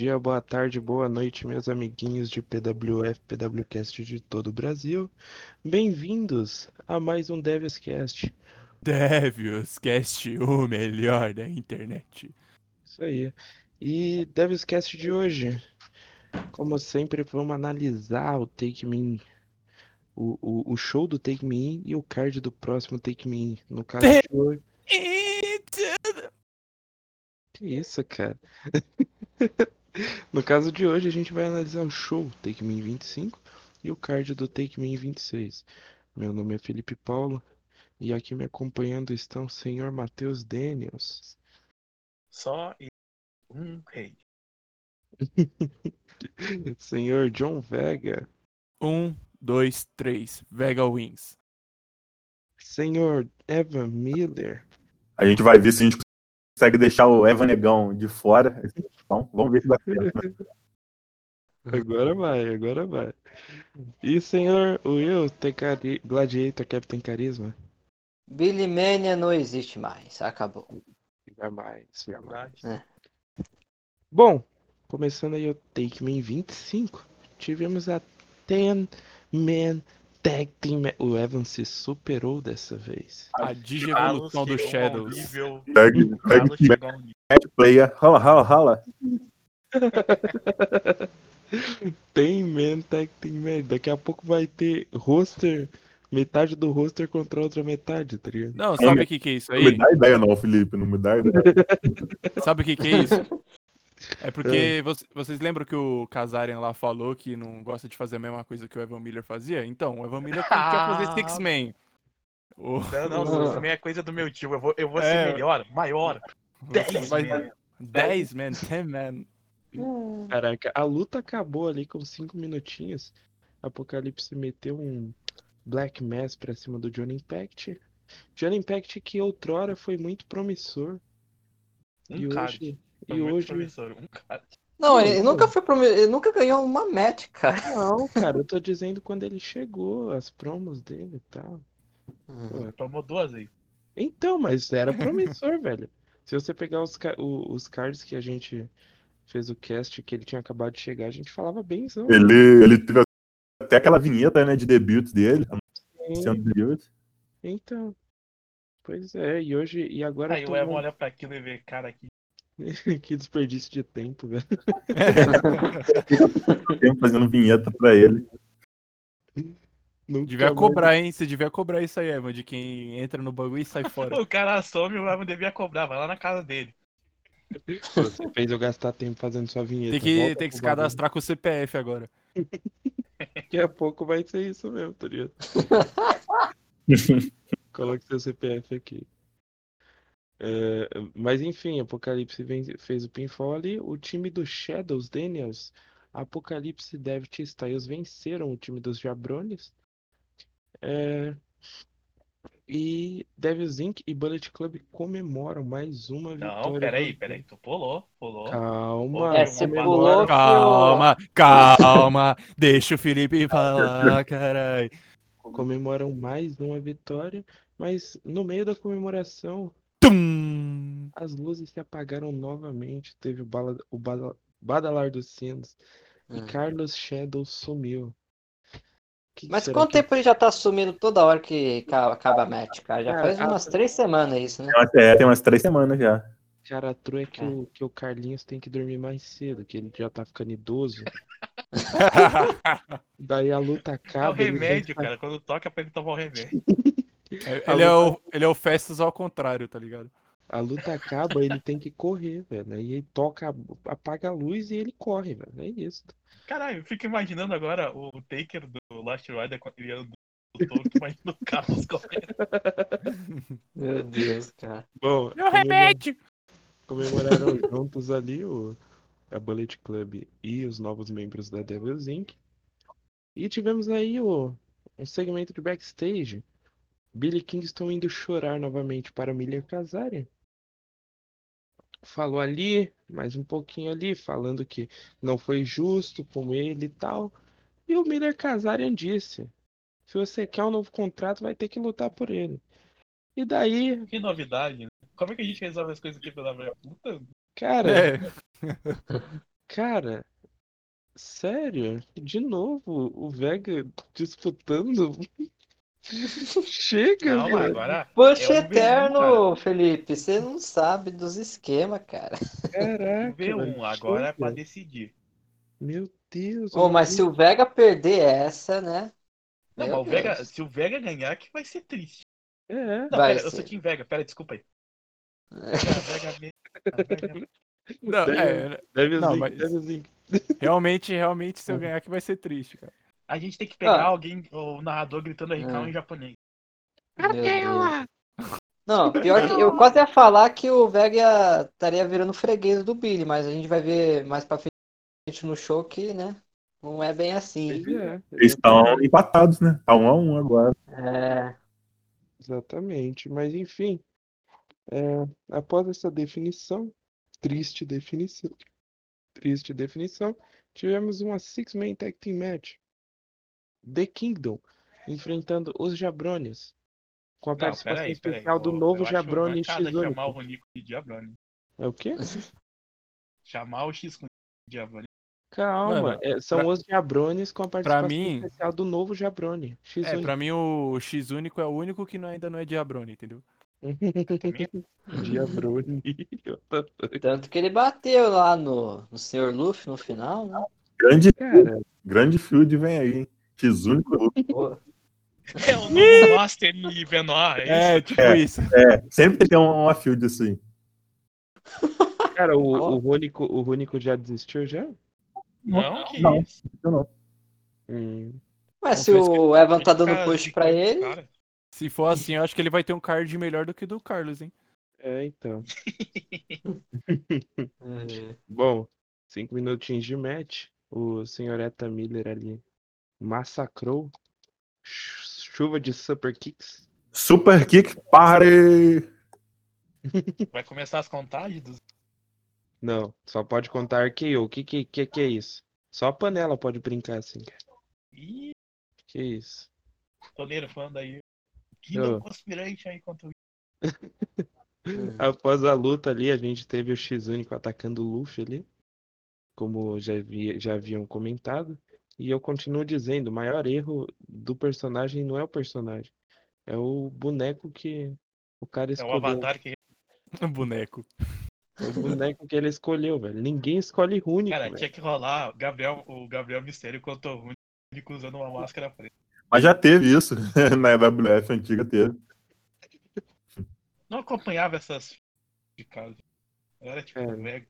Bom dia, boa tarde, boa noite, meus amiguinhos de PWF, PWCast de todo o Brasil. Bem-vindos a mais um Devioscast. Devioscast, o melhor da internet. Isso aí. E Devioscast de hoje, como sempre, vamos analisar o Take Me o, o, o show do Take Me In e o card do próximo Take Me In. No caso de hoje. Que isso, cara? no caso de hoje, a gente vai analisar o show Take Me In 25 e o card do Take Me In 26. Meu nome é Felipe Paulo e aqui me acompanhando estão o senhor Matheus Daniels. Só um rei. senhor John Vega. Um, dois, três. Vega Wings. Senhor Evan Miller. A gente vai ver se a gente consegue deixar o Evan Negão de fora. Então, vamos ver se dá certo. Agora vai, agora vai. E senhor Will, tem cari... Gladiator Captain Carisma? Billy Mania não existe mais, acabou. Jamais, jamais. É. Bom, começando aí o Take Me 25, tivemos a 10 Man Tag Team. Ma- O Evan se superou dessa vez. A digievolução do Shadows. Tag, tag Carlos match player. Rala, rala, rala. Tem Man Tag Team Man. Daqui a pouco vai ter roster, metade do roster contra a outra metade, tá ligado? Não, sabe o que, que é isso Não me aí? dá ideia não, Felipe. Não me dá ideia. Sabe o que, que é isso? É porque voc- vocês lembram que o Kazarian lá falou que não gosta de fazer a mesma coisa que o Evan Miller fazia? Então, o Evan Miller quer fazer Ah. Six-Man. O- Não, não, isso também é coisa do meu tio. Eu vou, eu vou É. ser melhor, maior. Dez, Vai- man. 10, man, 10, man. Caraca, a luta acabou ali com 5 minutinhos. Apocalipse meteu um Black Mass pra cima do Johnny Impact. Johnny Impact que outrora foi muito promissor. Um e card. hoje. Foi E muito hoje. promissor, Um card. Não, ele nunca foi promi- ele nunca ganhou uma match, cara. Não, cara, eu tô dizendo quando ele chegou, as promos dele e tal. Tomou duas vezes. Então, mas era promissor, velho. Se você pegar os, os cards que a gente fez o cast, que ele tinha acabado de chegar, a gente falava bem. Ele, ele teve até aquela vinheta né, de debut dele. debut. Então. Pois é, e hoje. E agora. Aí o Evan olha pra aquilo e vê, cara, aqui. que desperdício de tempo, velho. Tempo fazendo vinheta pra ele. Nunca Devia mais- cobrar, hein? Você devia cobrar isso aí, Evan, de quem entra no bagulho e sai fora. O cara assume o Evan devia cobrar, vai lá na casa dele. Você fez eu gastar tempo fazendo sua vinheta. Tem que, tem que se bagulho. cadastrar com o CPF agora. Daqui a pouco vai ser isso mesmo, tá ligado? Coloque seu CPF aqui. É, mas enfim, Apocalipse vem- fez o pinfall ali. O time dos Shadows Daniels, Apocalipse e Dev Styles venceram o time dos Jabrones. É, e Devils Inc. e Bullet Club comemoram mais uma vitória. Não, peraí, peraí. Tu pulou, pulou. Calma. É, você pulou o- Calma, calma. Deixa o Felipe falar, caralho. comemoram mais uma vitória, mas no meio da comemoração Tum! as luzes se apagaram novamente, teve o, bala- o bala- badalar dos sinos e Hum. Carlos Shadow sumiu. Que Mas será quanto que- tempo ele já tá sumindo toda hora que ca- acaba a match, cara? Já Cara, faz a- umas três semanas isso, né? É, tem umas três semanas já. Cara, a tru é que, É. o, que o Carlinhos tem que dormir mais cedo, que ele já tá ficando idoso. Daí a luta É o acaba. remédio, cara. Quando toca pra ele tomar o remédio. ele, é o, ele é o Festus ao contrário, tá ligado? A luta acaba, ele tem que correr, velho. Aí ele toca, apaga a luz e ele corre, velho. É isso. Caralho, eu fico imaginando agora o Taker do Last Rider quando ele era do Tolkien, imagina o Carlos correndo. Meu Deus, cara. Bom, Meu remédio! comemoraram juntos ali o, a Bullet Club e os novos membros da Devil's Inc. E tivemos aí o, um segmento de backstage. Billy Kingston indo chorar novamente para Miller Kazarian. Falou ali, mais um pouquinho ali, falando que não foi justo com ele e tal. E o Miller Kazarian disse: se você quer um novo contrato, vai ter que lutar por ele. E daí, Que novidade, né? Como é que a gente resolve as coisas aqui pela minha puta? cara, É, Cara, sério? De novo, o Vega disputando? Chega, Calma, velho. agora. Puxa É V1, eterno, Felipe. Você não sabe dos esquemas, cara. Caraca, V1, velho, agora é pra decidir. Meu Deus. Ô, eu mas não se o Vega perder essa, né? Não, Meu mas o Vega, Deus. se o Vega ganhar, que vai ser triste. É, Não, Vai pera, eu ser. sou Team Vega, pera, desculpa aí. Vega, Vega. Não, é, deve Não, mas- deve realmente, realmente, se eu ganhar aqui vai ser triste, cara. A gente tem que pegar Ah. alguém, o narrador gritando RK Ah. em japonês. Deus. Não, pior que eu quase ia falar que o Vega estaria virando freguês do Billy, mas a gente vai ver mais pra frente no show que, né? Não é bem assim. É, Eles estão empatados, né? Tá um a um agora. É. Exatamente, mas enfim, é, após essa definição, triste definição, triste definição, tivemos uma Six-Man Tag Team Match. The Kingdom enfrentando os Jabronis, com a Não, participação peraí, peraí. especial do eu- novo eu mancada X chamar o. Ronico de Diabroni. É o quê? Chamar o X com Diabroni. Calma, Mano, é, são pra- os Jabronis com a participação mim- especial do novo Jabroni X É, pra mim o X único é o único que não- ainda não é Diabrone, entendeu? Diabroni. Tanto que ele bateu lá no, no Sr. Luffy no final, né? Grande, Cara, grande field vem aí, hein? X-Único. Pô, É o novo Master e Benoit, é isso? É, tipo É. isso. É, sempre tem uma, uma field assim. cara, o, Ó. o Rônico, o Rônico já desistiu já? Não, que Não. isso. Eu não. Hum. Mas se Confesso que o Evan tá dando fica push pra ele, cara. Se for assim, eu acho que ele vai ter um card melhor do que o do Carlos, hein? É, então. É. Bom, cinco minutinhos de match. O senhoreta Miller ali massacrou. Ch- Chuva de super kicks. Super Kick Party! Vai começar as contagens dos. Não, só pode contar KO. O que, que, que, que é isso? Só a panela pode brincar assim, cara. Ih, Que isso? tô nerfando aí. Que não conspirante aí contra o. Após a luta ali, a gente teve o X único atacando o Luffy ali. Como já, havia, já haviam comentado. E eu continuo dizendo, o maior erro do personagem não é o personagem. É o boneco que o cara É o escolheu. avatar que. O boneco. É o boneco que ele escolheu, velho. Ninguém escolhe Rúnico, Cara, velho. tinha que rolar o Gabriel, o Gabriel Mistério o Único usando uma máscara preta. Mas já teve isso na WF antiga, teve. Não acompanhava essas de casa. Era tipo, É. velho.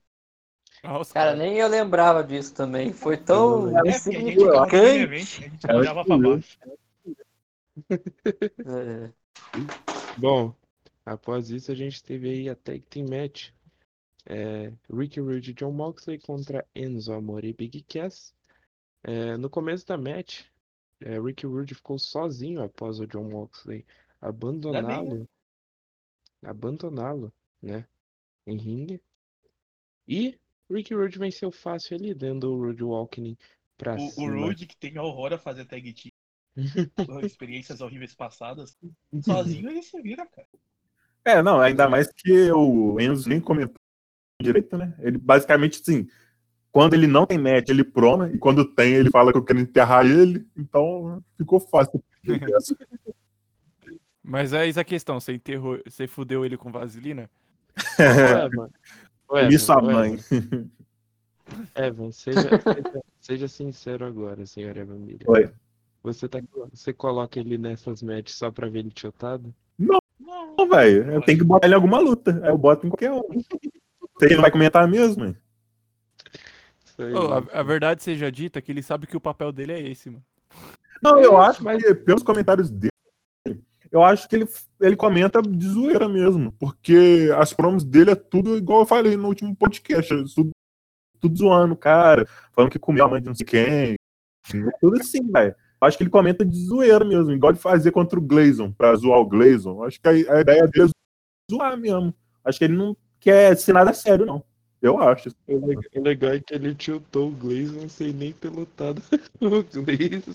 Nossa, Cara, nem eu lembrava disso também. Foi tão É, porque a gente insignificante. evento, a gente olhava pra baixo. É. Bom, após isso a gente teve aí a Tag Team Match. É, Ricky Rude e John Moxley contra Enzo Amore e Big Cass. É, no começo da match, é, Ricky Rude ficou sozinho após o John Moxley abandoná-lo. Abandoná-lo, né? Em ringue. E Ricky Rude venceu fácil ali, dando o Rude Walking pra O, o cima. Rude, que tem horror a fazer tag team, com experiências horríveis passadas, sozinho ele se vira, cara. É, não, ainda mais que o Enzo nem comentou direito, né? Ele basicamente, assim, quando ele não tem match, ele proma, e quando tem, ele fala que eu quero enterrar ele, então ficou fácil. Mas é isso a questão, você enterrou, você fudeu ele com vaselina? Ué, mano. Ué, E sua ué, mãe. Evan, seja, seja, seja sincero agora, senhor Evan Miller. Oi. Você, tá, você coloca ele nessas matches só pra ver ele tiltado? Não, Não, velho, eu tenho que botar ele em alguma luta. Aí eu boto em qualquer um. Você não vai comentar mesmo, hein? Isso aí, Ô, mano. a, a verdade seja dita que ele sabe que o papel dele é esse, mano. Não, eu acho, mas pelos comentários dele, eu acho que ele, ele comenta de zoeira mesmo. Porque as promos dele é tudo igual eu falei no último podcast. é Tudo, tudo zoando o cara, falando que comeu a mãe de não sei quem. é Tudo assim, velho. Eu Acho que ele comenta de zoeira mesmo, igual de fazer contra o Glazon, pra zoar o Glazon. Acho que a, a ideia dele é zoar mesmo. Acho que ele não quer ser nada sério, não. Eu acho. O le- o legal é que ele tiltou o Gleison sem nem ter lutado o Gleison.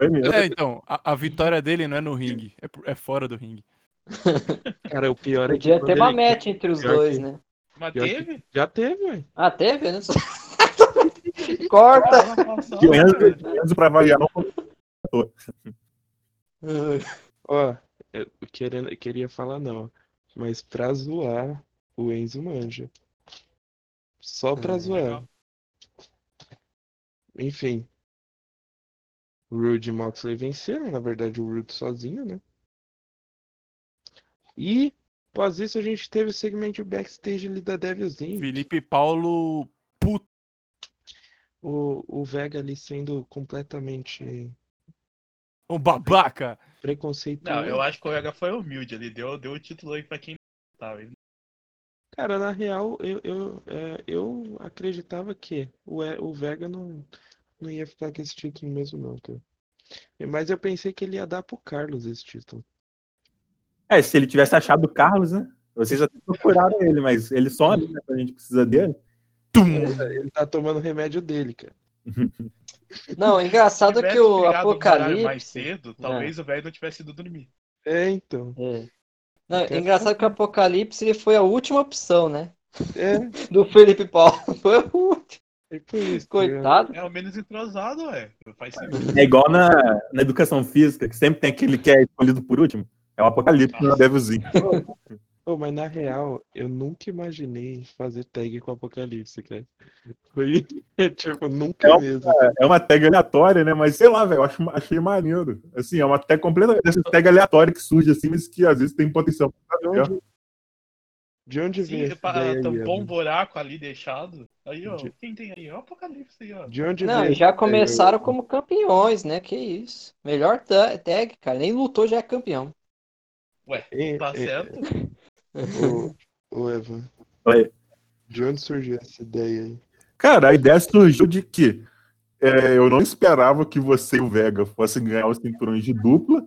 É mesmo. É, então, a, a vitória dele não é no ringue, é, é fora do ringue. Cara, o pior é que Podia ter uma ele- match entre os pior dois, que- né? mas Pior que- teve? Já teve, ué. Ah, teve, né? Só- corta. Que o Enzo, pra variar, não. Ó, eu querendo, eu queria falar não, mas pra zoar, o Enzo manja. Só pra Hum. zoar. Enfim. Rude e Moxley venceram, na verdade o Rude sozinho, né? E, após isso, a gente teve o segmento backstage ali da Devil's Inc. Felipe Paulo. Puta. O, o Vega ali sendo completamente Um babaca. preconceituoso. Não, eu acho que o Vega foi humilde, ele deu, deu o título aí pra quem não tava. Ele- Cara, na real, eu, eu, é, eu acreditava que o, o Vega não, não ia ficar com esse título mesmo, não, cara. Mas eu pensei que ele ia dar pro Carlos esse título. É, se ele tivesse achado o Carlos, né? Vocês até procuraram ele, mas ele só né? A gente precisa dele. Ele tá tomando remédio dele, cara. Não, engraçado tivesse que o um horário mais Apocalipse. cedo, talvez o velho não tivesse ido dormir. É, então. É. Não, Quer- engraçado que o Apocalipse ele foi a última opção, né? É, Do Felipe Paulo. Foi o último. é por isso. Coitado. É o menos entrosado, ué. É igual na, na educação física, que sempre tem aquele que é escolhido por último. É o Apocalipse na Devilzinho. Ô, mas na real, eu nunca imaginei fazer tag com Apocalipse, cara. Foi, tipo, nunca É um- mesmo. É uma tag aleatória, né? Mas sei lá, velho, eu acho, achei maneiro. Assim, é uma tag completamente. Essa tag aleatória que surge assim, mas que às vezes tem potencial. De onde, de onde Sim, ideia aí, tampou um buraco ali deixado. Aí, ó, De- quem tem aí? Ó, o Apocalipse aí, ó. De onde Não, e já começaram como campeões, né? Que isso. Melhor ta- tag, cara. Nem lutou, já é campeão. É, Tá é, certo? Ô, ô, Evan, Oi. de onde surgiu essa ideia aí? Cara, a ideia surgiu de que é, eu não esperava que você e o Vega fossem ganhar os cinturões de dupla.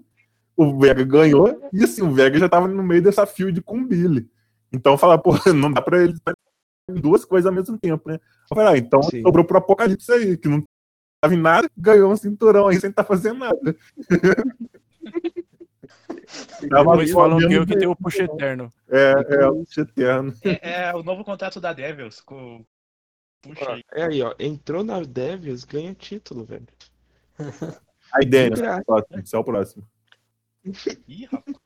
O Vega ganhou, e assim, o Vega já tava no meio dessa field com o Billy. Então falar, pô, não dá pra ele duas coisas ao mesmo tempo, né? Eu falei, ah, então Sim. sobrou pro Apocalipse aí, que não tava em nada, ganhou um cinturão aí sem estar fazendo nada. Tava Depois falam que eu que tenho o puxo eterno. É, é, o eterno. É, é o novo contrato da Devils. Com... Puxa aí. é aí, ó. Entrou na Devils, ganha título, velho. Aí, Denis, é o próximo. Ih, rapaz.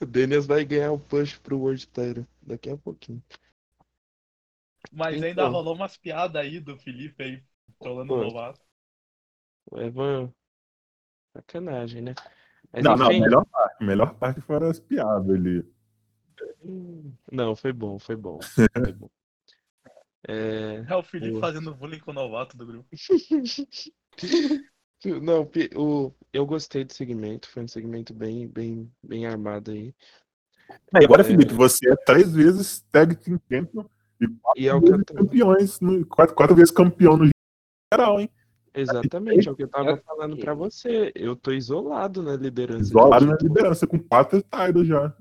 O Daniels vai ganhar o push pro World Title daqui a pouquinho. Mas ainda Então. rolou umas piadas aí do Felipe aí, trolando o Pô. novato. O Evan. Sacanagem, né? Mas Não, não, enfim, melhor parte. Melhor parte foram as piadas ali. Não, foi bom, foi bom. Foi bom. É, É o Felipe Boa. fazendo bullying com o novato do grupo. Não, o, eu gostei do segmento, foi um segmento bem, bem, bem armado aí. Aí, agora, É. Felipe, você é três vezes tag team champion e quatro E é o vezes tô, campeões, no- quatro, quatro vezes campeão no geral, hein? Exatamente, é o que eu tava É o falando pra você. Eu tô isolado na liderança. de Isolado na liderança, com quatro titles já.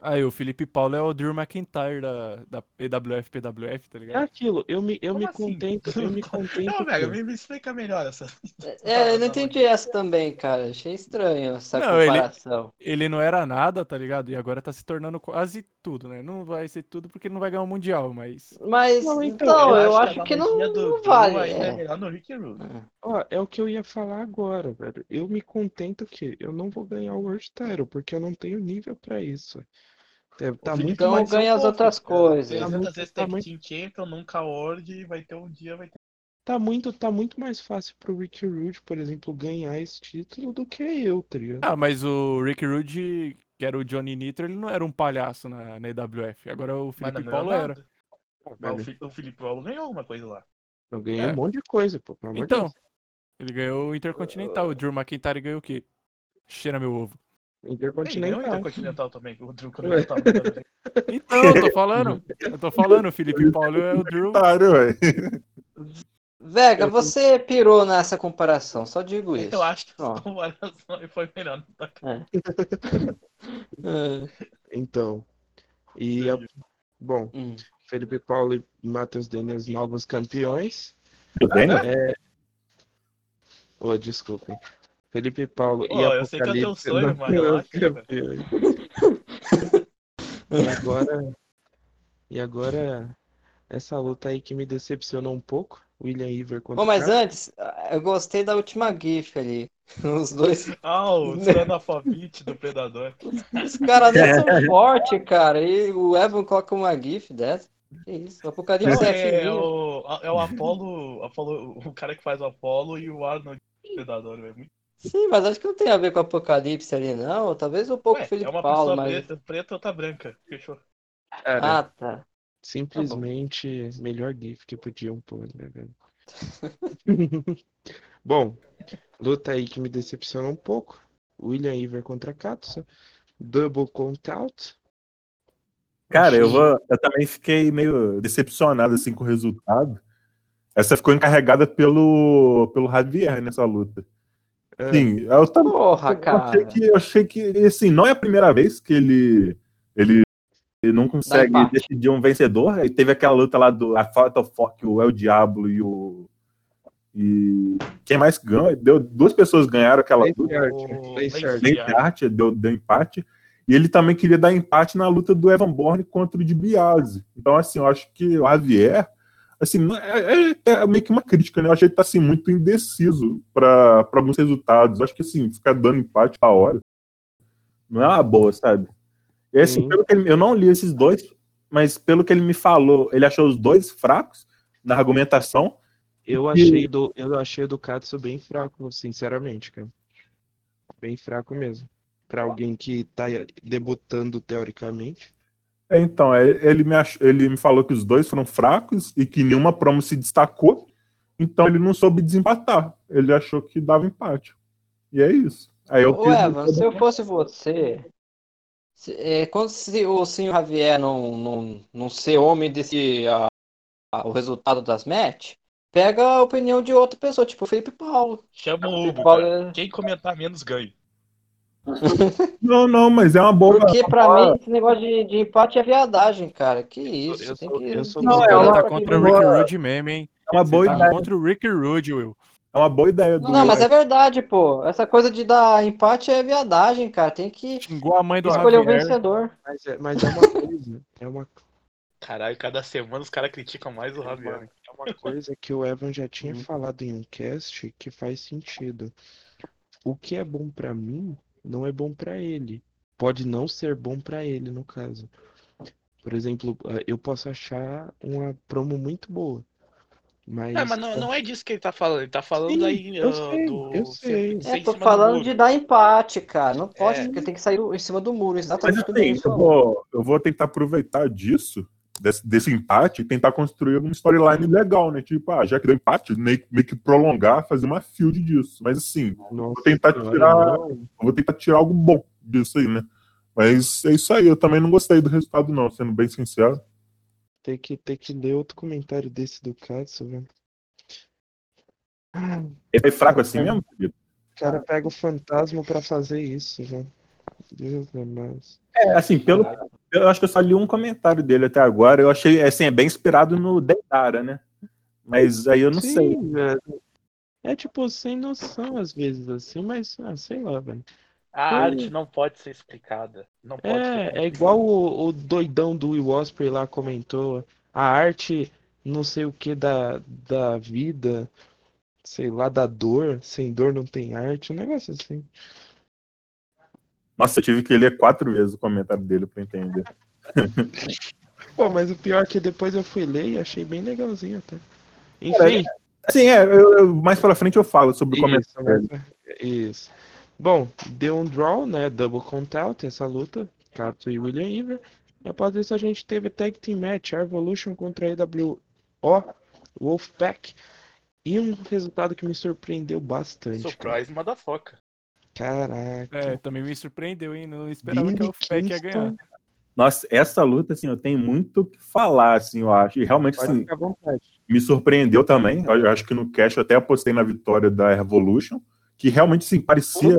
Aí, o Felipe Paulo é o Drew McIntyre da, da PWF, PWF, tá É ligado? aquilo, eu me, eu Como me assim? contento, eu me contento. Não, Vega, me, me explica melhor essa. É, eu não entendi essa também, cara. Achei estranho essa Não, ele- comparação. Ele não era nada, tá ligado? E agora tá se tornando quase tudo, né? Não vai ser tudo porque não vai ganhar o Mundial, mas. Mas, Não, então, então, eu eu acho que não, não vale. é é. melhor no Rick Rude. Ó, é o que eu ia falar agora, velho. Eu me contento que eu não vou ganhar o World Title, porque eu não tenho nível pra isso. É, tá Felipe muito Então ganha as outras cara. coisas. 300 Tá muito- vezes tá Tag muito- Champion, nunca World, e vai ter um dia, vai ter. Tá muito, tá muito mais fácil pro Ricky Rude, por exemplo, ganhar esse título do que eu, tá ligado? Ah, mas o Rick Rude, que era o Johnny Nitro, ele não era um palhaço na, na EWF. Agora o Felipe Paulo era. o, Fi- o Felipe Paulo ganhou alguma coisa lá. Eu ganhei É. um monte de coisa, pô, Então, Deus. ele ganhou o Intercontinental. O Drew McIntyre ganhou o quê? Cheira meu ovo. Ele ganhou o Intercontinental. Intercontinental também. O Drew quando ele tava no- Então, eu tô falando. Eu tô falando, o Felipe Paulo é o Drew. Velho. Vega, Eu- você pirou nessa comparação, só digo isso. Eu acho que Ó. a comparação foi melhor. É. Então. E, a- bom, Hum. Felipe Paulo e Matheus Daniels, novos campeões. Tudo bem, né? Oh, desculpem. Felipe Paulo e Pô, eu sei que é o teu Apocalipse sonho, campeões. E agora, e agora, essa luta aí que me decepcionou um pouco. William Iver contra Pô, mas Cato. antes, eu gostei da última GIF ali. Os dois. Ah, o Sanafavite do Predador. Os caras nem são fortes, cara. E o Evan coloca uma GIF dessa. Que isso? O Apocalipse é, É, é o, é o Apollo, Apollo, o cara que faz o Apollo e o Arnold do Predador, velho. Muito- Sim, mas acho que não tem a ver com o Apocalipse ali, não. Talvez um pouco Ué, Felipe é uma Paulo, pessoa mas. preta, preta ou tá branca. Fechou. Cara, Ah, tá. simplesmente melhor GIF que podiam pôr, né, velho? Bom, luta aí que me decepcionou um pouco. William Iver contra Katsu. Double count out. Cara, eu, vou, eu também fiquei meio decepcionado assim com o resultado. Essa ficou encarregada pelo, pelo Javier nessa luta. É, Sim, eu também Porra, eu achei cara. que, eu achei que assim, não é a primeira vez que ele, ele, ele não consegue decidir um vencedor. Aí teve aquela luta lá do a Fatal que o El Diablo e o. E quem mais ganhou? Deu, duas pessoas ganharam aquela Lace luta. Lace Art. Deu, deu empate. E ele também queria dar empate na luta do Evan Bourne contra o de Biase. Então, assim, eu acho que o Javier, assim, é, é- é meio que uma crítica, né? Eu achei que tá assim, muito indeciso para alguns resultados. Eu acho que assim, ficar dando empate a hora não é uma boa, sabe? E assim, Sim. pelo que ele- eu não li esses dois, mas pelo que ele me falou, ele achou os dois fracos na argumentação. Eu E- achei do, eu achei do Katsu bem fraco, sinceramente, cara. Bem fraco mesmo. Pra alguém que tá debutando teoricamente. É, Então, é, ele me, ach- ele me falou que os dois foram fracos e que nenhuma promo se destacou, então ele não soube desempatar. Ele achou que dava empate. E é isso. Aí eu Ô, fiz- Evan, se eu fosse você, se, é, quando se, o senhor Javier não, não, não ser homem desse a- a- o resultado das match, pega a opinião de outra pessoa, tipo o Felipe Paulo. Chama o Felipe Hugo, Paulo cara. é- Quem comentar menos ganha. Não, não, mas é uma boa. Porque pra mim esse negócio de, de empate é viadagem, cara. Que isso? eu tem sou- que... eu sou Não, é uma- tá contra o Rick Rude mesmo, hein? É uma boa Você tá ideia. contra o Rick Rude, Will. É uma boa ideia do. Não, mas é verdade, pô. Essa coisa de dar empate é viadagem, cara. Tem que Xingou a mãe do escolher o Javier. vencedor. Mas é, mas é uma coisa. É uma, Caralho, cada semana os caras criticam mais o Javier. né? é uma coisa que o Evan já tinha falado em um cast que faz sentido. O que é bom pra mim não é bom pra ele. Pode não ser bom pra ele, no caso. Por exemplo, eh, eu posso achar uma promo muito boa. Mas, É, mas não, não é disso que ele tá falando. Ele tá falando Sim, aí eu ah, sei, do. eu sei. É, tô falando de dar empate, cara. Não pode, É. porque tem que sair em cima do muro. Mas Exatamente o assim, Denis eu vou, eu vou tentar aproveitar disso, desse, desse empate, e tentar construir uma storyline legal, né? Tipo, ah, já que deu empate, meio, meio que prolongar, fazer uma field disso. Mas assim, Nossa vou tentar tirar. vou tentar tirar algo bom disso aí, né? Mas é isso aí, eu também não gostei do resultado, não, sendo bem sincero. Tem que, tem que ler outro comentário desse do Katsu, velho. Ele é fraco assim mesmo, Felipe? O cara pega o fantasma pra fazer isso, velho. Deus é mais. É, assim, pelo. Eu acho que eu só li um comentário dele até agora. Eu achei, assim, é bem inspirado no Deidara, né? Mas aí eu não Sim, sei. velho. É tipo, sem noção às vezes, assim, mas ah, sei lá, velho. A Hum. arte não pode ser explicada. Não pode ser. É, é igual o, o doidão do Will Osprey lá comentou. A arte, não sei o que da, da vida, sei lá, da dor. Sem dor não tem arte, um negócio assim. Nossa, eu tive que ler quatro vezes o comentário dele pra entender. Pô, mas o pior é que depois eu fui ler e achei bem legalzinho até. Enfim. Assim, é, eu- eu- mais pra frente eu falo sobre o comentário dele. né? Isso. Bom, deu um draw, né? Double count essa luta. Kato e William Iver. E após isso a gente teve tag team match, a Evolution contra a EWO, Wolfpack. E um resultado que me surpreendeu bastante. cara. Surprise, motherfucker. Caraca. É, também me surpreendeu, hein? Não esperava que Billy o Peck ia ganhar. Nossa, essa luta, assim, eu tenho muito o que falar, assim, eu acho. E realmente, Pode assim, me surpreendeu também. Eu eu acho que no cast eu até apostei na vitória da Revolution, que realmente, assim, parecia,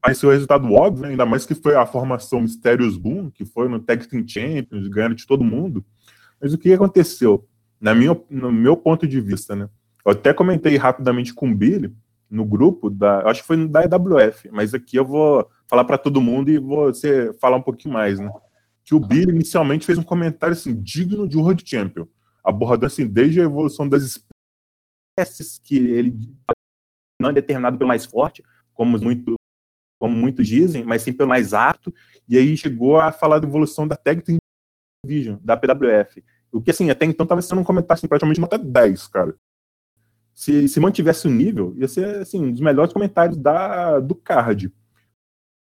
parecia o resultado óbvio, né? ainda mais que foi a formação Mysterious Boom, que foi no Tag Team Champions, ganhando de todo mundo. Mas o que aconteceu? Na minha, no meu ponto de vista, né? Eu até comentei rapidamente com o Billy no grupo da, acho que foi da EWF, mas aqui eu vou falar para todo mundo e você falar um pouquinho mais, né? Que o Billy inicialmente fez um comentário assim digno de World Champion, abordando assim desde a evolução das que ele não é determinado pelo mais forte, como muito como muitos dizem, mas sim pelo mais apto, e aí chegou a falar da evolução da Tag Team Division, da PWF. O que, assim, até então estava sendo um comentário assim, praticamente nota 10, cara. Se, se mantivesse o nível, ia ser, assim, um dos melhores comentários da, do card.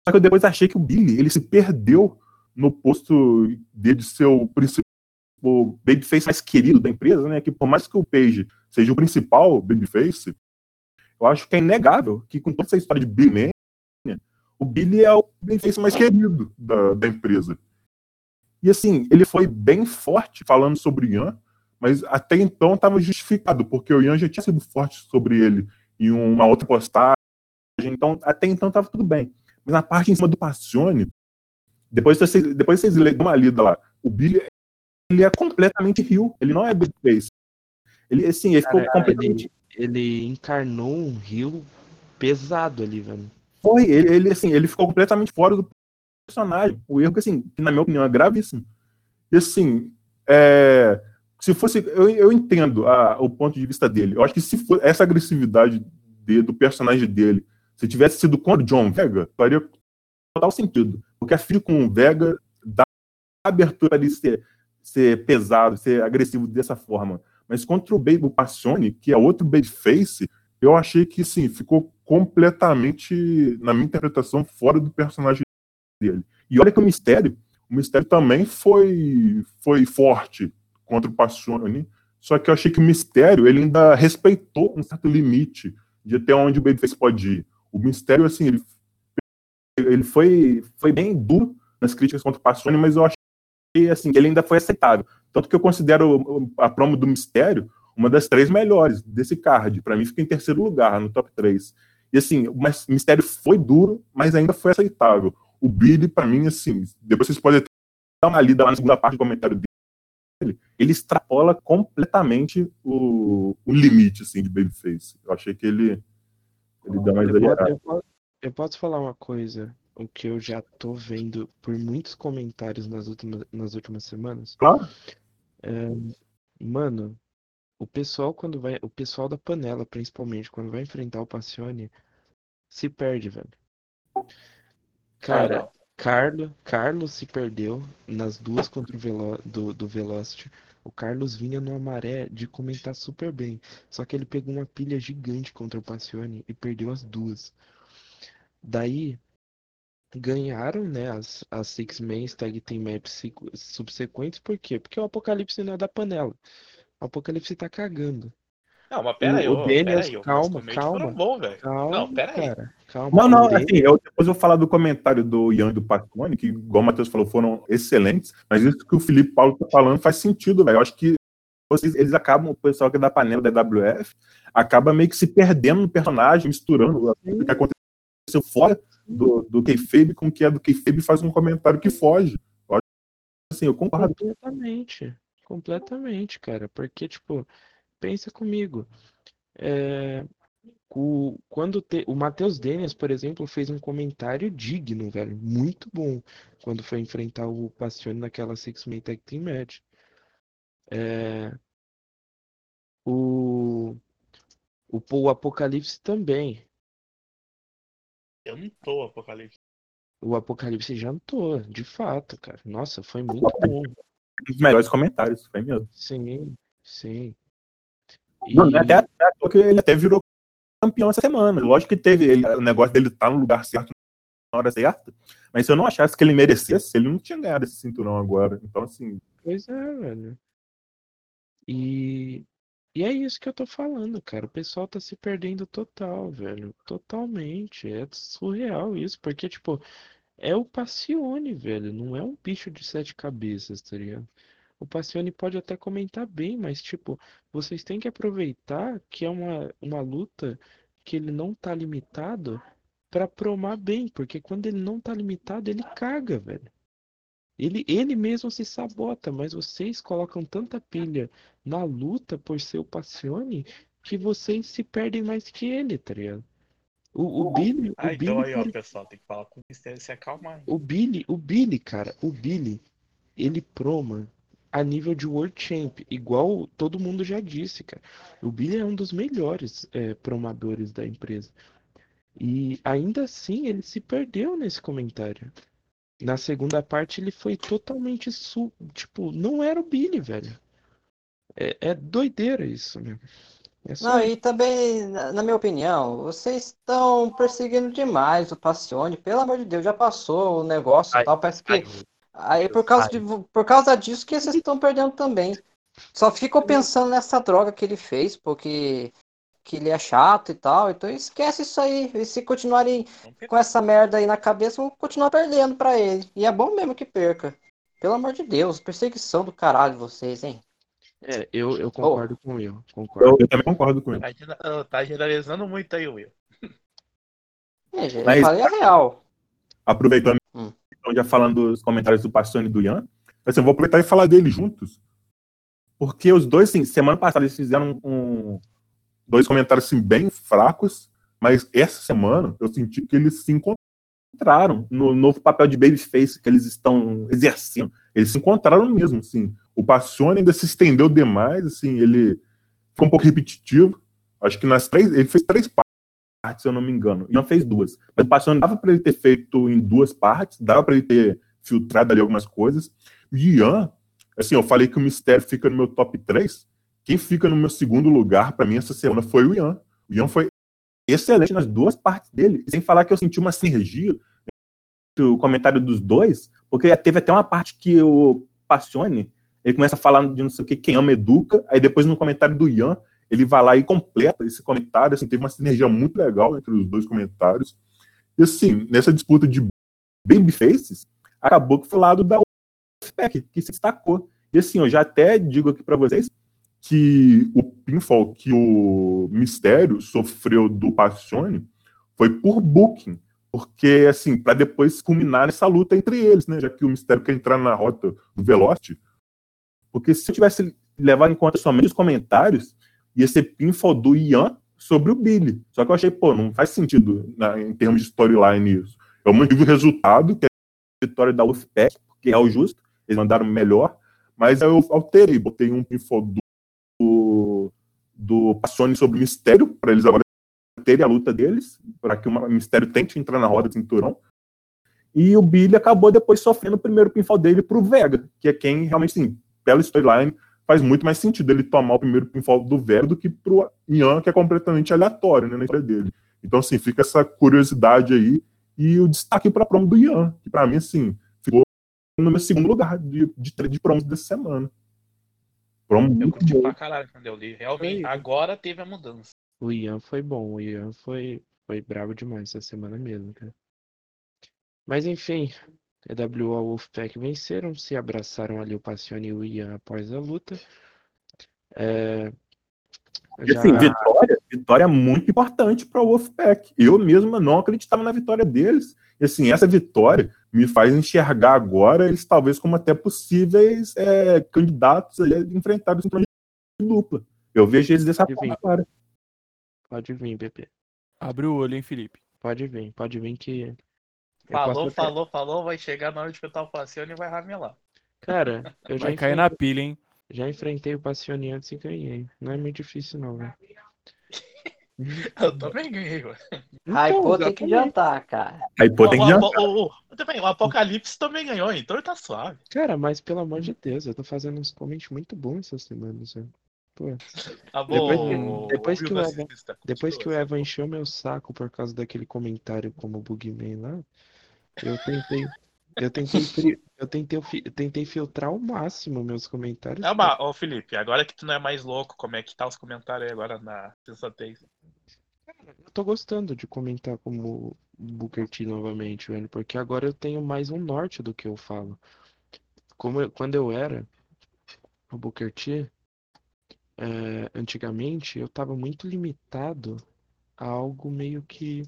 Só que eu depois achei que o Billy, ele se perdeu no posto de ser o principal babyface mais querido da empresa, né? Que por mais que o Page seja o principal babyface, eu acho que é inegável que com toda essa história de Billy o Billy é o babyface mais querido da, da empresa. E assim, ele foi bem forte falando sobre o Ian, mas até então estava justificado, porque o Ian já tinha sido forte sobre ele em uma outra postagem, então até então estava tudo bem. Mas na parte em cima do Passione, depois vocês, depois vocês dão uma lida lá, o Billy ele é completamente rio, ele não é babyface. Ele, assim, ele ficou completamente... Ele, ele encarnou um rio pesado ali, velho. Foi, ele, ele, assim, ele ficou completamente fora do personagem. O erro que, assim, que na minha opinião é gravíssimo. E assim, é, se fosse. Eu, eu entendo a, o ponto de vista dele. Eu acho que se for essa agressividade de, do personagem dele, se tivesse sido contra o John Vega, faria total sentido. Porque a filho com o Vega dá abertura ele ser, ser pesado, ser agressivo dessa forma. Mas contra o Baby Passione, que é outro babyface, eu achei que sim, ficou completamente, na minha interpretação, fora do personagem dele. E olha que o mistério, o mistério também foi, foi forte contra o Passione, só que eu achei que o mistério ele ainda respeitou um certo limite de até onde o Babyface pode ir. O mistério, assim, ele, ele foi, foi bem duro nas críticas contra o Passione, mas eu achei assim, que ele ainda foi aceitável. Tanto que eu considero a promo do mistério uma das três melhores desse card. Para mim, fica em terceiro lugar, no top 3. E assim, o mistério foi duro, mas ainda foi aceitável. O Billy, para mim, assim, depois vocês podem dar uma lida lá na segunda parte do comentário ele extrapola completamente o, o limite, assim, de Babyface. Eu achei que ele, ele dá mais eu, eu, posso, eu posso falar uma coisa, o que eu já tô vendo por muitos comentários nas últimas, nas últimas semanas. Claro. É, mano, o pessoal quando vai, o pessoal da panela, principalmente, quando vai enfrentar o Passione, se perde, velho. Cara, Carlo, Carlos se perdeu nas duas contra o Velo, do, do Velocity. O Carlos vinha numa maré de comentar super bem. Só que ele pegou uma pilha gigante contra o Passione e perdeu as duas. Daí ganharam, né, as, as Six Men Tag Team Maps subsequentes, por quê? Porque o Apocalipse não é da panela. O Apocalipse tá cagando. Não, mas pera aí, o, o Daniels, pera aí, calma, calma. Bom, calma, não, pera aí. Cara, calma. Não, não, assim, eu depois eu vou falar do comentário do Ian e do Pacone, que, igual o Matheus falou, foram excelentes, mas isso que o Felipe Paulo tá falando faz sentido, velho. Eu acho que vocês, eles acabam, o pessoal que é da panela da WF, acaba meio que se perdendo no personagem, misturando o que aconteceu fora do, do Kayfabe com o que é do Kayfabe faz um comentário que foge. Eu acho, assim, eu concordo. Completamente. Completamente, cara. Porque, tipo, pensa comigo. É, o, quando te, o Matheus Denis, por exemplo, fez um comentário digno, velho. Muito bom. Quando foi enfrentar o Passione naquela Six Man Tag Team Match. É, o, o, o Apocalipse também. Eu não tô Apocalipse. O Apocalipse jantou, de fato, cara. Nossa, foi muito bom um dos melhores comentários, foi mesmo. Sim, sim. Não, até, até porque ele até virou campeão essa semana. Lógico que teve ele, o negócio dele estar tá no lugar certo na hora certa, mas se eu não achasse que ele merecesse, ele não tinha ganhado esse cinturão agora. Então, assim. Pois é, velho. E, e é isso que eu tô falando, cara. O pessoal tá se perdendo total, velho. Totalmente. É surreal isso, porque, tipo, é o Passione, velho. Não é um bicho de sete cabeças, tá ligado? O Passione pode até comentar bem, mas, tipo, vocês têm que aproveitar que é uma, uma luta que ele não tá limitado para promar bem, porque quando ele não tá limitado, ele caga, velho. Ele, ele mesmo se sabota, mas vocês colocam tanta pilha na luta por ser o Passione que vocês se perdem mais que ele, tá ligado? O, o Billy. Ah, o então Billy, aí, ó, pessoal, tem que falar com o mistério se acalmar. O Billy, o Billy, cara, o Billy, ele proma a nível de World Champ, igual todo mundo já disse, cara. O Billy é um dos melhores é, promadores da empresa. E ainda assim ele se perdeu nesse comentário. Na segunda parte ele foi totalmente su... tipo, não era o Billy, velho. É, é doideira isso mesmo. É só Não, e também, na minha opinião, vocês estão perseguindo demais o Passione. Pelo amor de Deus, já passou o negócio e Ai, tal. Parece que. ai, Aí por causa, de, por causa disso que vocês estão perdendo também. Só ficam pensando nessa droga que ele fez, porque que ele é chato e tal. Então esquece isso aí. E se continuarem com essa merda aí na cabeça, vão continuar perdendo pra ele. E é bom mesmo que perca. Pelo amor de Deus, perseguição do caralho vocês, hein? É, eu, eu concordo com o Will. Concordo. Eu, eu também concordo com ele. Tá Tá generalizando muito aí, Will. É, gente, Mas- eu falei a real. Aproveitando, Então, já falando dos comentários do Passione e do Ian, assim, eu vou aproveitar e falar deles juntos. Porque os dois, assim, semana passada eles fizeram um, dois comentários assim, bem fracos, mas essa semana eu senti que eles se encontraram no novo papel de babyface que eles estão exercendo. Eles se encontraram mesmo, assim. O Passione ainda se estendeu demais, assim, ele ficou um pouco repetitivo. Acho que nas três, ele fez três partes, se eu não me engano. E não fez duas. Mas o Passione dava para ele ter feito em duas partes, dava para ele ter filtrado ali algumas coisas. Ian, assim, eu falei que o Mistério fica no meu top 3. Quem fica no meu segundo lugar, para mim, essa semana foi o Ian. O Ian foi excelente nas duas partes dele. Sem falar que eu senti uma sinergia o comentário dos dois, porque teve até uma parte que o Passione, ele começa a falar de não sei o que, quem ama educa, aí depois no comentário do Ian, ele vai lá e completa esse comentário, assim, teve uma sinergia muito legal entre os dois comentários. E assim, nessa disputa de babyfaces, acabou que foi o lado da Wolfpack, que se destacou. E assim, eu já até digo aqui para vocês que o pinfall que o Mistério sofreu do Passione foi por booking, porque assim, para depois culminar nessa luta entre eles, né, já que o Mistério quer entrar na rota do Velocity, porque se eu tivesse levado em conta somente os comentários, ia ser pinfall do Ian sobre o Billy. Só que eu achei, pô, não faz sentido né, em termos de storyline isso. Eu mantive o resultado, que é a vitória da Wolfpack, porque é o justo, eles mandaram melhor, mas eu alterei, botei um pinfall do, do Passione sobre o Mistério, para eles agora terem a luta deles, para que o Mistério tente entrar na roda do cinturão. E o Billy acabou depois sofrendo o primeiro pinfall dele pro Vega, que é quem realmente, sim, pela storyline, faz muito mais sentido ele tomar o primeiro pinfall do Vega do que pro Ian, que é completamente aleatório né, na história dele. Então, assim, fica essa curiosidade aí e o destaque para promo do Ian, que para mim, assim, ficou no meu segundo lugar de, de, de promos dessa semana. Promo Eu muito curti bom. pra caralho quando eu li. Realmente, Foi. agora teve a mudança. O Ian foi bom, o Ian foi, foi bravo demais essa semana mesmo, cara. Mas enfim, EWO Wolfpack venceram, se abraçaram ali o Passione e o Ian após a luta. É, E assim, já- vitória, vitória muito importante para o Wolfpack. Eu mesmo não acreditava na vitória deles. E assim, essa vitória me faz enxergar agora eles talvez como até possíveis é, candidatos a enfrentar de dupla. Eu vejo eles dessa Pode forma vir. agora. Pode vir, bebê. Abre o olho, hein, Felipe. Pode vir, pode vir que. Falou, falou, falou, vai chegar na hora de escutar o Passione e vai ramelar. Cara, eu já Vai cair na pilha, hein? já enfrentei o Passione antes e ganhei. Não é muito difícil, não, velho. Eu também ganhei, ué. Hypou tem que jantar, cara. Aí pô, tem que o, jantar. o, o, também, o Apocalipse também ganhou, então ele tá suave. Cara, mas pelo amor de Deus, eu tô fazendo uns comments muito bons essas semanas, velho. Pô, Tá Depois bom. que- depois Will que o Evan- depois que o. Evan encheu meu saco por causa daquele comentário como Bugman lá, eu tentei. Eu tentei, eu tentei, eu tentei filtrar ao máximo meus comentários. É uma, ô Felipe, agora que tu não é mais louco, como é que tá os comentários aí agora na sensatez? Eu tô gostando de comentar como Booker T novamente, velho, porque agora eu tenho mais um norte do que eu falo. Como eu- quando eu era o Booker T, é, antigamente eu tava muito limitado a algo meio que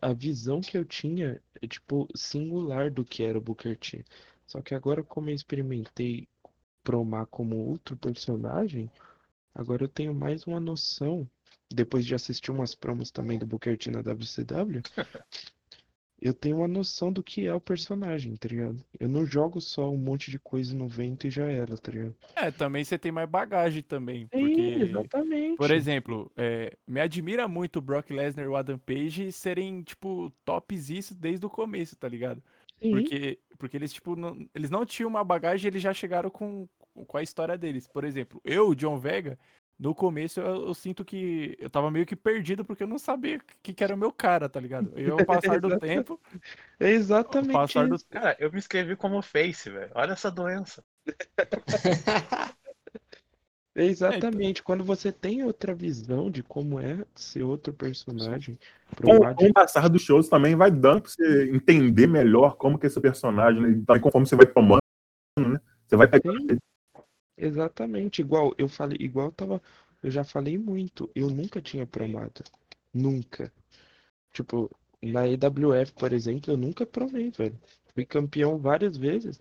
a visão que eu tinha é tipo singular do que era o Booker T. Só que agora como eu experimentei promar como outro personagem, agora eu tenho mais uma noção depois de assistir umas promos também do Booker T na WCW, eu tenho uma noção do que é o personagem, tá ligado? Eu não jogo só um monte de coisa no vento e já era, tá ligado? É, também você tem mais bagagem também. Sim, Porque, exatamente. por exemplo, é, me admira muito o Brock Lesnar e o Adam Page serem, tipo, tops isso desde o começo, tá ligado? Sim, Porque, porque eles, tipo, não, eles não tinham uma bagagem eles já chegaram com, com a história deles. Por exemplo, eu, John Vega, no começo eu, eu sinto que eu tava meio que perdido porque eu não sabia o que, que era o meu cara, tá ligado? E ao passar do tempo, é ao exatamente passar do. Cara, eu me inscrevi como Face, velho. Olha essa doença. É exatamente. Quando você tem outra visão de como é ser outro personagem pro Com, lado com o passar dos shows também vai dando pra você entender melhor como que é esse personagem, né? E também conforme você vai tomando, né? Você vai pegando. Exatamente, igual eu falei, igual eu tava, eu já falei muito, eu nunca tinha promado, nunca. Tipo, na EWF, por exemplo, eu nunca provei, velho. Fui campeão várias vezes.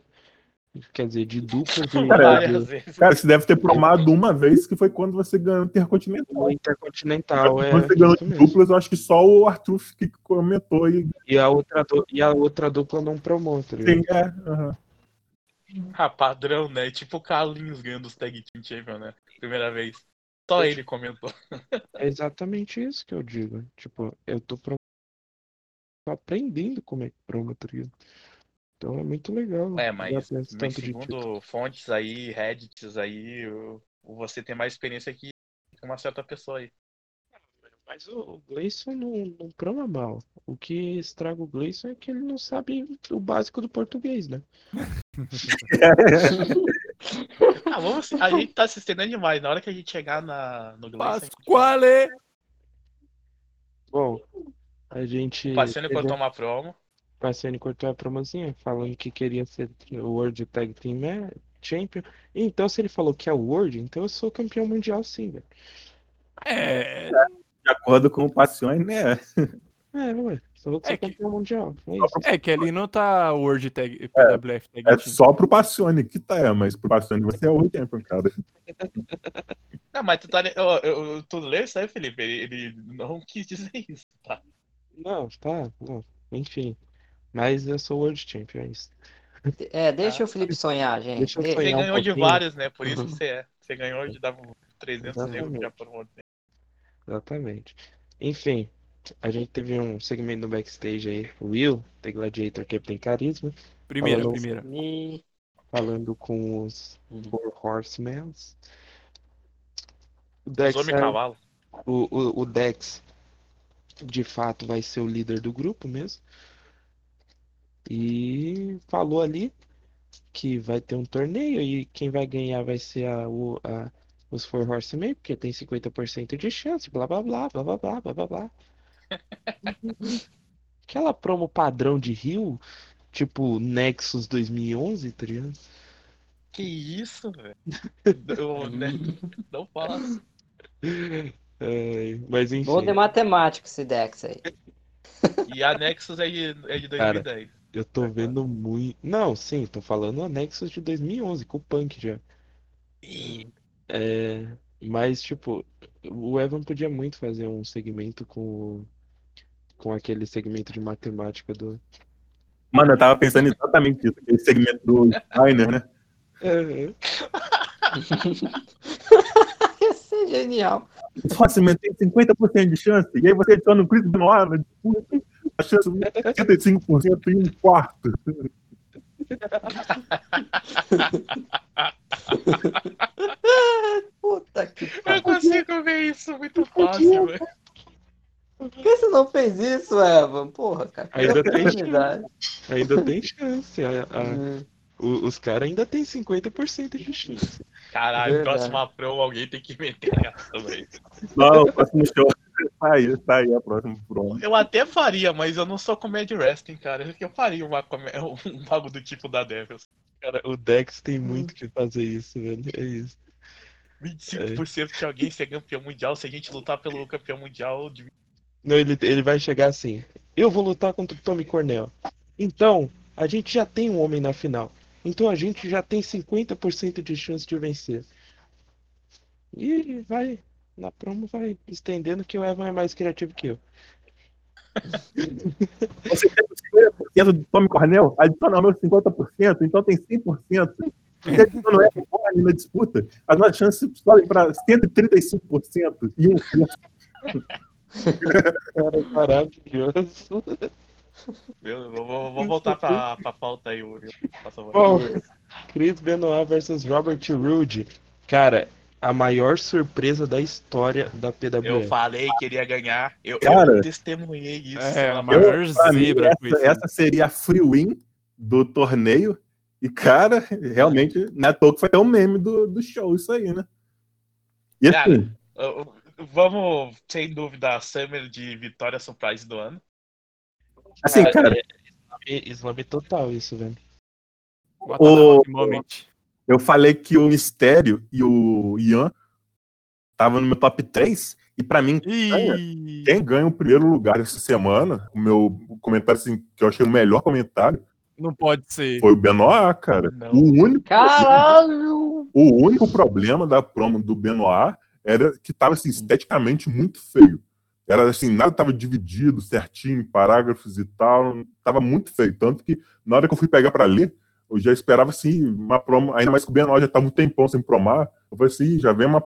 Quer dizer, de dupla de, vezes. Cara, você deve ter promado uma vez que foi quando você ganhou o Intercontinental. do Intercontinental, é quando você ganhou duplas, eu acho que só o Arthur que comentou aí. E a outra, e a outra dupla não promou, tá ligado? Sim, é. aham. Ah, padrão, né? Tipo o Carlinhos ganhando os Tag Team Champion, né? Primeira vez. Só ele comentou. É exatamente isso que eu digo. Tipo, eu tô, pro... tô aprendendo como é que prova, tá? Então é muito legal. É, mas, mas segundo fontes aí, Reddits aí, você tem mais experiência que uma certa pessoa aí. Mas o o Gleison não, não mal. O que estraga o Gleison é que ele não sabe o básico do português, né? Ah, vamos. A gente tá se estendendo demais. Na hora que a gente chegar na, no Gleison, Pasquale! Bom, a gente. o Paciano teve- cortou uma promo. O Paciani cortou a promozinha falando que queria ser o World Tag Team Ma- Champion. Então, se ele falou que é o World, então eu sou campeão mundial sim, velho. É, De acordo com o Passione, né? É, ué. Só vou ser É que- mundial. É é que ele não tá World Tag, PWF Tag É Team. só pro Passione que tá, é, mas pro Passione você é o tempo, cara. Não, mas tu tá. Eu, eu, tu leu isso aí, Felipe? Ele, ele não quis dizer isso, tá? Não, tá. Não. Enfim. Mas eu sou World Champion, é isso. É, deixa o Felipe sonhar, gente. Deixa eu Deixa. Você sonhar um ganhou de vários, né? Por isso Uhum. você é. Você ganhou de dar 300 euros já por um outro. Exatamente. Enfim, a gente teve um segmento no backstage aí. O Will, The Gladiator Captain Carisma, Primeira, Falou- primeira. Falando com os Four Horsemen. O Os Dex, homem é- cavalo. o, o, o Dex, de fato, vai ser o líder do grupo mesmo. E falou ali que vai ter um torneio e quem vai ganhar vai ser a, o, a- os Four Horsemen, porque tem 50% de chance, blá blá blá, blá blá blá, blá blá blá. Aquela promo padrão de Rio, tipo Nexus 2011, tá ligado? Que isso, velho? Eu, né, Não fala assim. É, mas enfim. Bom de matemática esse Dex aí. E a Nexus é de, é de Cara, 2010. Eu tô vendo muito. Não, sim, tô falando o Nexus de 2011, com o Punk já. É, mas, tipo, o Evan podia muito fazer um segmento com, com aquele segmento de matemática do. Mano, eu tava pensando exatamente isso, aquele segmento do Steiner, né? É, Ia ser genial. Assim, mas tem 50% de chance, e aí você adiciona o Chris Benoit, a chance é 75% e um quarto. Puta que Eu pariu. consigo ver isso muito fácil, velho. Por que você não fez isso, Evan? Porra, cara. Ainda tem oportunidade. ainda tem chance. a- a- Hum, o- os caras ainda tem 50% de chance. Caralho, Verdade. próxima alguém tem que meter essa, velho. Não, próximo show. Tá aí, tá aí a próxima pronto. Eu até faria, mas eu não sou comédia wrestling, cara. Eu faria uma, um bagulho do tipo da Devils. Cara, o Dex tem muito que fazer isso, velho. É isso. 25% de alguém ser campeão mundial se a gente lutar pelo campeão mundial de Não, ele, ele vai chegar assim. Eu vou lutar contra o Tommy Cornell. Então, a gente já tem um homem na final. Então a gente já tem 50% de chance de vencer. E vai. Na promo vai estendendo que o Evan é mais criativo que eu. Você tem 50% do Tommy Cornell, adiciona o meu 50%, então tem 100%. Você adiciona o Eric Gordon na disputa, as nossas chances sobem para 135% e um Cara, maravilhoso. Eu, vou, vou- vou voltar pra, pra pauta aí, Uri. Bom, Chris Benoit versus Robert Roode. Cara, a maior surpresa da história da PWF. Eu falei que ele ia ganhar. Eu, Cara, eu testemunhei isso. É, a Eu- maior mim, zebra com essa, isso. essa seria a free win do torneio. E, cara, realmente, é à toa foi até o meme do, do show, isso aí, né? E Cara, assim, eu- eu- Vamos, sem dúvida, a Summer de Vitória Surprise do ano. assim, cara, é islame, islame total isso, velho. o- Moment. Eu falei que o Mistério e o Ian estavam no meu top 3. E pra mim, Ih, quem ganha o primeiro lugar essa semana, o meu comentário assim, que eu achei o melhor comentário, não pode ser. foi o Benoit, cara. Não. O único, Caralho! o único problema da promo do Benoit era que tava assim, esteticamente muito feio. Era assim, nada tava dividido certinho, parágrafos e tal. Tava muito feio. Tanto que na hora que eu fui pegar pra ler, eu já esperava assim, uma promo, ainda mais que o Benoit já tava um tempão sem promar. Eu falei assim, já vem uma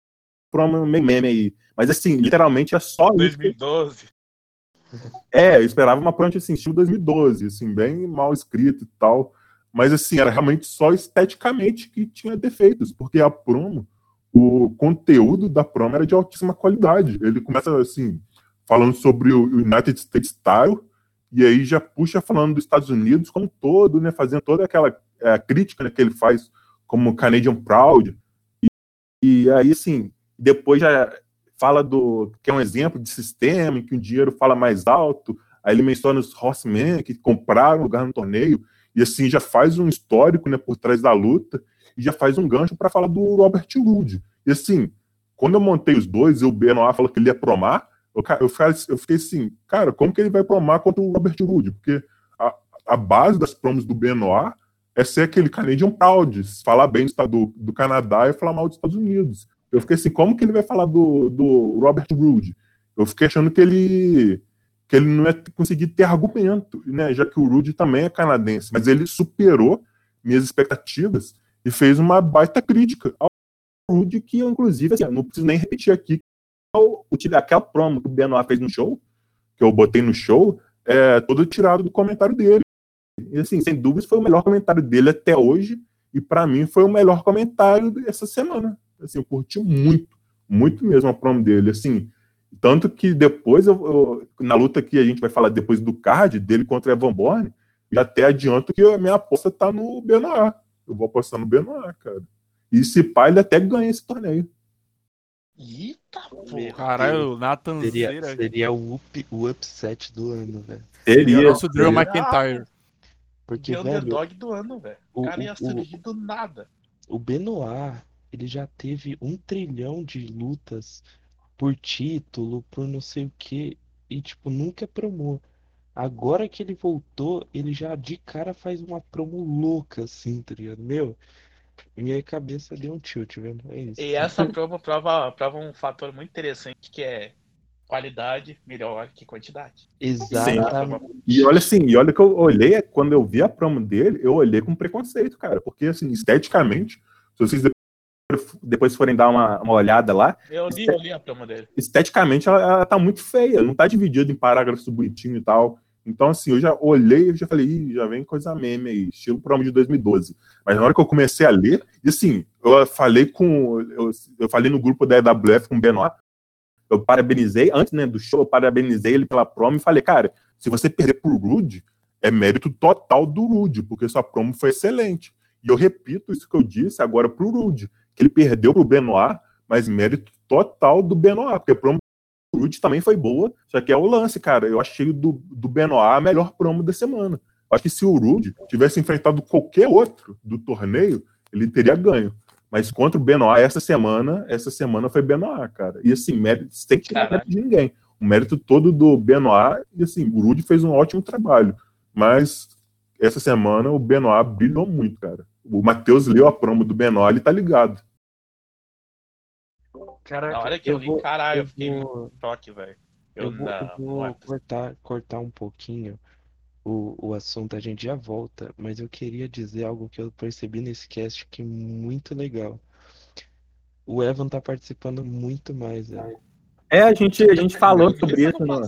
promo meio meme aí. Mas assim, literalmente é só isso. 2012. É, eu esperava uma promo assim, estilo 2012, assim, bem mal escrito e tal. Mas assim, era realmente só esteticamente que tinha defeitos, porque a promo, o conteúdo da promo era de altíssima qualidade. Ele começa assim, falando sobre o United States Style, e aí já puxa falando dos Estados Unidos como um todo, né? Fazendo toda aquela é, crítica né, que ele faz como Canadian Proud. E, e aí, assim, depois já fala do que é um exemplo de sistema em que o dinheiro fala mais alto. Aí ele menciona os horsemen que compraram lugar no torneio e assim já faz um histórico, né, por trás da luta e já faz um gancho para falar do Robert Roode. E assim, quando eu montei os dois, e o Benoit falou que ele ia promar, eu, eu, eu fiquei assim, cara, como que ele vai promar contra o Robert Roode? Porque a, a base das promos do Benoit é ser aquele Canadian Proud, falar bem do, do, Canadá e falar mal dos Estados Unidos. Eu fiquei assim, como que ele vai falar do, do Robert Roode? Eu fiquei achando que ele que ele não ia conseguir ter argumento, né? Já que o Rude também é canadense, mas ele superou minhas expectativas e fez uma baita crítica ao Rude, que inclusive, assim, não preciso nem repetir aqui, aquela promo que o Benoit fez no show, que eu botei no show, é todo tirado do comentário dele. E assim, sem dúvidas, foi o melhor comentário dele até hoje, e para mim foi o melhor comentário dessa semana. Assim, eu curti muito, muito mesmo a promo dele. Assim, tanto que depois, eu, eu- na luta que a gente vai falar depois do card dele contra Evan Bourne, já até adianto que a minha aposta tá no Benoit. Eu vou apostar no Benoit, cara. E se pá, ele até ganha esse torneio. Eita, porra. Caralho, Nathan Seria, seria o, up, o upset do ano, velho. Seria o Seria. nosso Drew seria. McIntyre. Porque, Que velho, underdog do ano, velho. O o- cara ia o- surgir do nada. o Benoit, ele já teve um trilhão de lutas por título, por não sei o que, e tipo, nunca promou. Agora que ele voltou, ele já de cara faz uma promo louca, assim, tá ligado? Meu, minha cabeça deu um tilt, velho. É isso. E essa promo prova, prova um fator muito interessante que é qualidade melhor que quantidade. Exatamente. E olha assim, e olha que eu olhei, quando eu vi a promo dele, eu olhei com preconceito, cara. Porque, assim, esteticamente, se vocês depois- forem dar uma, uma olhada lá, Eu li, eu li a promo dele. esteticamente ela, ela tá muito feia, não tá dividida em parágrafos bonitinhos e tal. Então, assim, eu já olhei e já falei, Ih, já vem coisa meme aí, estilo promo de 2012. Mas na hora que eu comecei a ler, e assim, eu falei com. Eu, eu falei no grupo da EWF com o Benoit, eu parabenizei, antes né, do show, eu parabenizei ele pela promo e falei, cara, se você perder pro Rude, é mérito total do Rude, porque sua promo foi excelente. E eu repito isso que eu disse agora pro Rude, que ele perdeu pro Benoit, mas mérito total do Benoit, porque a promo do Rude também foi boa, só que é o lance, cara. Eu achei do, do Benoit a melhor promo da semana. Acho que se o Rude tivesse enfrentado qualquer outro do torneio, ele teria ganho. Mas contra o Benoit, essa semana, essa semana foi Benoit, cara. E assim, mérito, sem tirar Caralho. mérito de ninguém. O mérito todo do Benoit, e assim, o Rude fez um ótimo trabalho. Mas essa semana o Benoit brilhou muito, cara. O Matheus leu a promo do Benoit, ele tá ligado. Na hora que eu, li, caralho, eu fiquei vou- muito choque, velho. Eu vou, eu vou não é. cortar, cortar um pouquinho o, o assunto, a gente já volta, mas eu queria dizer algo que eu percebi nesse cast que é muito legal. O Evan tá participando muito mais, né? É, a gente, a gente falou sobre o isso. No,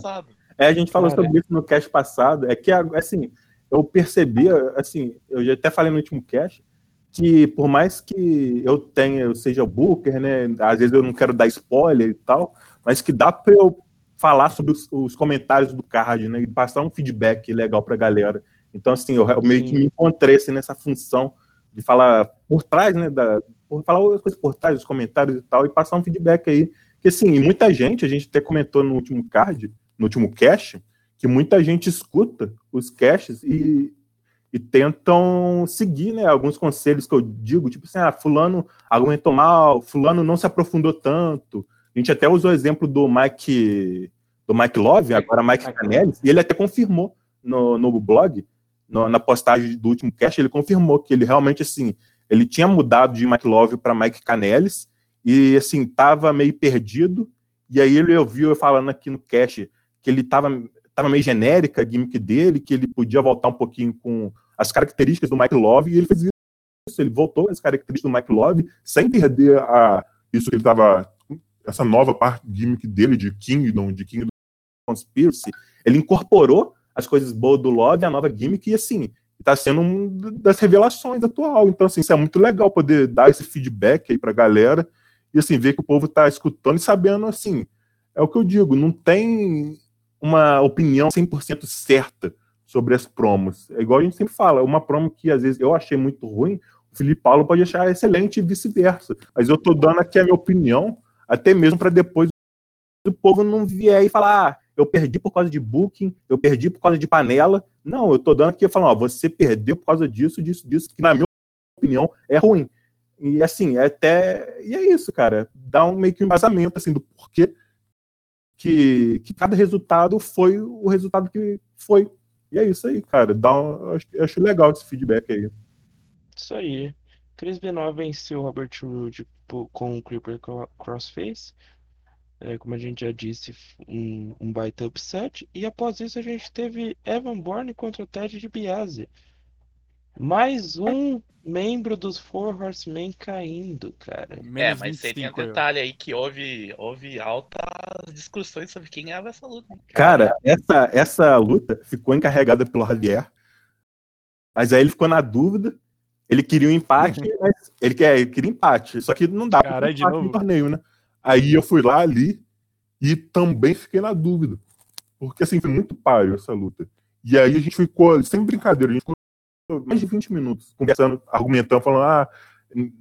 é, a gente falou Cara. sobre isso no cast passado. É que, assim, eu percebi, assim, eu já até falei no último cast, que por mais que eu tenha, eu seja booker, né? Às vezes eu não quero dar spoiler e tal, mas que dá pra eu falar sobre os, os comentários do card, né? E passar um feedback legal pra galera. Então, assim, eu, eu meio que me encontrei assim, nessa função de falar por trás, né? Da, por falar as coisas por trás, os comentários e tal, e passar um feedback aí. Porque, assim, muita gente, a gente até comentou no último card, no último cast, que muita gente escuta os casts e, e tentam seguir, né? Alguns conselhos que eu digo, tipo assim, ah, fulano argumentou mal, fulano não se aprofundou tanto. A gente até usou o exemplo do Mike, do Mike Love, agora Mike Canelli, e ele até confirmou no, no blog, no- na postagem do último cast, ele confirmou que ele realmente, assim, ele tinha mudado de Mike Love para Mike Canelis e, assim, tava meio perdido. E aí ele ouviu eu falando aqui no cast que ele tava, tava meio genérica a gimmick dele, que ele podia voltar um pouquinho com as características do Mike Love, e ele fez isso. Ele voltou às características do Mike Love sem perder a, isso que ele tava. Essa nova parte gimmick dele de Kingdom, de Kingdom Conspiracy. Ele incorporou as coisas boas do Love, a nova gimmick, e assim, tá sendo um das revelações atual. Então, assim, isso é muito legal poder dar esse feedback aí pra galera e, assim, ver que o povo tá escutando e sabendo, assim, é o que eu digo, não tem uma opinião 100% certa sobre as promos. É igual a gente sempre fala, uma promo que às vezes eu achei muito ruim, o Felipe Paulo pode achar excelente e vice-versa. Mas eu tô dando aqui a minha opinião, até mesmo para depois o povo não vier e falar, ah, eu perdi por causa de booking, eu perdi por causa de panela. Não, eu tô dando aqui falando, ó, você perdeu por causa disso, disso, disso, que na minha opinião é ruim. E assim, é até. E é isso, cara. Dá um meio que um embasamento assim, do porquê que, que cada resultado foi o resultado que foi. E é isso aí, cara. Dá um, eu acho, eu acho legal esse feedback aí. Isso aí. Chris Benoit venceu Robert Roode com o Creeper Cro- Crossface. É, como a gente já disse, um, um baita upset. E após isso a gente teve Evan Bourne contra o Ted DiBiase. Mais um membro dos Four Horsemen caindo, cara. É, mas aí tem um 25 detalhe aí que houve, houve altas discussões sobre quem ganhava essa luta. Cara, essa, essa luta ficou encarregada pelo Javier. Mas aí ele ficou na dúvida. Ele queria um empate, mas ele, quer, ele queria empate. Só que não dá pra Caralho, de empate no novo? torneio, né? Aí eu fui lá ali e também fiquei na dúvida. Porque assim, foi muito páreo essa luta. E aí a gente ficou, sem brincadeira, a gente ficou mais de 20 minutos conversando, argumentando, falando, ah,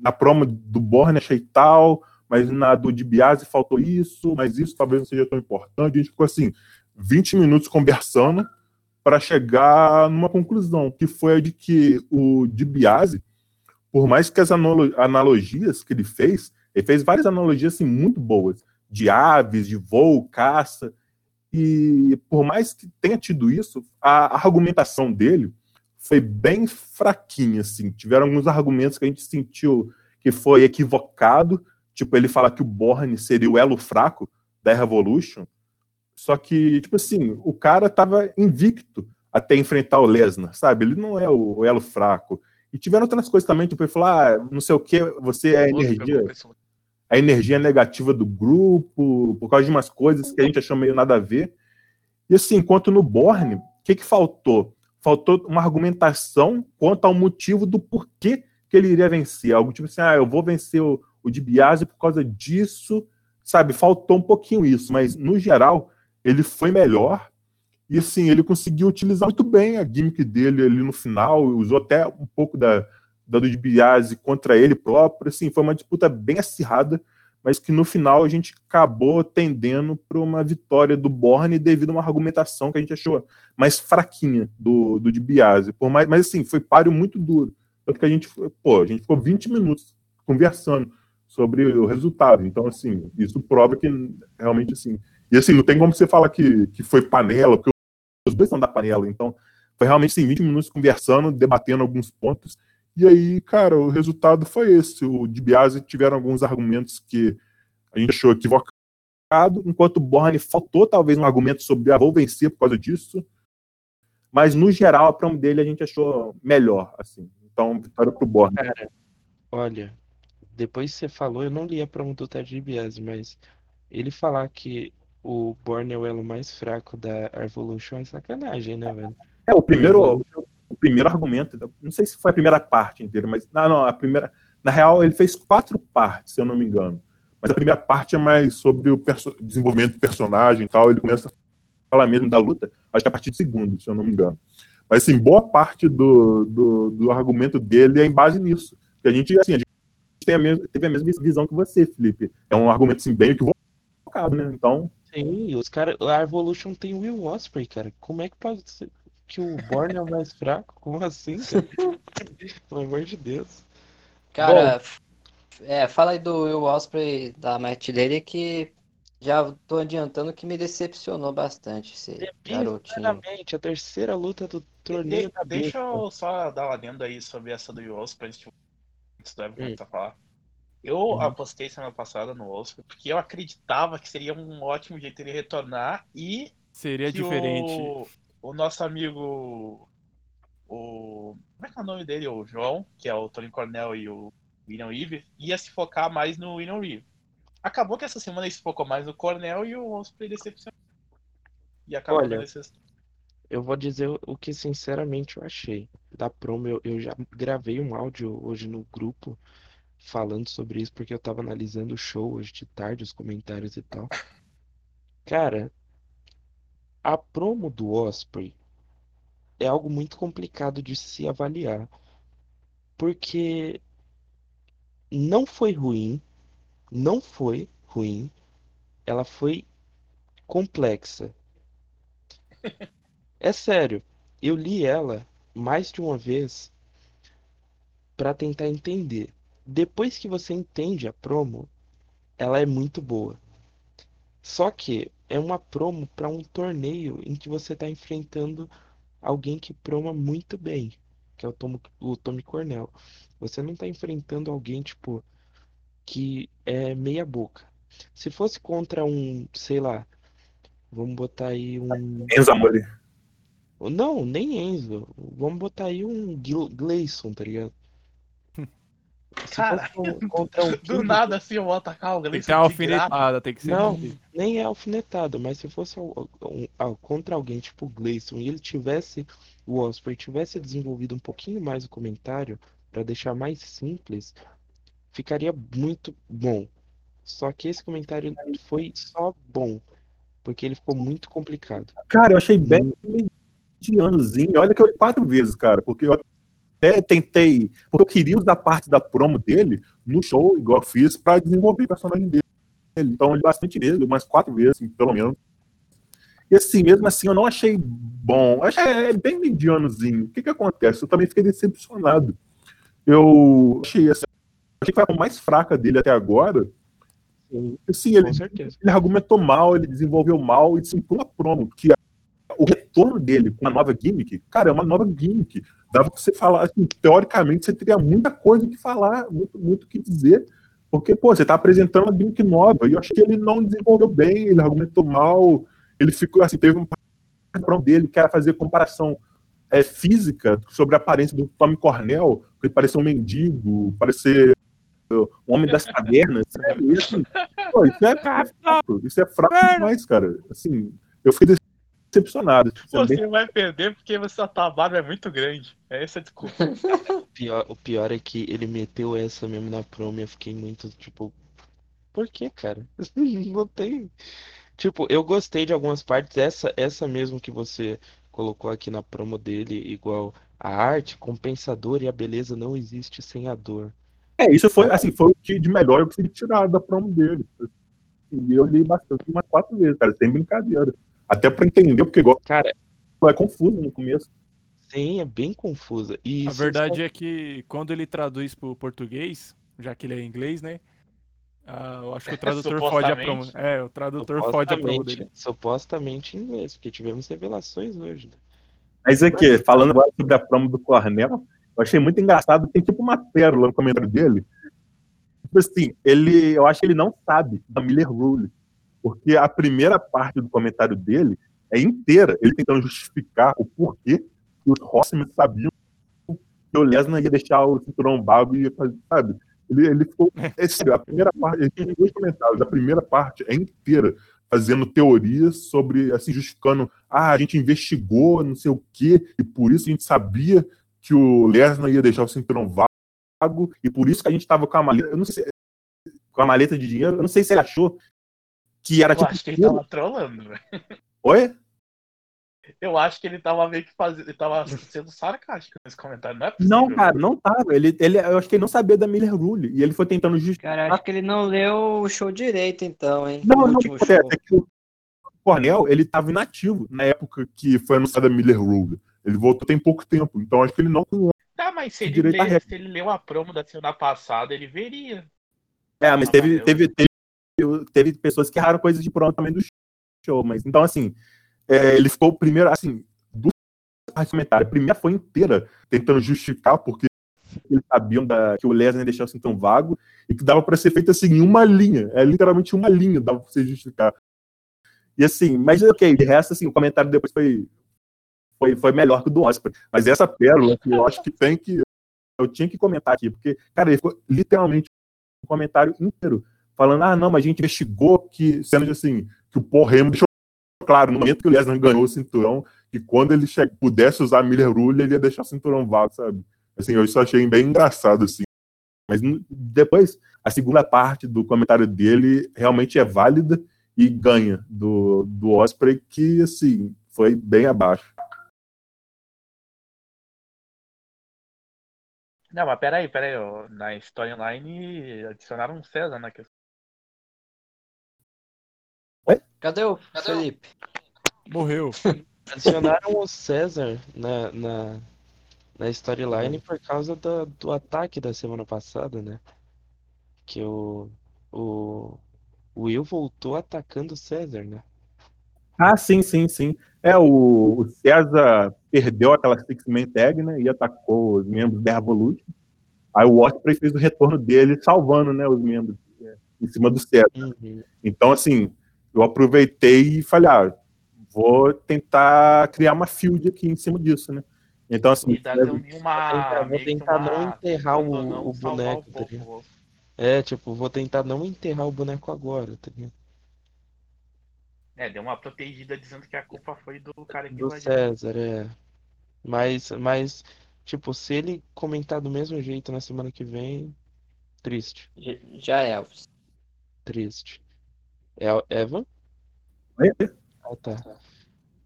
na promo do Borne achei tal, mas na do DiBiase faltou isso, mas isso talvez não seja tão importante. A gente ficou assim, 20 minutos conversando para chegar numa conclusão, que foi a de que o DiBiase, por mais que as analo- analogias que ele fez, ele fez várias analogias assim, muito boas, de aves, de voo, caça, e por mais que tenha tido isso, a argumentação dele foi bem fraquinha, assim. Tiveram alguns argumentos que a gente sentiu que foi equivocado, tipo ele fala que o Borne seria o elo fraco da Revolution, só que, tipo assim, o cara tava invicto até enfrentar o Lesnar, sabe? Ele não é o, elo fraco. E tiveram outras coisas também, tipo, ele falou, ah, não sei o que, você é a energia, a energia negativa do grupo, por causa de umas coisas que a gente achou meio nada a ver. E assim, enquanto no Borne, o que, que faltou? Faltou uma argumentação quanto ao motivo do porquê que ele iria vencer. Algo tipo assim, ah, eu vou vencer o, o DiBiase por causa disso, sabe? Faltou um pouquinho isso, mas no geral, ele foi melhor. E assim, ele conseguiu utilizar muito bem a gimmick dele ali no final, usou até um pouco da, da do DiBiase contra ele próprio. Assim, foi uma disputa bem acirrada, mas que no final a gente acabou tendendo para uma vitória do Borne devido a uma argumentação que a gente achou mais fraquinha do, do DiBiase. Por mais, mas assim, foi páreo muito duro. Tanto que a gente, foi- pô, a gente ficou 20 minutos conversando sobre o resultado. Então, assim, isso prova que realmente assim. E assim, não tem como você falar que, que foi panela, porque os dois são da panela. Então, foi realmente assim, 20 minutos conversando, debatendo alguns pontos. E aí, cara, o resultado foi esse. O DiBiase tiveram alguns argumentos que a gente achou equivocados, enquanto o Borne faltou talvez um argumento sobre ah, vou vencer por causa disso. Mas no geral a promo dele a gente achou melhor, assim. Então, vitória pro Borne. Cara, olha, depois que você falou, eu não li a promo do Ted DiBiase, mas ele falar que o Borne é o elo mais fraco da Evolution é sacanagem, né, velho? É, o primeiro, o primeiro argumento, não sei se foi a primeira parte inteira, mas não, não, a primeira, na real ele fez quatro partes, se eu não me engano. Mas a primeira parte é mais sobre o perso- desenvolvimento do personagem e tal, ele começa a falar mesmo da luta, acho que a partir do segundo, se eu não me engano. Mas assim, boa parte do, do, do argumento dele é em base nisso. Que a gente, assim, a gente tem a mesma, teve a mesma visão que você, Felipe. É um argumento assim, bem equivocado, né? Então, Sim, os caras. A Evolution tem o Will Osprey, cara. Como é que pode ser que o Borne é o mais fraco? Como assim, cara? Pelo amor de Deus. Cara, f- é, fala aí do Will Osprey da match dele que já tô adiantando que me decepcionou bastante esse garotinho. A terceira luta do torneio De- deixa eu só dar um adendo aí sobre essa do Osprey antes do Everton Hum. falar. Eu Uhum. apostei semana passada no Osprey porque eu acreditava que seria um ótimo jeito ele retornar e Seria diferente. O, o nosso amigo. O. Como é que é o nome dele? O João, que é o Tony Cornell e o William Reeve, ia se focar mais no William Reeve. Acabou que essa semana ele se focou mais no Cornell e o Osprey decepcionou. E acabou Olha, Eu vou dizer o que sinceramente eu achei. Da promo, eu, eu já gravei um áudio hoje no grupo falando sobre isso, porque eu tava analisando o show hoje de tarde, os comentários e tal. Cara, a promo do Osprey é algo muito complicado de se avaliar. Porque não foi ruim, não foi ruim, ela foi complexa. É sério, eu li ela mais de uma vez para tentar entender. Depois que você entende a promo, ela é muito boa. Só que é uma promo para um torneio em que você está enfrentando alguém que proma muito bem, que é o, Tom, o Tommy Cornell. Você não está enfrentando alguém tipo que é meia boca. Se fosse contra um, sei lá, vamos botar aí um Enzo Amore. não, nem Enzo. Vamos botar aí um Gleison, tá ligado? Cara, um- contra um Do nada assim eu vou atacar o Tem que de graça. alfinetada, tem que ser. Não, nem é alfinetado, mas se fosse al- um- al- contra alguém tipo o Gleison e ele tivesse, o Osprey tivesse desenvolvido um pouquinho mais o comentário pra deixar mais simples, ficaria muito bom. Só que esse comentário foi só bom, porque ele ficou muito complicado. Cara, eu achei bem medianozinho. Olha que eu li quatro vezes, cara, porque eu até tentei. Porque eu queria usar parte da promo dele no show, igual eu fiz, pra desenvolver o personagem dele. Então eu li bastante vezes, umas quatro vezes, assim, pelo menos. E assim, mesmo assim, eu não achei bom. Eu achei bem medianozinho. O que que acontece? Eu também fiquei decepcionado. Eu achei, assim, achei que foi a mais fraca dele até agora. Assim, ele, ele argumentou mal, ele desenvolveu mal e assim, uma promo que o retorno dele com uma nova gimmick, cara, é uma nova gimmick. Dava pra você falar, assim, teoricamente, você teria muita coisa que falar, muito, muito que dizer, porque, pô, você tá apresentando uma gimmick nova, e eu acho que ele não desenvolveu bem, ele argumentou mal, ele ficou, assim, teve um promo dele que era fazer comparação é, física sobre a aparência do Tommy Cornell, que ele parecia um mendigo, parecia o homem das cavernas? E, assim, isso é fraco, isso é fraco demais, cara. Assim, eu fiquei decepcionado. bem Você vai perder porque você sua barba é muito grande. É essa a desculpa. Pior, o pior é que ele meteu essa mesmo na promo e eu fiquei muito, tipo, por que, cara? Não tem. Tipo, eu gostei de algumas partes, essa, essa mesmo que você colocou aqui na promo dele, igual a arte compensadora e a beleza não existe sem a dor. É, isso foi, assim, foi o que de melhor eu consegui tirar da promo dele. E eu li bastante, umas quatro vezes, cara, sem brincadeira. Até pra entender, porque igual Cara, é confuso no começo. sim, é bem confusa. E A verdade é que quando ele traduz pro português, já que ele é inglês, né? ah, eu acho que o tradutor fode a promo. Supostamente. É, o tradutor fode a promo supostamente, dele. supostamente em inglês, porque tivemos revelações hoje. né? Mas aqui, falando agora sobre a promo do Cornell, eu achei muito engraçado, tem tipo uma pérola no comentário dele. Tipo assim, ele, eu acho que ele não sabe da Miller Rule. Porque a primeira parte do comentário dele é inteira, ele tentando justificar o porquê que os Rossman sabiam que o Lesnar ia deixar o cinturão vago e ia fazer, sabe? Ele, ele ficou. É sério, a primeira parte, ele tem dois comentários. A primeira parte é inteira, fazendo teorias sobre, assim, justificando, ah, a gente investigou, não sei o quê, e por isso a gente sabia que o Lesnar ia deixar o cinturão vago, e por isso que a gente tava com a maleta. Eu não sei se, com a maleta de dinheiro, eu não sei se ele achou que era Eu tipo. acho que ele tava trolando, velho. Oi? Eu acho que ele tava meio que fazendo. Ele tava sendo sarcástico nesse comentário. Não é possível. Não, cara, não tava. Ele, ele, eu acho que ele não sabia da Miller Rule. E ele foi tentando justificar. Cara, acho que ele não leu o show direito, então, hein? Não, o não, show. é que o Cornell, ele tava inativo na época que foi anunciada a Miller Rule. Ele voltou tem pouco tempo, então acho que ele não. Tá, mas se ele, lê, se ele leu a promo da semana passada, ele veria. É, mas Não, teve, teve, teve, teve pessoas que erraram coisas de pronto também do show. Mas, então, assim, é, ele ficou primeiro, assim, duas partes. A primeira foi inteira tentando justificar porque eles sabiam da, que o Lesnar ia deixar o cinturão vago e que dava pra ser feito assim, em uma linha. É literalmente uma linha, dava pra você justificar. E assim, mas ok, de resto, assim, o comentário depois foi, foi, foi melhor que o do Osprey. Mas essa pérola que eu acho que tem que. Eu tinha que comentar aqui, porque, cara, ele ficou literalmente um comentário inteiro falando: ah, não, mas a gente investigou que, sendo assim, que o Heyman deixou claro, no momento que o Lesnar ganhou o cinturão, que quando ele che- pudesse usar a Miller Rule, ele ia deixar o cinturão vago, sabe? Assim, eu isso achei bem engraçado, assim. Mas n- depois, a segunda parte do comentário dele realmente é válida e ganha do, do Osprey, que, assim, foi bem abaixo. Não, mas peraí, peraí. Na storyline adicionaram um César na questão. Cadê o Felipe? Morreu. Adicionaram o César na, na, na storyline por causa do, do ataque da semana passada, né? Que o, o, o Will voltou atacando o César, né? Ah, sim, sim, sim. É, o, o César perdeu aquela Six-Man Tag, né? E atacou os membros da Revolution. Aí o Osprey fez o retorno dele, salvando, né, os membros é, em cima do César. Uhum. Então, assim, eu aproveitei e falei, ah, vou tentar criar uma field aqui em cima disso, né? Então, assim, dá César- um- uma. Vou tentar- uma- não enterrar o- não o boneco, tá ligado? povo. É, tipo, vou tentar não enterrar o boneco agora, tá ligado? É, deu uma protegida dizendo que a culpa foi do cara que Do. César, é. Mas, mas, tipo, se ele comentar do mesmo jeito na semana que vem, triste, Já é, Elvis. triste. É o Evan? Oi? Ah, tá.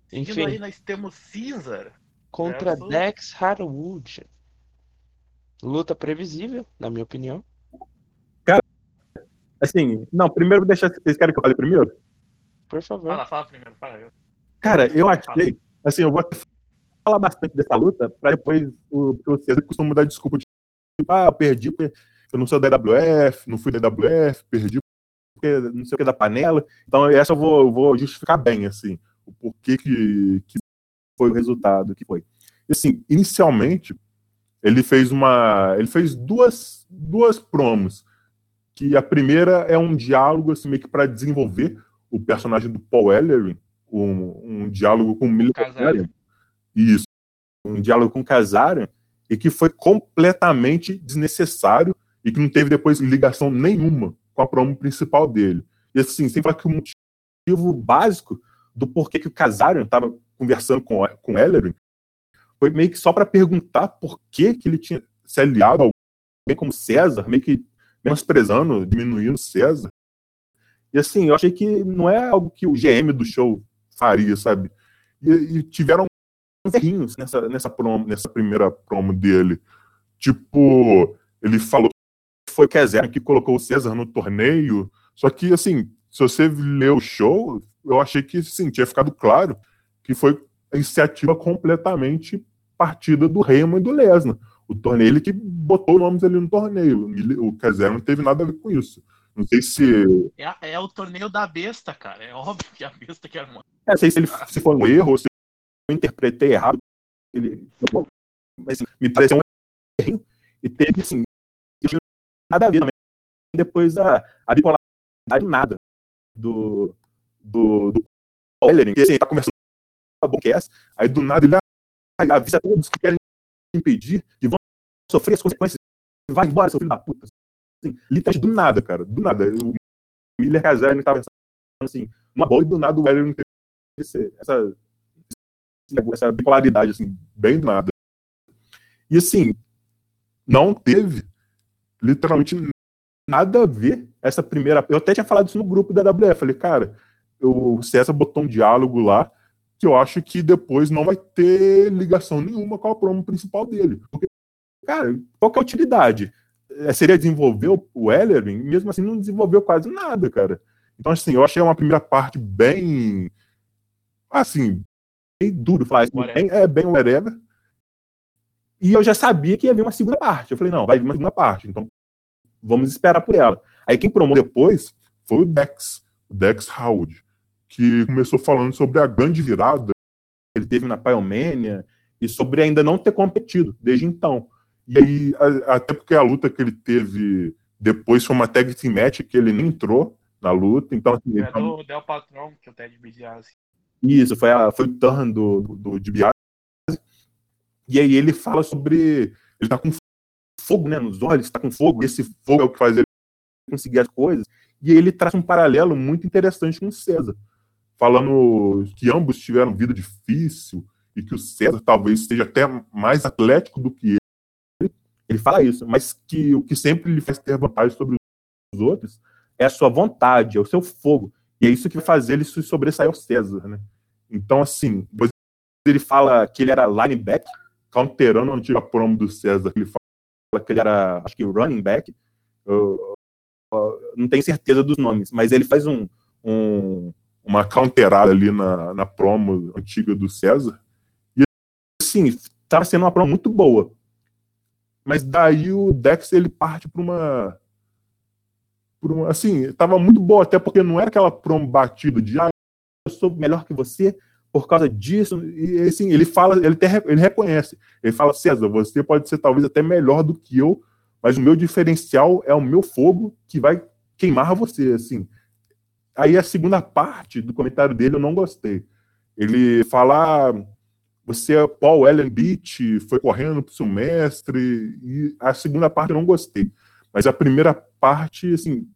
Seguindo Enfim. aí, nós temos Caesar. Contra versus- Dex Harwood. Luta previsível, na minha opinião. assim, não, primeiro vou deixar, vocês querem que eu fale primeiro? Por favor. Fala, fala primeiro, fala. Eu. Cara, eu achei, assim, eu vou falar bastante dessa luta, pra depois o, porque o César costuma dar desculpa, tipo, ah, eu perdi eu não sou da WF, não fui da WF, perdi porque não sei o que da panela. Então, essa eu vou, eu vou justificar bem, assim, o porquê que, que foi o resultado que foi. E, assim, inicialmente, ele fez uma. Ele fez duas, duas promos. Que a primeira é um diálogo, assim, meio que para desenvolver o personagem do Paul Ellery, um, um diálogo com o Miller Kazarian. Isso. Um diálogo com Kazarian, e que foi completamente desnecessário e que não teve depois ligação nenhuma com a promo principal dele. E assim, sem falar que o motivo básico do porquê que o Kazarian estava conversando com, com Ellery foi meio que só para perguntar por que, que ele tinha se aliado a alguém como César, meio que menosprezando, diminuindo César. E assim, eu achei que não é algo que o GM do show faria, sabe? E, e tiveram uns errinhos nessa, nessa, promo, nessa primeira promo dele. Tipo, ele falou foi o que colocou o César no torneio. Só que, assim, se você leu o show, eu achei que, sim, tinha ficado claro que foi a iniciativa completamente partida do Raymond e do Lesnar. O torneio, ele que botou nomes ali no torneio. O Kazarian não teve nada a ver com isso. Não sei se. É, é o torneio da besta, cara. É óbvio que a besta que armou. É, não sei se, ele, se foi um erro ou se eu interpretei errado. Ele, mas assim, me pareceu um erro. E teve, assim, nada a ver. Depois a, a bipolaridade nada do, do, do Ellering, que assim, tá conversando com a Boncast, aí do nada ele avisa todos que querem impedir, que vão sofrer as consequências. Vai embora, seu filho da puta. Assim, literalmente do nada, cara. Do nada. O Miller Kazarian tava pensando assim, uma bola e do nada o Ellering teve essa, essa bipolaridade, assim, bem do nada. E assim, não teve literalmente nada a ver essa primeira. Eu até tinha falado isso no grupo da WF. Falei, cara, o César botou um diálogo lá que eu acho que depois não vai ter ligação nenhuma com a promo principal dele. Porque, cara, qual que é a utilidade? É, seria desenvolver o Ellering, mesmo assim não desenvolveu quase nada, cara. Então, assim, eu achei uma primeira parte bem. Assim, bem duro falar isso. Bem, é bem whatever. E eu já sabia que ia vir uma segunda parte. Eu falei, não, vai vir uma segunda parte. Então, vamos esperar por ela. Aí quem promou depois foi o Dex, o Dex Howard, que começou falando sobre a grande virada que ele teve na Pyromania e sobre ainda não ter competido desde então. E aí, até porque a luta que ele teve depois foi uma tag team match que ele nem entrou na luta. Então, assim, é do Del Patron, que é o Ted DiBiase. Isso, foi, a, foi o turn do, do, do DiBiase. E aí ele fala sobre. Ele tá com fogo né, nos olhos, está com fogo, e esse fogo é o que faz ele conseguir as coisas. E ele traz um paralelo muito interessante com César, falando que ambos tiveram vida difícil e que o César talvez seja até mais atlético do que ele. Ele fala isso, mas que o que sempre lhe faz ter vantagem sobre os outros é a sua vontade, é o seu fogo. E é isso que vai fazer ele se sobressair ao César, né? Então, assim, ele fala que ele era linebacker, counterando a antiga promo do César, ele que ele era, acho que running back, eu, eu, não tenho certeza dos nomes, mas ele faz um, um uma counterada ali na, na promo antiga do César. E assim, estava sendo uma promo muito boa. Mas daí o Dex ele parte para uma, uma. Assim, estava muito boa, até porque não era aquela promo batida de ah, eu sou melhor que você, por causa disso. E assim, ele fala, ele, até, ele reconhece. Ele fala, César, você pode ser talvez até melhor do que eu, mas o meu diferencial é o meu fogo que vai queimar você, assim. Aí a segunda parte do comentário dele eu não gostei. Ele fala, ah, você é Paul Ellen Beach, foi correndo pro seu mestre, e a segunda parte eu não gostei. Mas a primeira parte, assim,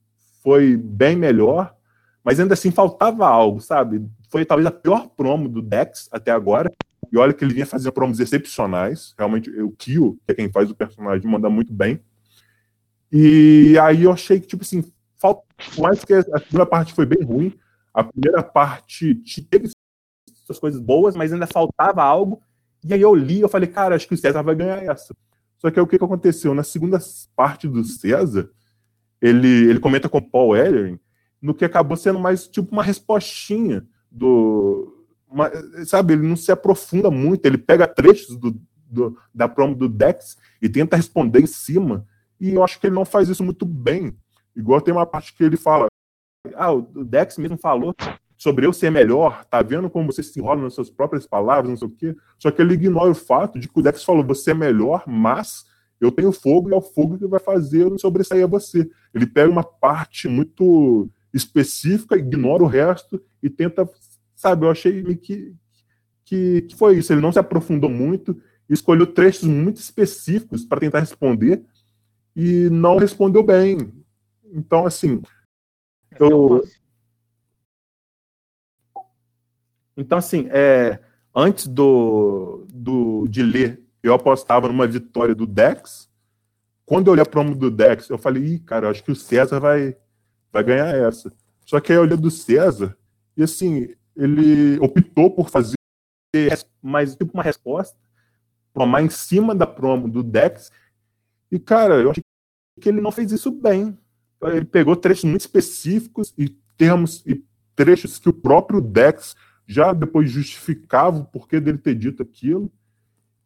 foi bem melhor, mas ainda assim faltava algo, sabe? foi talvez a pior promo do Dex até agora. E olha que ele vinha fazendo promos excepcionais. Realmente, o Kyo, que é quem faz o personagem, manda muito bem. E aí eu achei que, tipo assim, falta mais que a segunda parte foi bem ruim. A primeira parte teve suas coisas boas, mas ainda faltava algo. E aí eu li, eu falei, cara, acho que o César vai ganhar essa. Só que aí, o que, aconteceu? Na segunda parte do César, ele, ele comenta com o Paul Ellering, no que acabou sendo mais tipo uma respostinha do. Uma, sabe, ele não se aprofunda muito, ele pega trechos do, do, da promo do Dex e tenta responder em cima. E eu acho que ele não faz isso muito bem. Igual tem uma parte que ele fala. Ah, o Dex mesmo falou sobre eu ser melhor, tá vendo como você se enrola nas suas próprias palavras, não sei o quê. Só que ele ignora o fato de que o Dex falou, você é melhor, mas eu tenho fogo e é o fogo que vai fazer eu sobressair a você. Ele pega uma parte muito específica, ignora o resto e tenta, sabe, eu achei que, que, que foi isso. Ele não se aprofundou muito, escolheu trechos muito específicos para tentar responder e não respondeu bem. Então, assim, eu. Então, assim, é, antes do, do, de ler, eu apostava numa vitória do Dex. Quando eu olhei a promo do Dex, eu falei, Ih, cara, acho que o César vai, vai ganhar essa. Só que aí eu olhei do César, e assim, ele optou por fazer mais tipo uma resposta, promar em cima da promo do Dex. E, cara, eu acho que ele não fez isso bem. Ele pegou trechos muito específicos e termos e trechos que o próprio Dex já depois justificava o porquê dele ter dito aquilo.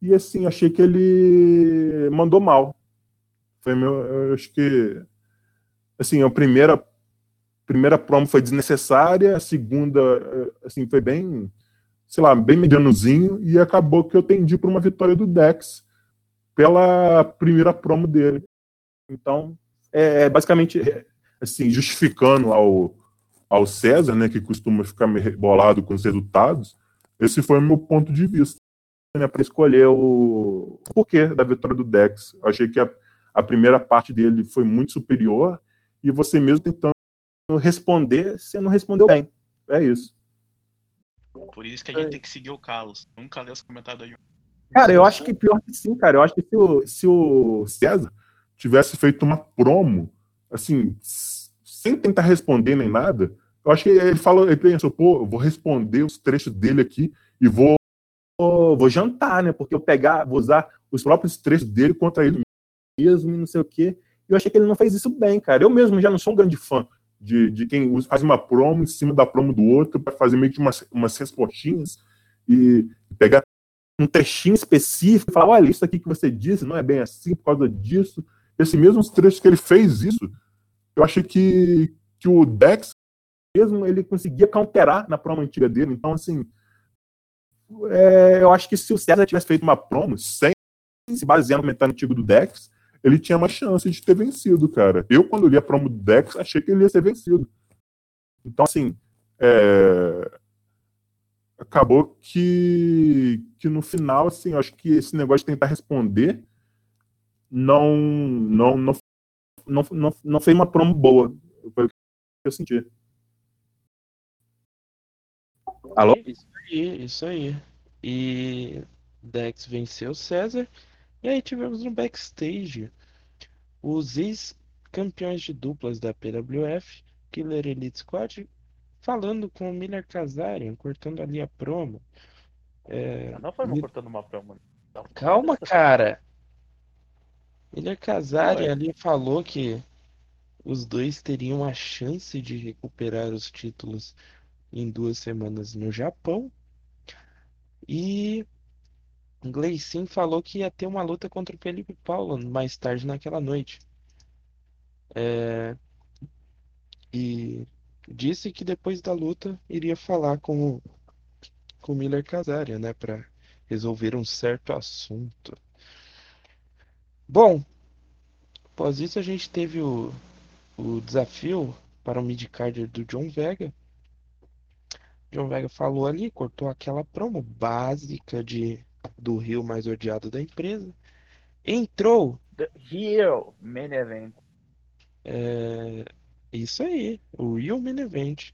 E assim, achei que ele mandou mal. Foi meu, eu acho que assim, a primeira primeira promo foi desnecessária, a segunda, eh, assim, foi bem, sei lá, bem medianozinho, e acabou que eu tendi para uma vitória do Dex pela primeira promo dele. Então, é, é basicamente, assim, justificando ao, ao César, né, que costuma ficar bolado com os resultados, esse foi o meu ponto de vista né, para escolher o... o porquê da vitória do Dex. Eu achei que a, a primeira parte dele foi muito superior e você mesmo tentando responder, você não respondeu bem. É isso. Por isso que a gente tem que seguir o Carlos. Nunca lê os comentários aí. Cara, eu acho que pior que sim, cara. Eu acho que se o, se o César tivesse feito uma promo, assim, sem tentar responder nem nada, eu acho que ele falou, ele pensou, pô, eu vou responder os trechos dele aqui e vou, vou jantar, né? Porque eu pegar, vou usar os próprios trechos dele contra ele mesmo e não sei o quê. Eu achei que ele não fez isso bem, cara. Eu mesmo já não sou um grande fã de, de quem faz uma promo em cima da promo do outro para fazer meio que umas, umas respostinhas e pegar um trechinho específico e falar, olha, isso aqui que você disse não é bem assim por causa disso. Esse mesmo trecho que ele fez isso, eu achei que, que o Dex mesmo ele conseguia counterar na promo antiga dele. Então, assim, é, eu acho que se o César tivesse feito uma promo sem se basear no comentário antigo do Dex, ele tinha uma chance de ter vencido, cara. Eu, quando li a promo do Dex, achei que ele ia ser vencido. Então, assim, é... acabou que, que no final, assim, eu acho que esse negócio de tentar responder não, não, não, não, não, não fez uma promo boa. Foi o que eu senti. Alô? Isso aí, isso aí. E Dex venceu César. E aí tivemos no backstage os ex-campeões de duplas da PWF, Killer Elite Squad, falando com o Miller Kazarian, cortando ali a promo. É, Não foi cortando uma promo. Não. Calma, cara. Miller Kazarian ali falou que os dois teriam a chance de recuperar os títulos em duas semanas no Japão. E Gleicin falou que ia ter uma luta contra o Felipe Paulo mais tarde naquela noite. É, E disse que depois da luta iria falar com o, com o Miller Kazarian, né, para resolver um certo assunto. Bom, após isso a gente teve o, o desafio para o midcarder do John Vega. John Vega falou ali, cortou aquela promo básica de do Rio mais odiado da empresa. Entrou. The Hero Main Event. É, isso aí, o Real Main Event.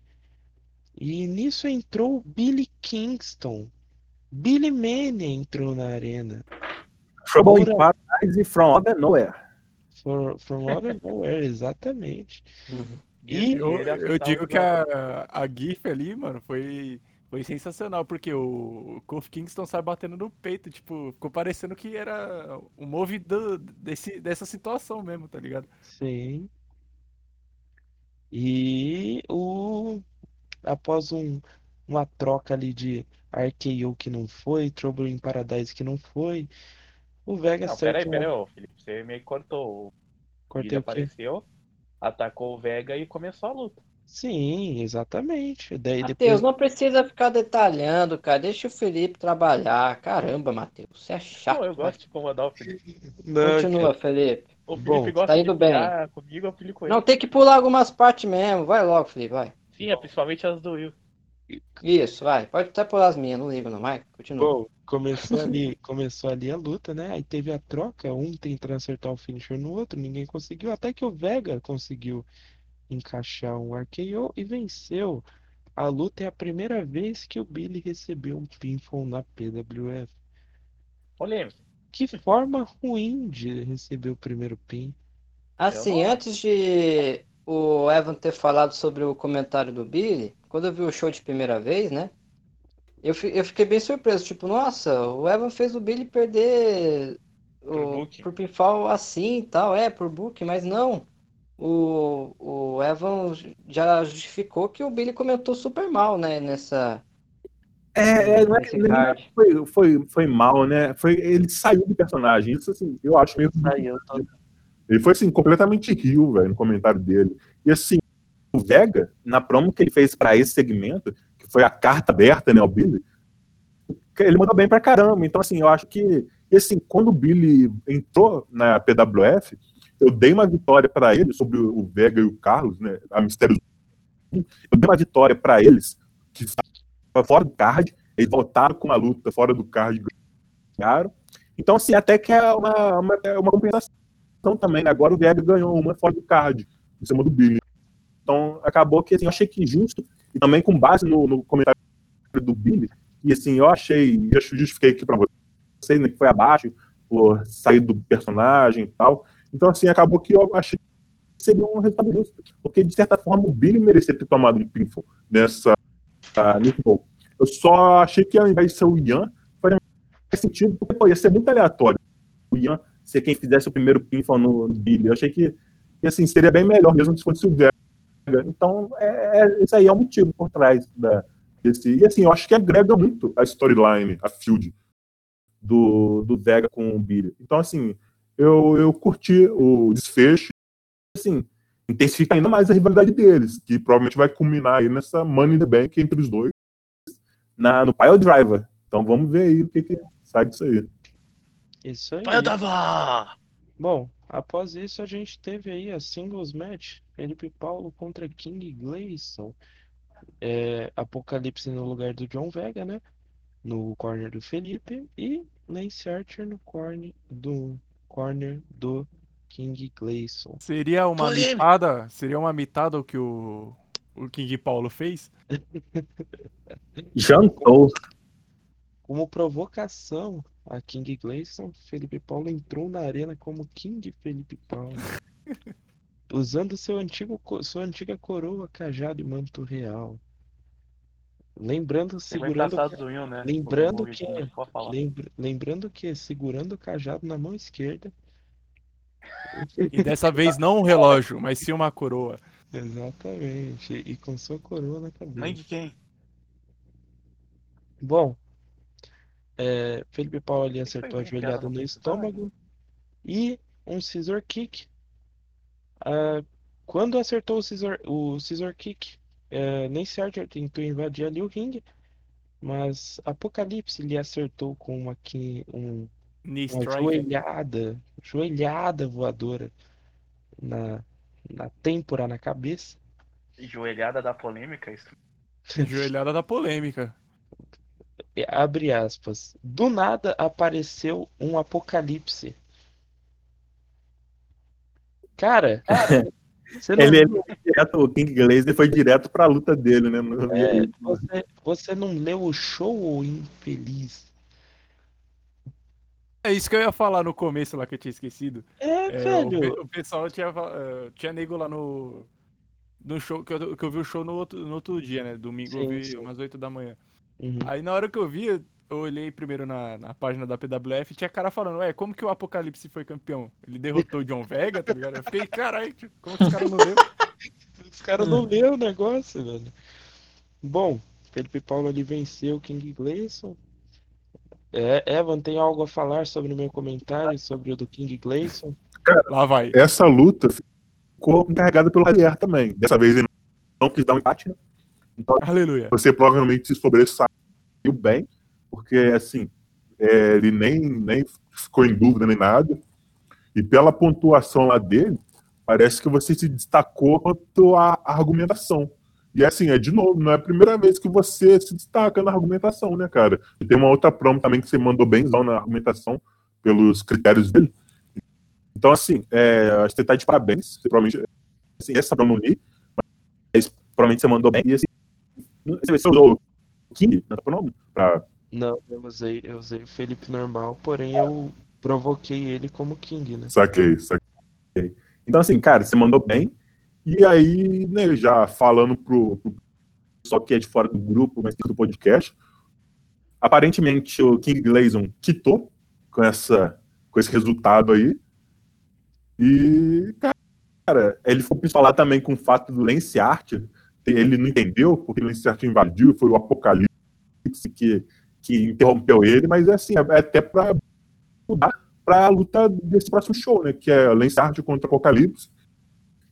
E nisso entrou o Billy Kingston. Billy Mania entrou na arena. Trouble in Ora- Paradise from Out of Nowhere. For, from of nowhere, exatamente. E Eu, eu digo que a, a GIF ali, mano, foi, foi sensacional, porque o Kofi Kingston sai batendo no peito, tipo, ficou parecendo que era o move do- desse, dessa situação mesmo, tá ligado? Sim. E o após um, uma troca ali de RKO que não foi, Trouble in Paradise que não foi, o Vega Não, acerta peraí, peraí, Felipe. Você meio que cortou. O cortei quê? apareceu, atacou o Vega e começou a luta. Sim, exatamente. Daí Matheus, depois não precisa ficar detalhando, cara. Deixa o Felipe trabalhar. Caramba, Matheus, você é chato. Não, eu gosto de incomodar o Felipe. Não, Continua, Felipe. O Felipe Bom, gosta tá indo de bem. brigar comigo, eu filico ele. Não, tem que pular algumas partes mesmo. Vai logo, Felipe, vai. Sim, é principalmente as do Will. Isso, vai. Pode até pular as minhas, não ligo não, vai. Continua. Bom, começou ali, começou ali a luta, né? Aí teve a troca, um tentando acertar o finisher no outro, ninguém conseguiu, até que o Vega conseguiu encaixar um RKO e venceu. A luta é a primeira vez que o Billy recebeu um pinfall na PWF. Polêmica. Que forma ruim de receber o primeiro pin. Assim, antes de o Evan ter falado sobre o comentário do Billy, quando eu vi o show de primeira vez, né? Eu, fi- eu fiquei bem surpreso, tipo, nossa, o Evan fez o Billy perder o, por pinfall assim e tal, é, por book, mas não. O, o Evan já justificou que o Billy comentou super mal, né, nessa, É, é, não é, foi, foi, foi mal, né? Foi, ele saiu do personagem. Isso, assim, eu acho meio. Saiu todo. Ele foi, assim, completamente rio, velho, no comentário dele. E, assim, o Vega, na promo que ele fez pra esse segmento, que foi a carta aberta, né, ao Billy, ele mandou bem pra caramba. Então, assim, eu acho que, e, assim, quando o Billy entrou na PWF, eu dei uma vitória pra ele sobre o Vega e o Carlos, né, a Mistério eu dei uma vitória para eles, que estava fora do card, eles voltaram com a luta fora do card, ganharam. Então, assim, até que é uma, uma, é uma compensação também. Né? Agora o Vega ganhou uma fora do card, em cima do Billy. Então, acabou que assim, eu achei que justo, e também com base no, no comentário do Billy, e assim, eu achei, eu justifiquei aqui para vocês, né, que foi abaixo, por sair do personagem e tal. Então, assim, acabou que eu achei que seria um resultado justo, porque de certa forma o Billy merecia ter tomado um pinfall nessa uh, Eu só achei que ao invés de ser o Ian, faria mais sentido, porque pô, ia ser muito aleatório. O Ian ser quem fizesse o primeiro pinfall no Billy. Eu achei que assim, seria bem melhor mesmo se fosse o Vega. Então, é, é, esse aí é o motivo por trás da, desse. E assim, eu acho que agrega muito a storyline, a field do, do Vega com o Billy. Então, assim, eu, eu curti o desfecho. Assim, intensifica ainda mais a rivalidade deles, que provavelmente vai culminar aí nessa Money in the Bank entre os dois na, no Pile Driver. Então vamos ver aí o que, que sai disso aí. Isso aí. Pile Driver! Bom, após isso a gente teve aí a singles match, Felipe Paulo contra King Gleison. É, Apocalipse no lugar do John Vega, né? No corner do Felipe e Lance Archer no corner do corner do King Gleison. Seria uma Polêmica. mitada? Seria uma mitada o que o, o King Paulo fez? Jantou. Como provocação a King Gleison, Felipe Paulo entrou na arena como King Felipe Paulo. usando seu antigo, sua antiga coroa, cajado e manto real. Lembrando, segurando, né? lembrando que- lembra- lembrando que segurando o cajado na mão esquerda. E dessa vez não um relógio, mas sim uma coroa. Exatamente. E com sua coroa na cabeça. Mãe de quem? Bom, é, Felipe Paulo ali acertou a joelhada no estômago e um scissor kick. Ah, quando acertou o scissor, o scissor kick, é, nem Archer tentou invadir ali o ringue, mas Apocalipse lhe acertou com uma, um, uma joelhada, joelhada voadora na, na têmpora, na cabeça. Joelhada da polêmica, isso. Joelhada da polêmica. E Abre aspas. Do nada apareceu um apocalipse. Cara, você não, Ele, ele foi direto, o King Glazer foi direto pra luta dele, né? É, você, você não leu o show, ô infeliz? É isso que eu ia falar no começo lá que eu tinha esquecido. É, É, o, velho. pe- o pessoal tinha, eh, tinha nego lá no, no show, que eu, que eu vi o show no outro, no outro dia, né? Domingo eu Sim, vi sim. umas 8 da manhã. Uhum. Aí na hora que eu vi, eu olhei primeiro na, na página da PWF e tinha cara falando, ué, como que o Apocalipse foi campeão? Ele derrotou o John Vega, tá ligado? Eu fiquei, caralho, como que os caras não viram? Os caras não leu o negócio, velho. Bom, Felipe Paulo ali venceu o King Gleison. É, Evan, tem algo a falar sobre o meu comentário sobre o do King Gleison? Lá vai. Essa luta ficou encarregada pelo Javier também. Dessa vez ele não quis dar um empate, né? Então Aleluia. você provavelmente se sobressaiu bem, porque assim, é, ele nem, nem ficou em dúvida nem nada. E pela pontuação lá dele, parece que você se destacou quanto à argumentação. E assim, é de novo, não é a primeira vez que você se destaca na argumentação, né, cara? E tem uma outra promo também que você mandou bemzão na argumentação, pelos critérios dele. Então, assim, é, acho que você tá de parabéns. Você provavelmente, assim, essa promo eu não li, mas provavelmente você mandou bem. E assim, você usou o King na pronome? Pra... Não, eu usei, eu usei o Felipe normal, porém eu provoquei ele como King, né? Saquei, saquei. Então, assim, cara, você mandou bem. E aí, né, já falando pro, pro pessoal que é de fora do grupo, mas do podcast, aparentemente o King Glazon quitou com, essa, com esse resultado aí. E, cara, ele foi pistolar também com o fato do Lance Archer, ele não entendeu, porque o Lance Archer invadiu, foi o Apocalipse que, que interrompeu ele, mas é assim, é até pra mudar para a luta desse próximo show, né? Que é Lance Archer contra Apocalipse.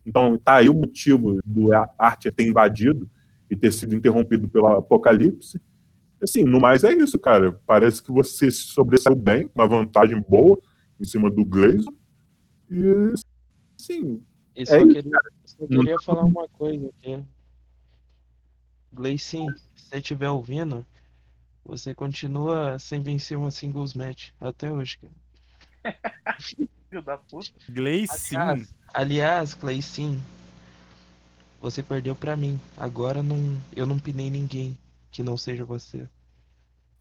Então tá aí o motivo do Archer ter invadido e ter sido interrompido pelo Apocalipse. Assim, no mais é isso, cara. Parece que você se sobressaiu bem, uma vantagem boa em cima do Glazer. E, sim, só É isso, queria, só queria falar uma coisa aqui. Gleicin, se você estiver ouvindo, você continua sem vencer uma singles match até hoje, cara. Filho da puta. Gleicin. Aliás, aliás, Gleicin, você perdeu pra mim. Agora não, eu não pinei ninguém que não seja você.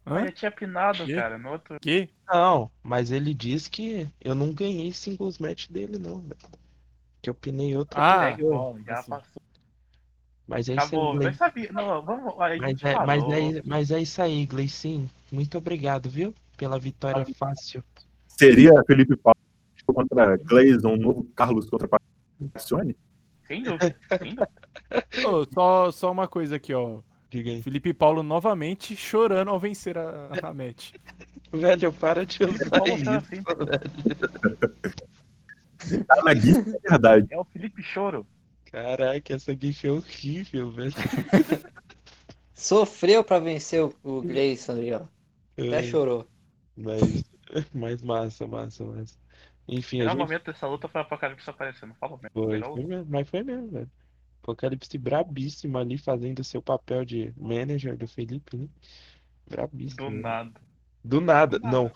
Hã? eu tinha pinado, Quê? cara, no outro. Que? Não, mas ele diz que eu não ganhei singles match dele, não, velho. Que eu pinei outra Ah. Bom, já assim. passou. Mas é isso aí, sabia. Não, vamos. Mas é, mas, é, mas é isso aí, Gleicin. Muito obrigado, viu? Pela vitória fácil. Seria Felipe Paulo contra Gleison, um novo Carlos contra Passione? Sem dúvida. Sem dúvida. Ô, só, só uma coisa aqui, ó. Diga aí. Felipe Paulo novamente chorando ao vencer a, a match. Velho, para de usar Paulo tá isso. assim. Tá na guia, é verdade. É o Felipe Choro. Caraca, essa gif é horrível, velho. Sofreu pra vencer o, o Grayson ali, ó. Até chorou. Mas, mas massa, massa, massa. Enfim, O a melhor gente momento dessa luta foi o Apocalipse aparecendo. Fala mesmo. foi, foi mesmo, mas foi mesmo, velho. Apocalipse brabíssimo ali, fazendo seu papel de manager do Felipe, né? Brabíssimo. Do né? nada. Do nada, Do nada. não.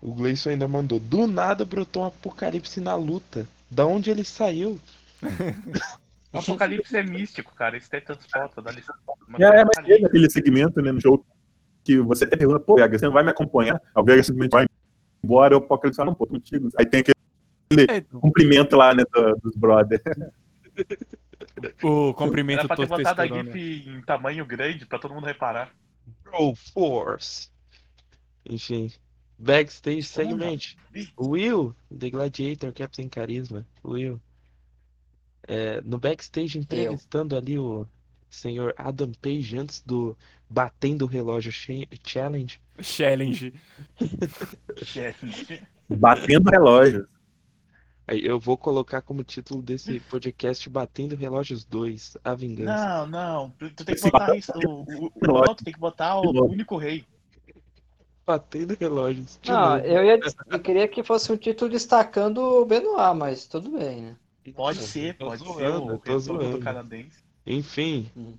O Gleison ainda mandou. Do nada brotou um apocalipse na luta. Da onde ele saiu? O Apocalipse é místico, cara. Isso tem transporta, dá licença. É, mas teve aquele segmento né, no jogo que você até pergunta, pô, Vega, você não vai me acompanhar? Aí O Vega simplesmente vai embora, o Apocalipse fala, não, pô, contigo. Aí tem aquele É, cumprimento lá, né, do- dos brothers. o cumprimento Era pra ter botado a. GIF em tamanho grande pra todo mundo reparar. Bro Force. Enfim. Backstage segment. Will, The Gladiator, Captain Carisma. Will. É, no backstage entrevistando ali o senhor Adam Page antes do Batendo o Relógio Cha- Challenge. Challenge. Batendo relógio. Aí eu vou colocar como título desse podcast Batendo Relógios 2, A Vingança. Não, não. Tu tem que botar isso. O, o, o, tu tem que botar o único rei. Batendo Relógios. Não, eu, ia, eu queria que fosse um título destacando o Benoit, mas tudo bem, né? Pode ser, pode ser o tô zoando. do canadense. Enfim, Hum.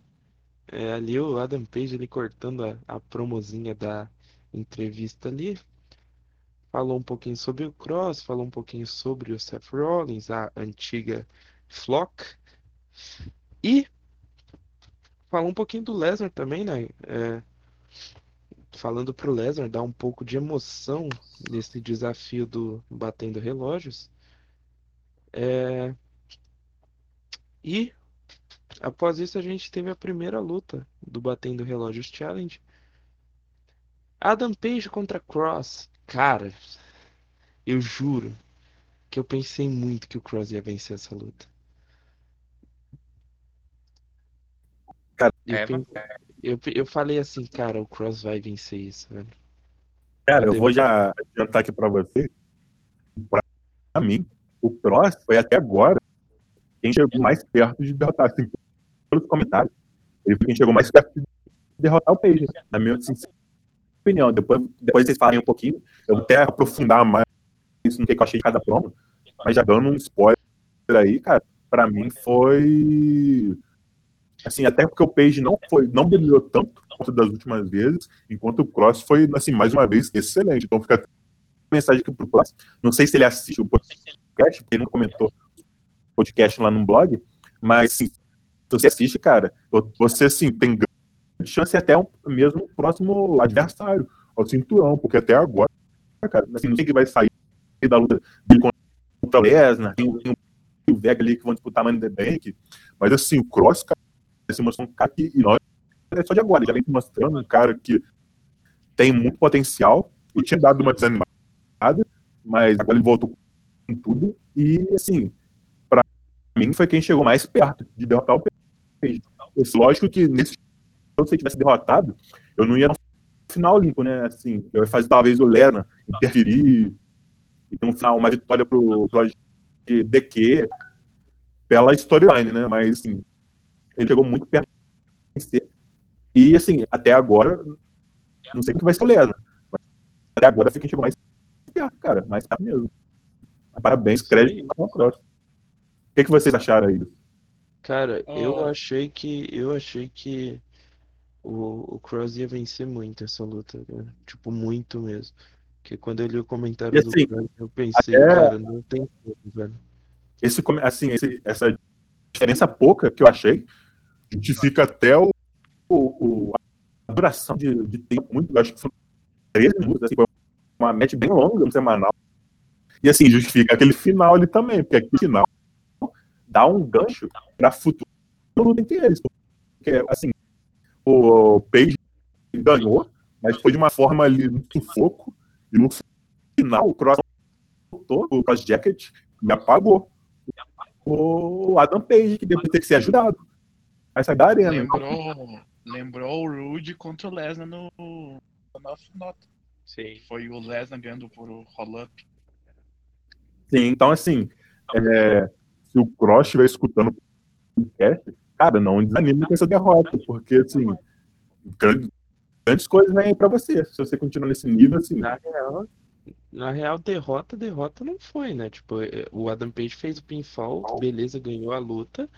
é, ali o Adam Page ele cortando a, a promozinha da entrevista ali. Falou um pouquinho sobre o Cross, falou um pouquinho sobre o Seth Rollins, a antiga Flock. E falou um pouquinho do Lesnar também, né? É, falando pro Lesnar dar um pouco de emoção nesse desafio do Batendo Relógios. É, e após isso a gente teve a primeira luta do Batendo Relógios Challenge. Adam Page contra Cross. Cara, eu juro que eu pensei muito que o Cross ia vencer essa luta. Cara, eu, é, eu, eu falei assim, cara, o Cross vai vencer isso, velho. Cara, eu vou já adiantar aqui pra você. Pra mim, o Cross foi até agora quem chegou mais perto de derrotar, assim, pelos comentários. Ele foi quem chegou mais perto de derrotar o Page, na minha sincera opinião. Depois, depois vocês falarem um pouquinho, eu vou até aprofundar mais isso no que eu achei de cada promo, mas já dando um spoiler aí, cara, pra mim foi assim, até porque o Page não foi, não brilhou tanto quanto das últimas vezes, enquanto o Cross foi, assim, mais uma vez, excelente. Então fica a mensagem aqui pro Cross. Não sei se ele assiste o porque ele não comentou podcast lá no blog, mas se você assiste, cara, você assim, tem grande chance até um, mesmo próximo adversário, ao cinturão, porque até agora, cara, assim, não sei que vai sair da luta dele contra o Lesnar, tem, tem o Vega ali que vão disputar Money the Bank, mas assim, o Cross, cara, se mostrou um cara que, e não é só de agora, já vem mostrando um cara que tem muito potencial, ele tinha dado uma desanimada, mas agora ele voltou com tudo, e assim, pra mim foi quem chegou mais perto de derrotar o Page. Lógico que nesse jogo, se ele tivesse derrotado, eu não ia no final limpo, né? Assim, eu ia fazer talvez o Lena interferir e ter um final, uma vitória pro, pro de DQ pela storyline, né? Mas assim, ele chegou muito perto de vencer. E assim, até agora, não sei o que vai ser o Lena. Mas até agora foi quem chegou mais perto, cara. Mais perto mesmo. Parabéns, crédito Cross. O que, que vocês acharam aí? Cara, eu achei que eu achei que o, o Cross ia vencer muito essa luta, cara. Tipo, muito mesmo. Porque quando eu li o comentário E do assim, Cross, eu pensei, até- cara, não tem como, velho. Esse, assim, esse- essa diferença pouca que eu achei justifica até o, o- o- a duração de, de tempo muito. eu Acho que foram 13 minutos, assim, foi uma match bem longa no semanal. E assim, justifica aquele final ali também, porque aquele final dá um gancho para futuro luta entre eles. Porque, assim, o Page ganhou, mas foi de uma forma ali no sufoco, e no final o Cross voltou, o Cross Jacket me apagou o Adam Page, que depois tem que ser ajudado. Vai sair da arena. Lembrou, lembrou o Rude contra o Lesnar no, no Nota. Sim. Foi o Lesnar ganhando por roll-up. Sim, então assim, é, se o Cross estiver escutando o podcast, cara, não desanime com essa derrota, porque assim, grandes, grandes coisas vêm aí pra você. Se você continuar nesse nível, assim, Na real, na real, derrota, derrota não foi, né? Tipo, eh, o Adam Page fez o pinfall, beleza, ganhou a luta,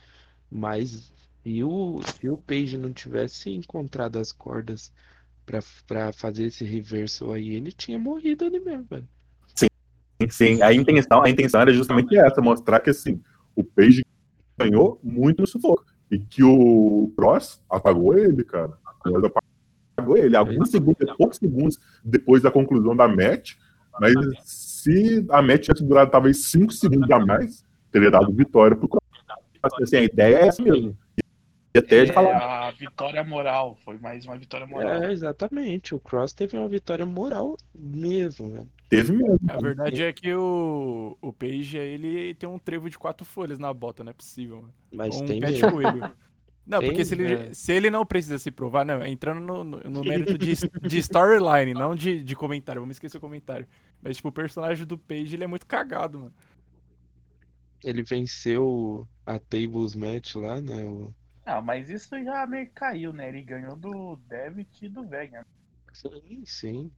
mas se o, se o Page não tivesse encontrado as cordas pra fazer esse reverso aí, ele tinha morrido ali mesmo, velho. Sim, a intenção, a intenção era justamente essa, mostrar que assim, o Page ganhou muito no sufoco. E que o Cross apagou ele, cara. Cross apagou ele. Alguns segundos, poucos segundos depois da conclusão da match. Mas se a match tivesse durado talvez 5 segundos a mais, teria dado vitória pro Cross. Assim, a ideia é essa mesmo. E até já É, falar. a vitória moral. Foi mais uma vitória moral. É, exatamente. O Cross teve uma vitória moral mesmo, velho. Teve mesmo. A verdade é que o, o Page, ele tem um trevo de quatro folhas na bota, não é possível, mano. Mas um tem pé de coelho. Não, Tem, porque se ele, é. se ele não precisa se provar, não, entrando no, no, no mérito de, de storyline, não de, de comentário, vamos esquecer o comentário. Mas, tipo, o personagem do Page, ele é muito cagado, mano. Ele venceu a Tables Match lá, né? o- Ah, mas isso já meio que caiu, né? Ele ganhou do Devitt e do Vega. Sim, sim.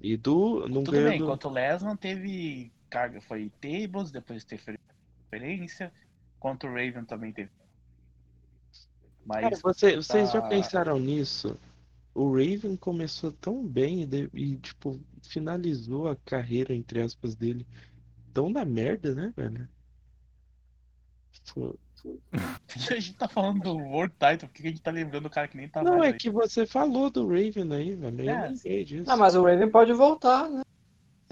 E do. Não Tudo bem, do- enquanto o Lesnar teve carga, foi tables, depois teve referência, enquanto o Raven também teve. Mas Cara, você- vocês já tá- pensaram nisso? O Raven começou tão bem e, e, tipo, finalizou a carreira, entre aspas, dele tão na merda, né, velho? Tipo, a gente tá falando do World Title, por que a gente tá lembrando do cara que nem tá Não, mais é aí? que você falou do Raven aí, velho. Eu É, lembrei disso. Não, mas o Raven pode voltar, né?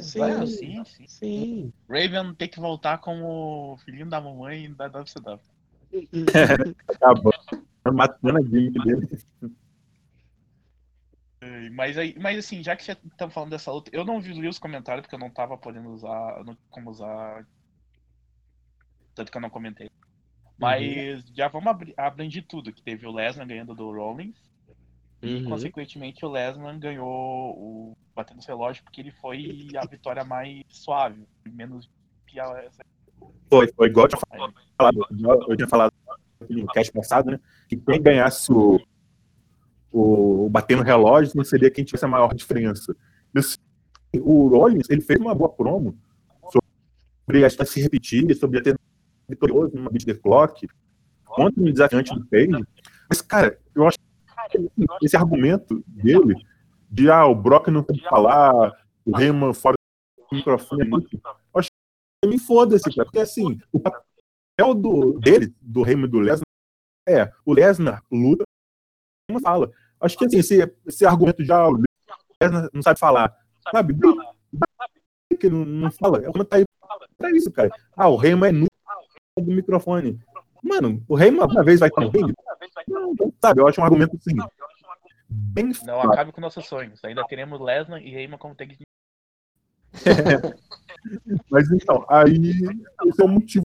Sim, vai- Ah, sim, sim. sim. Raven tem que voltar como filhinho da mamãe da WCW. Acabando matando a gimmick dele. Mas, aí, mas assim, já que já estamos falando dessa luta, eu não vi li os comentários porque eu não tava podendo usar, eu não tinha como usar. Tanto que eu não comentei. Mas já vamos abri- abranger tudo, que teve o Lesnar ganhando do Rollins, e Uhum. consequentemente o Lesnar ganhou o batendo o relógio porque ele foi a vitória mais suave, menos. Foi, foi igual eu tinha falado, eu tinha falado no cast passado, né? Que quem ganhasse o, o, o bater no relógio seria quem tivesse a maior diferença. E, assim, o Rollins, ele fez uma boa promo sobre a se repetir, sobre ter vitorioso numa beat the clock, contra um desafiante do Page. Mas, cara, eu acho que esse argumento dele de ah, o Brock não que falar, o Heyman fora do microfone, é eu acho que me foda-se, cara, porque assim, o papel do, dele, do Heyman e do Lesnar, é, o Lesnar luta, não fala. Acho que assim, esse, esse argumento de ah, o Lesnar não sabe falar, sabe? Que não, não fala, é o tá aí pra isso, cara. Ah, o Heyman é nu do microfone. Mano, o Heyman uma vez vai no ringue? Não, não, sabe, eu acho um argumento assim, bem Não fraco. acabe com nossos sonhos. Ainda teremos Lesnar e Heyman como tag team. Mas então, aí esse é o motivo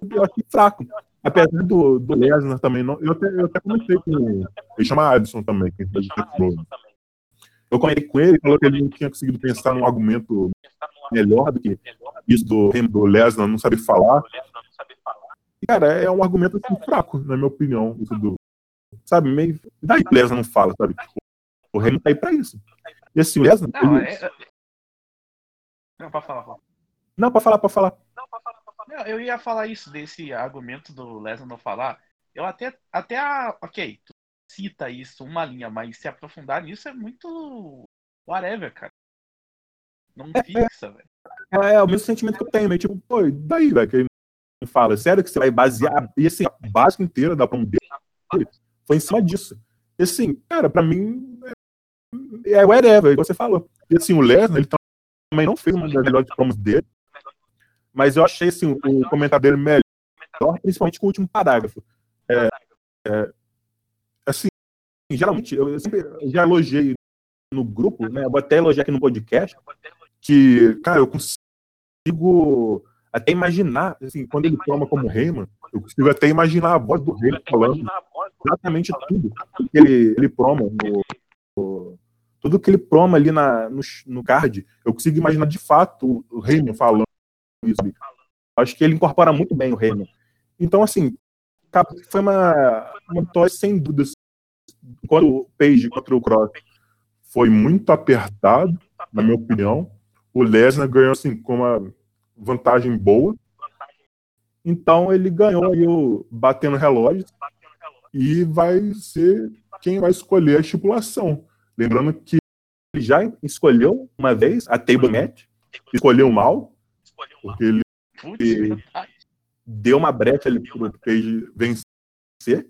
que eu achei fraco. Apesar do, do Lesnar também, não, eu, até, eu até comentei com ele. Chama Adson também, que é de novo. Eu comentei com ele, falou que ele não tinha conseguido pensar num argumento melhor do que isso do, do Lesnar não saber falar. Cara, é um argumento assim, fraco, na minha opinião. Isso do, sabe, meio. Daí o Lesnar não fala, sabe? Tipo, o Reino tá aí pra isso. E assim, o Lesnar. Não, ele- é... Não, pode falar, fala. Não, pra falar, pra falar. Não, eu ia falar isso, desse argumento do Lesnar não falar. Eu até, até a. Ok, cita isso uma linha, mas se aprofundar nisso é muito whatever, cara. Não fixa, velho. É, é, o mesmo sentimento que eu tenho, meio tipo, pô, daí, velho, que ele fala, sério que você vai basear, e assim, a base inteira da promo dele foi em cima disso. E assim, cara, pra mim, é, é whatever, igual você falou. E assim, o Lesnar, ele também não fez uma das melhores promos dele, mas eu achei, assim, o comentário dele melhor, principalmente com o último parágrafo. É, é, assim, geralmente, eu sempre já elogiei no grupo, né? Eu vou até elogiar aqui no podcast, que, cara, eu consigo até imaginar, assim, quando ele toma como Reyman, eu consigo até imaginar a voz do Reyman falando exatamente tudo que ele, ele proma no, no, tudo que ele proma ali na, no, no card, eu consigo imaginar de fato o Reyman falando isso. Acho que ele incorpora muito bem o Reyman. Então, assim, foi uma, uma vitória sem dúvidas. Quando o Page contra o Cross foi muito apertado, na minha opinião, o Lesnar ganhou assim com uma vantagem boa. Então ele ganhou aí o batendo relógio e vai ser quem vai escolher a estipulação. Lembrando que ele já escolheu uma vez a table match, escolheu mal, porque ele, deu uma brecha ali para o Page vencer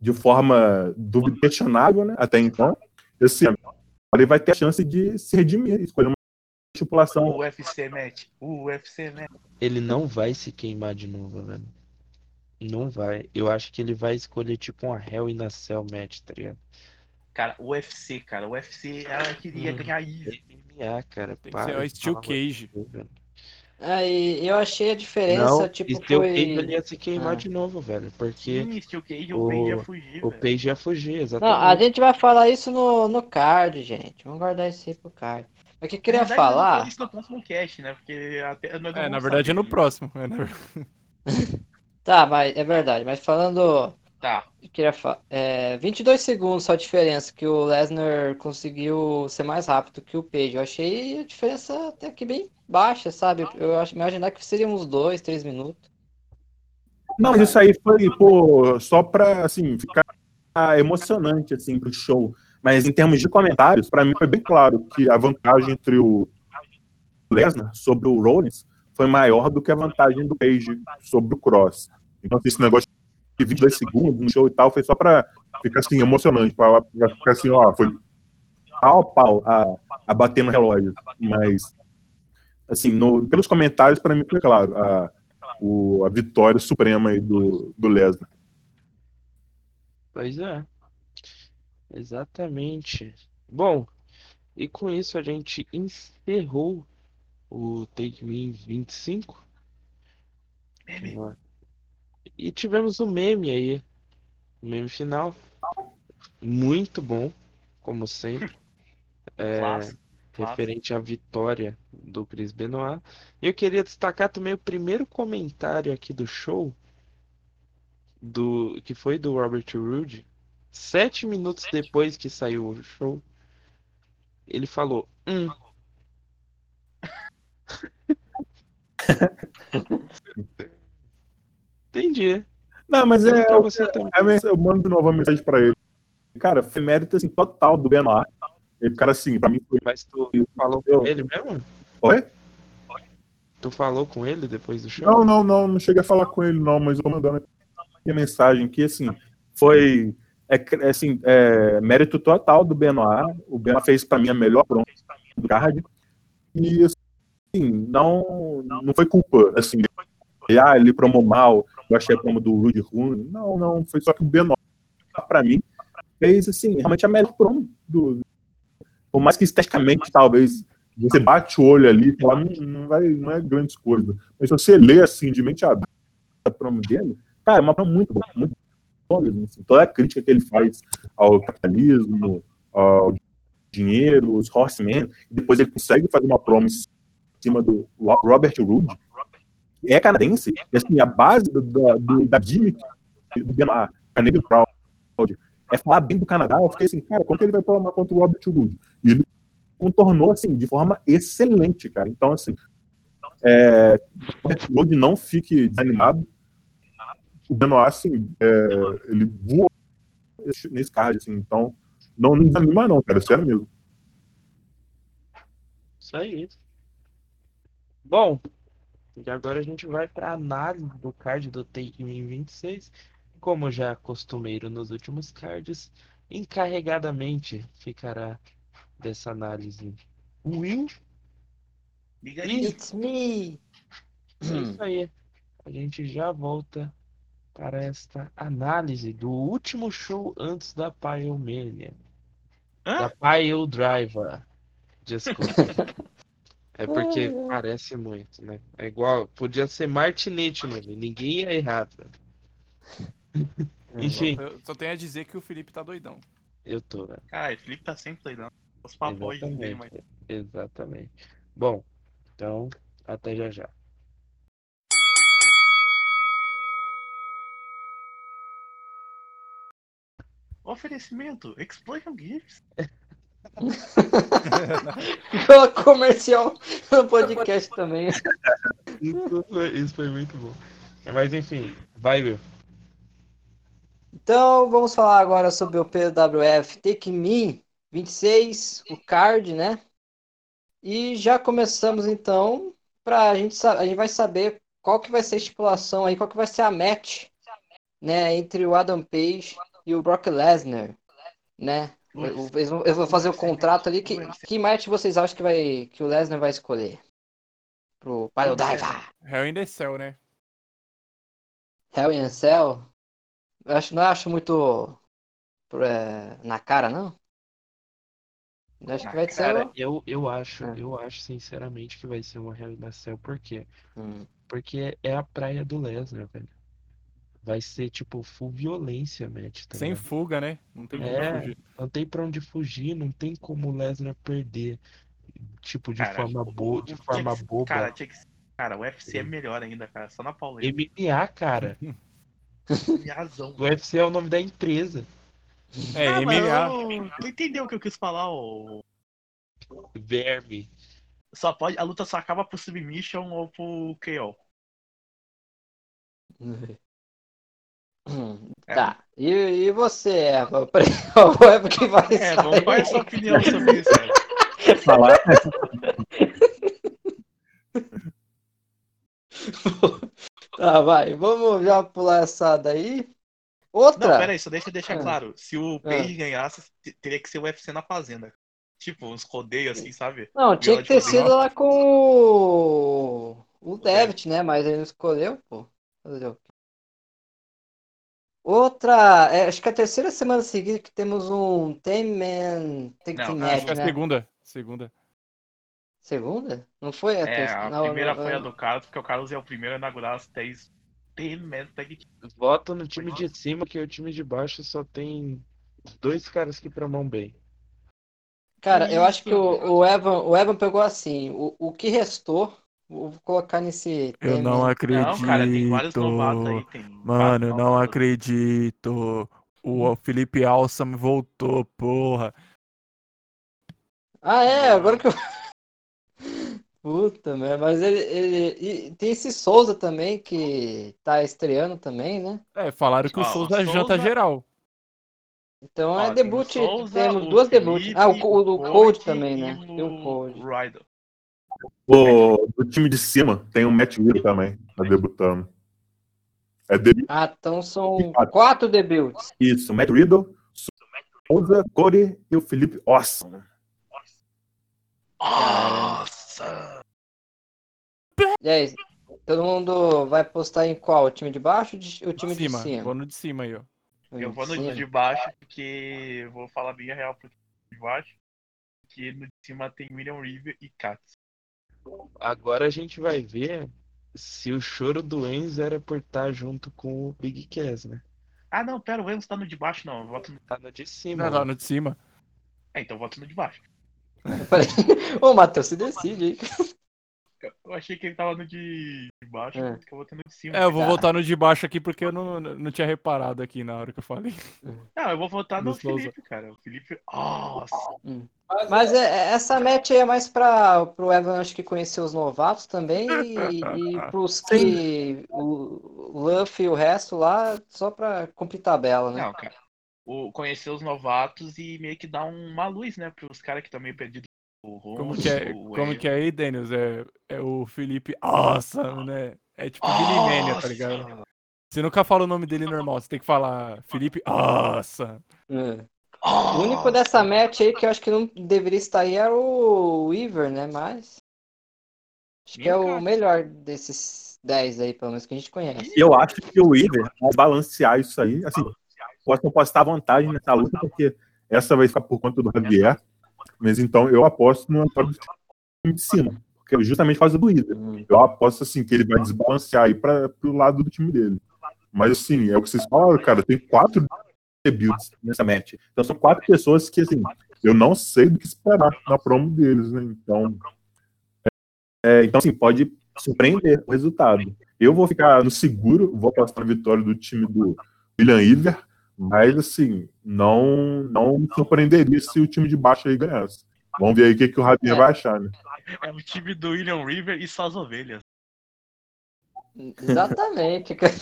de forma questionável, né, até então. Esse ano, ele vai ter a chance de se redimir, escolher uma estipulação. O UFC match, o UFC match. Ele não vai se queimar de novo, velho. Não vai. Eu acho que ele vai escolher tipo uma Hell in a Cell match, tá ligado? Cara, o UFC, cara, o UFC, ela queria hum, ganhar isso. MMA, cara. Tem que ser o Steel Cage. Aí eu achei a diferença, não, tipo, Steel foi... Cage ele ia se queimar ah. de novo, velho, porque... Sim, Steel Cage, o, o Page ia fugir, O velho. Page ia fugir, exatamente. Não, a gente vai falar isso no, no card, gente. Vamos guardar isso aí pro card. O que eu queria verdade, falar... Isso no próximo cast, né, porque até... É, na verdade é no próximo. É na... tá, mas é verdade, mas falando... Tá. Eu queria falar. É, 22 segundos só a diferença que o Lesnar conseguiu ser mais rápido que o Page. Eu achei a diferença até que bem baixa, sabe? Eu acho imaginar que seria uns 2, 3 minutos. Não, mas isso aí foi pô, só pra assim, ficar emocionante assim, pro show. Mas em termos de comentários, para mim foi bem claro que a vantagem entre o Lesnar sobre o Rollins foi maior do que a vantagem do Page sobre o Cross. Então, esse negócio de 22 segundos no show e tal foi só para ficar assim, emocionante, para ficar assim, ó, foi pau pau a, a bater no relógio. Mas, assim, no, pelos comentários, para mim foi claro, a, o, a vitória suprema do, do Lesnar. Pois é. Exatamente. Bom, e com isso a gente encerrou o Take Me 25. Meme. E tivemos o um meme aí. O meme final. Muito bom, como sempre. É, referente à vitória do Chris Benoit. E eu queria destacar também o primeiro comentário aqui do show. Do, que foi do Robert Roode, Sete minutos depois que saiu o show, ele falou: Hum. Entendi. Não, mas é, é, você é, eu mando de novo a mensagem pra ele. Cara, foi mérito assim, total do Benoit. Ele, cara, assim, pra mim foi. Mas tu falou com ele mesmo? Oi? Tu falou com ele depois do show? Não, não, não, não cheguei a falar com ele, não, mas eu mandando a mensagem que, assim, foi é, assim, é, mérito total do Benoit. O Benoit fez para mim a melhor pronta do card. E assim, não, não foi culpa, assim, ah, ele promou mal, eu achei a promo do Rudy ruim. Não, não, foi só que o Benoit, para mim, fez assim, realmente a melhor promo do. Por mais que esteticamente, talvez, você bate o olho ali e fala, não, não, vai, não é grandes coisas. Mas se você lê assim, de mente aberta a promo dele, cara, é uma promo muito boa, muito assim, toda a crítica que ele faz ao capitalismo, ao dinheiro, os horsemen, e depois ele consegue fazer uma promo em cima do Robert Roode, é canadense, e assim, a base do, do, da gimmick do Canadian Crowd, é falar bem do Canadá, eu fiquei assim, cara, como que ele vai promar contra o Robert Roode? E ele contornou, assim, de forma excelente, cara. Então, assim, é, Robert Roode não fique desanimado, o Benoit, assim, é, ele voou nesse, card, assim. Então, não, não desanima não, cara, sério mesmo. Isso aí. Bom, e agora a gente vai para análise do card do Take Me 26. Como já é costumeiro nos últimos cards, encarregadamente ficará dessa análise Will. It's me! É isso aí. A gente já volta para esta análise do último show antes da Pyromania. Hã? Da Pile Driver. Desculpa. É porque parece muito, né? É igual, podia ser Martinete, mano. Ninguém ia errar. velho. Enfim, Eu só tenho a dizer que o Felipe tá doidão. eu tô, né? Cara, o Felipe tá sempre doidão. Os papões dele, mas. Exatamente. Exatamente. Bom, então, até já já. Oferecimento, Explosion Gifts. Ficou comercial no podcast também. Isso foi, isso foi muito bom. Mas enfim, vai, Will. Então, vamos falar agora sobre o PWF Take Me 26, o card, né? E já começamos então para a gente a gente vai saber qual que vai ser a estipulação aí, qual que vai ser a match, né, entre o Adam Page e o Brock Lesnar, né? Eles vão, eles vão fazer o contrato ali. Que, que match vocês acham que vai que o Lesnar vai escolher? Pro Pile Driver? Hell in the Cell, né? Hell in a Cell? Eu acho, não acho muito é, na cara, não. Eu acho que vai ser. Cara, o- eu, eu acho, É. eu acho sinceramente que vai ser uma realização. Por quê? Hum. Porque é a praia do Lesnar, velho. Vai ser tipo full violência, match, tá Sem fuga, né? Não tem como É. fugir. Não tem pra onde fugir, não tem como o Lesnar perder. Tipo, de Cara, forma boa, de forma que- boba. Cara, tinha que... cara, o UFC é melhor ainda, cara. Só na pauleira. MMA, cara. Razão. O UFC é o nome da empresa. É, Ah, MMA. Tu entendeu o que eu quis falar? ô? Verme. Só pode... A luta só acaba pro submission ou pro KO. É. Tá. E, e você, Eva? Qual é que vai É, sair? vamos qual é a sua opinião sobre isso, cara? Falar, Tá, vai. Vamos já pular essa daí. Não, Outra. pera aí, só deixa eu deixar Ah. claro. Se o Page ganhasse, teria que ser o UFC na Fazenda. Tipo, uns rodeios assim, sabe? Não, tinha que ter sido lá com o, o Devitt, né? Mas ele não escolheu, pô. Fazer o quê? Outra, é, acho que é a terceira semana seguida que temos um Ten Man Tag Não, Team acho Match, Acho que é a né? segunda. Segunda. Segunda? Não foi a É, terceira? a não, primeira não, foi a do Carlos, porque o Carlos é o primeiro a inaugurar as 10 Team Tag Team. Vota no time de cima, que o time de baixo só tem dois caras que promam bem. Cara, eu acho que o, o Evan, o Evan pegou assim, o, o que restou, vou colocar nesse Eu não acredito. Não, cara, tem vários novatos aí. Tem Mano, quatro não acredito. O Felipe Alçam voltou, porra. Ah, é, agora que eu. Puta merda, mas ele, ele. E tem esse Souza também que tá estreando também, né? É, falaram que o Ó, o Souza Souza- janta geral. Então Ó, é tem o debut, Souza, temos o duas debut. Felipe, Ah, o, o, Colt Cold também, né? Tem o Cold. Ryder. O, do time de cima tem o Matt Will também, tá debutando. É debut, Ah, então são Quatro. quatro debuts. isso, Matt Riddle, Souza, Corey e o Felipe Awesome. Nossa! E aí, todo mundo vai postar em qual? O time de baixo ou o time De cima. de cima? Vou no de cima aí, ó. Eu vou no de baixo, porque vou falar bem a real pro de baixo. Porque no de cima tem William River e Katz. Agora a gente vai ver se o choro do Enzo era por estar junto com o Big Cass, né? Ah, não, pera, o Enzo tá no de baixo, não. Eu voto no... Tá no de cima. Não, não, no de cima. É, então eu voto no de baixo. Ô, Matheus, se decide aí. Eu- achei que ele tava no de baixo, É. que eu votei no de cima. É, eu vou Tá. voltar no de baixo aqui porque eu não, não tinha reparado aqui na hora que eu falei. Não, eu vou votar no No Souza. Felipe, cara. O Felipe. Nossa! Mas é- é- essa match aí é mais para pro Evan, acho que conhecer os novatos também e, e pros que o o Luffy e o resto lá, só pra cumprir tabela, né? Não, cara. o, conhecer os novatos e meio que dar uma luz, né, pros caras que estão meio perdidos. Como que é, o como que é aí, Daniels? É, é o Felipe Awesome, né? É tipo Billy Mania, tá ligado? Você nunca fala o nome dele normal, você tem que falar Felipe Awesome. É. O único dessa match aí que eu acho que não deveria estar aí era o Weaver, né? Mas. Acho que é o melhor desses 10 aí, pelo menos que a gente conhece. Eu acho que o Weaver vai balancear isso aí. Assim, posso, posso estar à vontade nessa luta, porque essa vai ficar por conta do Javier. Mas então eu aposto no Antônio de cima. Porque é justamente por causa do Weaver. Hum. Eu aposto assim que ele vai desbalancear aí para pro lado do time dele. Mas assim, é o que vocês falaram, cara. Tem quatro debuts nessa match. Então são quatro pessoas que, assim, eu não sei do que esperar na promo deles, né? Então, é, então assim, pode surpreender o resultado. Eu vou ficar no seguro, vou apostar na vitória do time do William Iver, mas assim, não, não me surpreenderia se o time de baixo aí ganhasse. Vamos ver aí o que, que o Javier É. vai achar, né? É o time do William River e suas ovelhas. Exatamente, cara.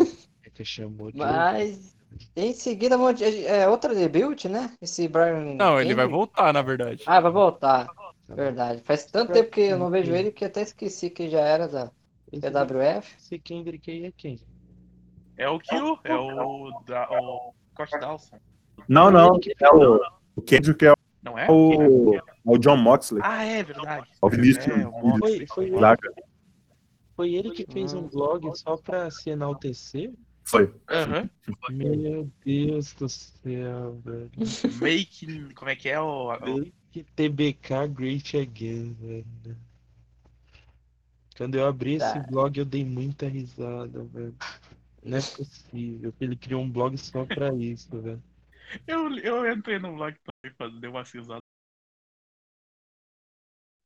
É que chamou de. Mas. Em seguida, monte- é outra debut, né? Esse Brian. Não, ele vai voltar, na verdade. Ah, vai voltar. Verdade. Faz tanto tempo que eu não vejo ele que até esqueci que já era da PWF. esse Kendrick aí é quem? É o Q, é o, da, o Scott Dawson. Não, não, é o, o Kendrick é Não é? o, é o John Moxley. Ah, é verdade. É o Vinícius. É, o Moxley. Foi, foi, ele, foi ele que fez um blog só pra se enaltecer? Foi. Aham. Meu Deus do céu, velho. Make. Como é que é o. o- Que TBK Great Again, velho. Quando eu abri esse Tá. blog, eu dei muita risada, velho. Não é possível que ele criou um blog só pra isso, velho. Eu, eu entrei no blog também pra dar uma risada.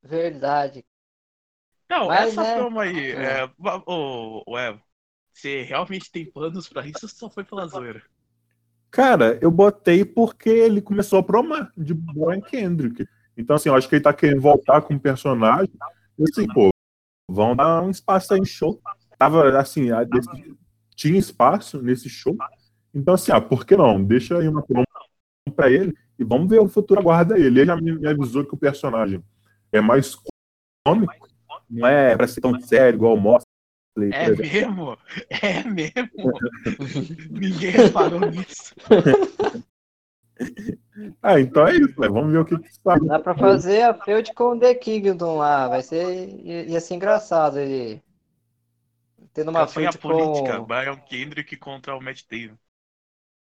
Verdade. Não, Mas, essa né, promo aí, é. é, o, o Evo, você realmente tem planos pra isso ou só foi pela zoeira? Cara, eu botei porque ele começou a promar de Brian Kendrick. Então, assim, eu acho que ele tá querendo voltar com o personagem. E assim, pô, vão dar um espaço aí em show. Tava, assim, a- desse- tinha espaço nesse show. Então, assim, ah, por que não? Deixa aí uma promo pra ele e vamos ver o futuro aguarda ele. Ele já me, avisou que o personagem é mais cômico, não é pra ser tão sério igual o Mosley. É mesmo? É mesmo? Ninguém reparou nisso. Ah, então é isso, né? Vamos ver o que que sai. Dá pra fazer a feud com o The Kingdom lá. Vai ser. Ia ia ser engraçado ele. Tendo uma Campanha feud política, com. Brian Kendrick contra o Matt Taven.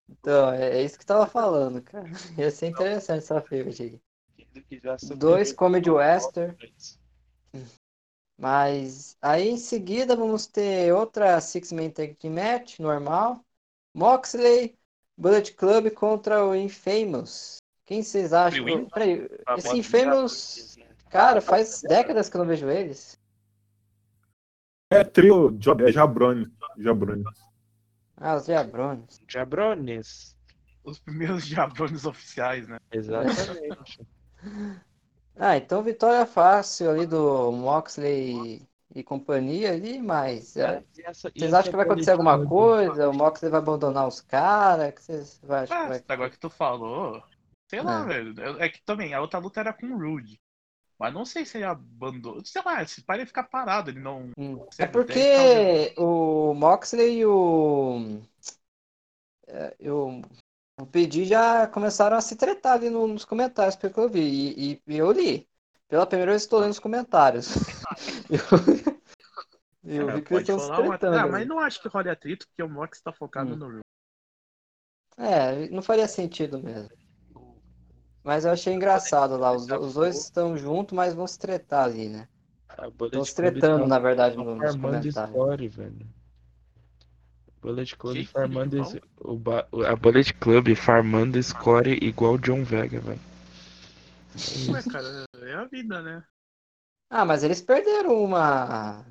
Então, é é isso que eu tava falando, cara. Ia ser interessante essa feud aí. Kendrick já superou Dois comedy western. Mas aí em seguida vamos ter outra Six Man Tag Team Match normal. Moxley, Bullet Club contra o Infamous. Quem vocês acham? Peraí, esse Infamous, cara, faz décadas que eu não vejo eles. É trio, é Jabroni. Jabroni. Ah, os Diabrones. Jabrones. Os primeiros diabrones oficiais, né? Exatamente. Ah, então vitória fácil ali do Moxley e companhia ali, mas é, E essa- vocês acham que vai acontecer alguma Bullet coisa? O Moxley vai abandonar os caras? que vocês vai, acham que Ah, vai... agora que tu falou, sei lá, É. velho. É que também, a outra luta era com o Rude. Mas não sei se ele abandonou. Sei lá, se para ele ficar parado, ele não. Hum. É porque o Moxley e o. é, e o PD já começaram a se tretar ali no- nos comentários, pelo que eu vi. E, e- e eu li. Pela primeira vez estou lendo os comentários. eu, eu É, vi que eles estão se rolar uma- tretando. Ah, mas não acho que role atrito, porque o Mox tá focado Hum. no. É, não faria sentido mesmo. Mas eu achei engraçado lá. Os, os dois estão juntos, mas vão se tretar ali, né? A Bullet Estão se Club tretando, tá na verdade, tá no- nos farmando comentários. story, velho. Bullet Club Que farmando esse- o ba- a Bullet Club farmando score igual o John Vega, velho. Ué, cara, é a vida, né? Ah, mas eles perderam uma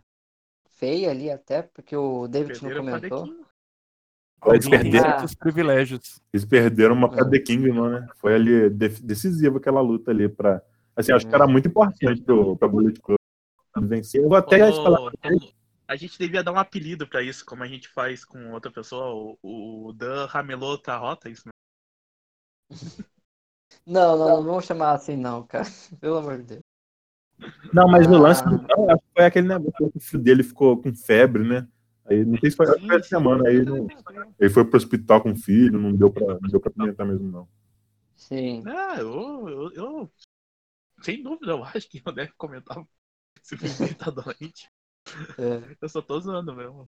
feia ali até, porque o David não Perderam pra comentou. Eles perderam, Ah. privilégios. eles perderam uma pra É. The Kingdom, né? Foi ali de- decisiva aquela luta ali pra. Assim, acho que era muito importante pro, pra Bullet Club vencer. Eu vou até Ô, falar. A gente devia dar um apelido pra isso, como a gente faz com outra pessoa. O, o Dan ramelou a rota, isso, né? Não, não, não vamos chamar assim não, cara. Pelo amor de Deus. Não, mas no Ah. lance do Ian, acho que foi aquele negócio que o filho dele ficou com febre, né? Aí não sei se foi, que essa semana, aí não, ele foi pro hospital com o filho, não deu pra, não deu pra comentar mesmo, não. Sim. Ah, eu, eu, eu- Sem dúvida, eu acho que eu deve comentar se o filho tá doente. É. Eu só tô zoando mesmo.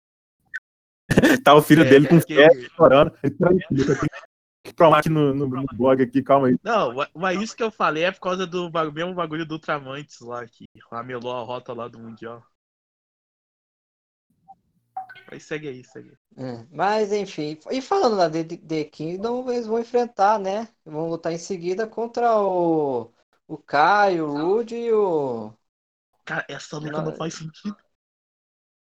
Tá o filho É, dele com porque- febre, chorando. Ele, eu tenho que provar aqui no, no, no blog aqui, calma aí. Não, ma- mas isso que eu falei é por causa do mesmo bagulho do Ultramantes lá, que ramelou a rota lá do Mundial. Mas segue aí, segue aí. É, Mas enfim, e falando da The, The Kingdom, eles vão enfrentar, né? Vão lutar em seguida contra o, o Kai, o Rude e o. Cara, essa luta Não, não faz sentido.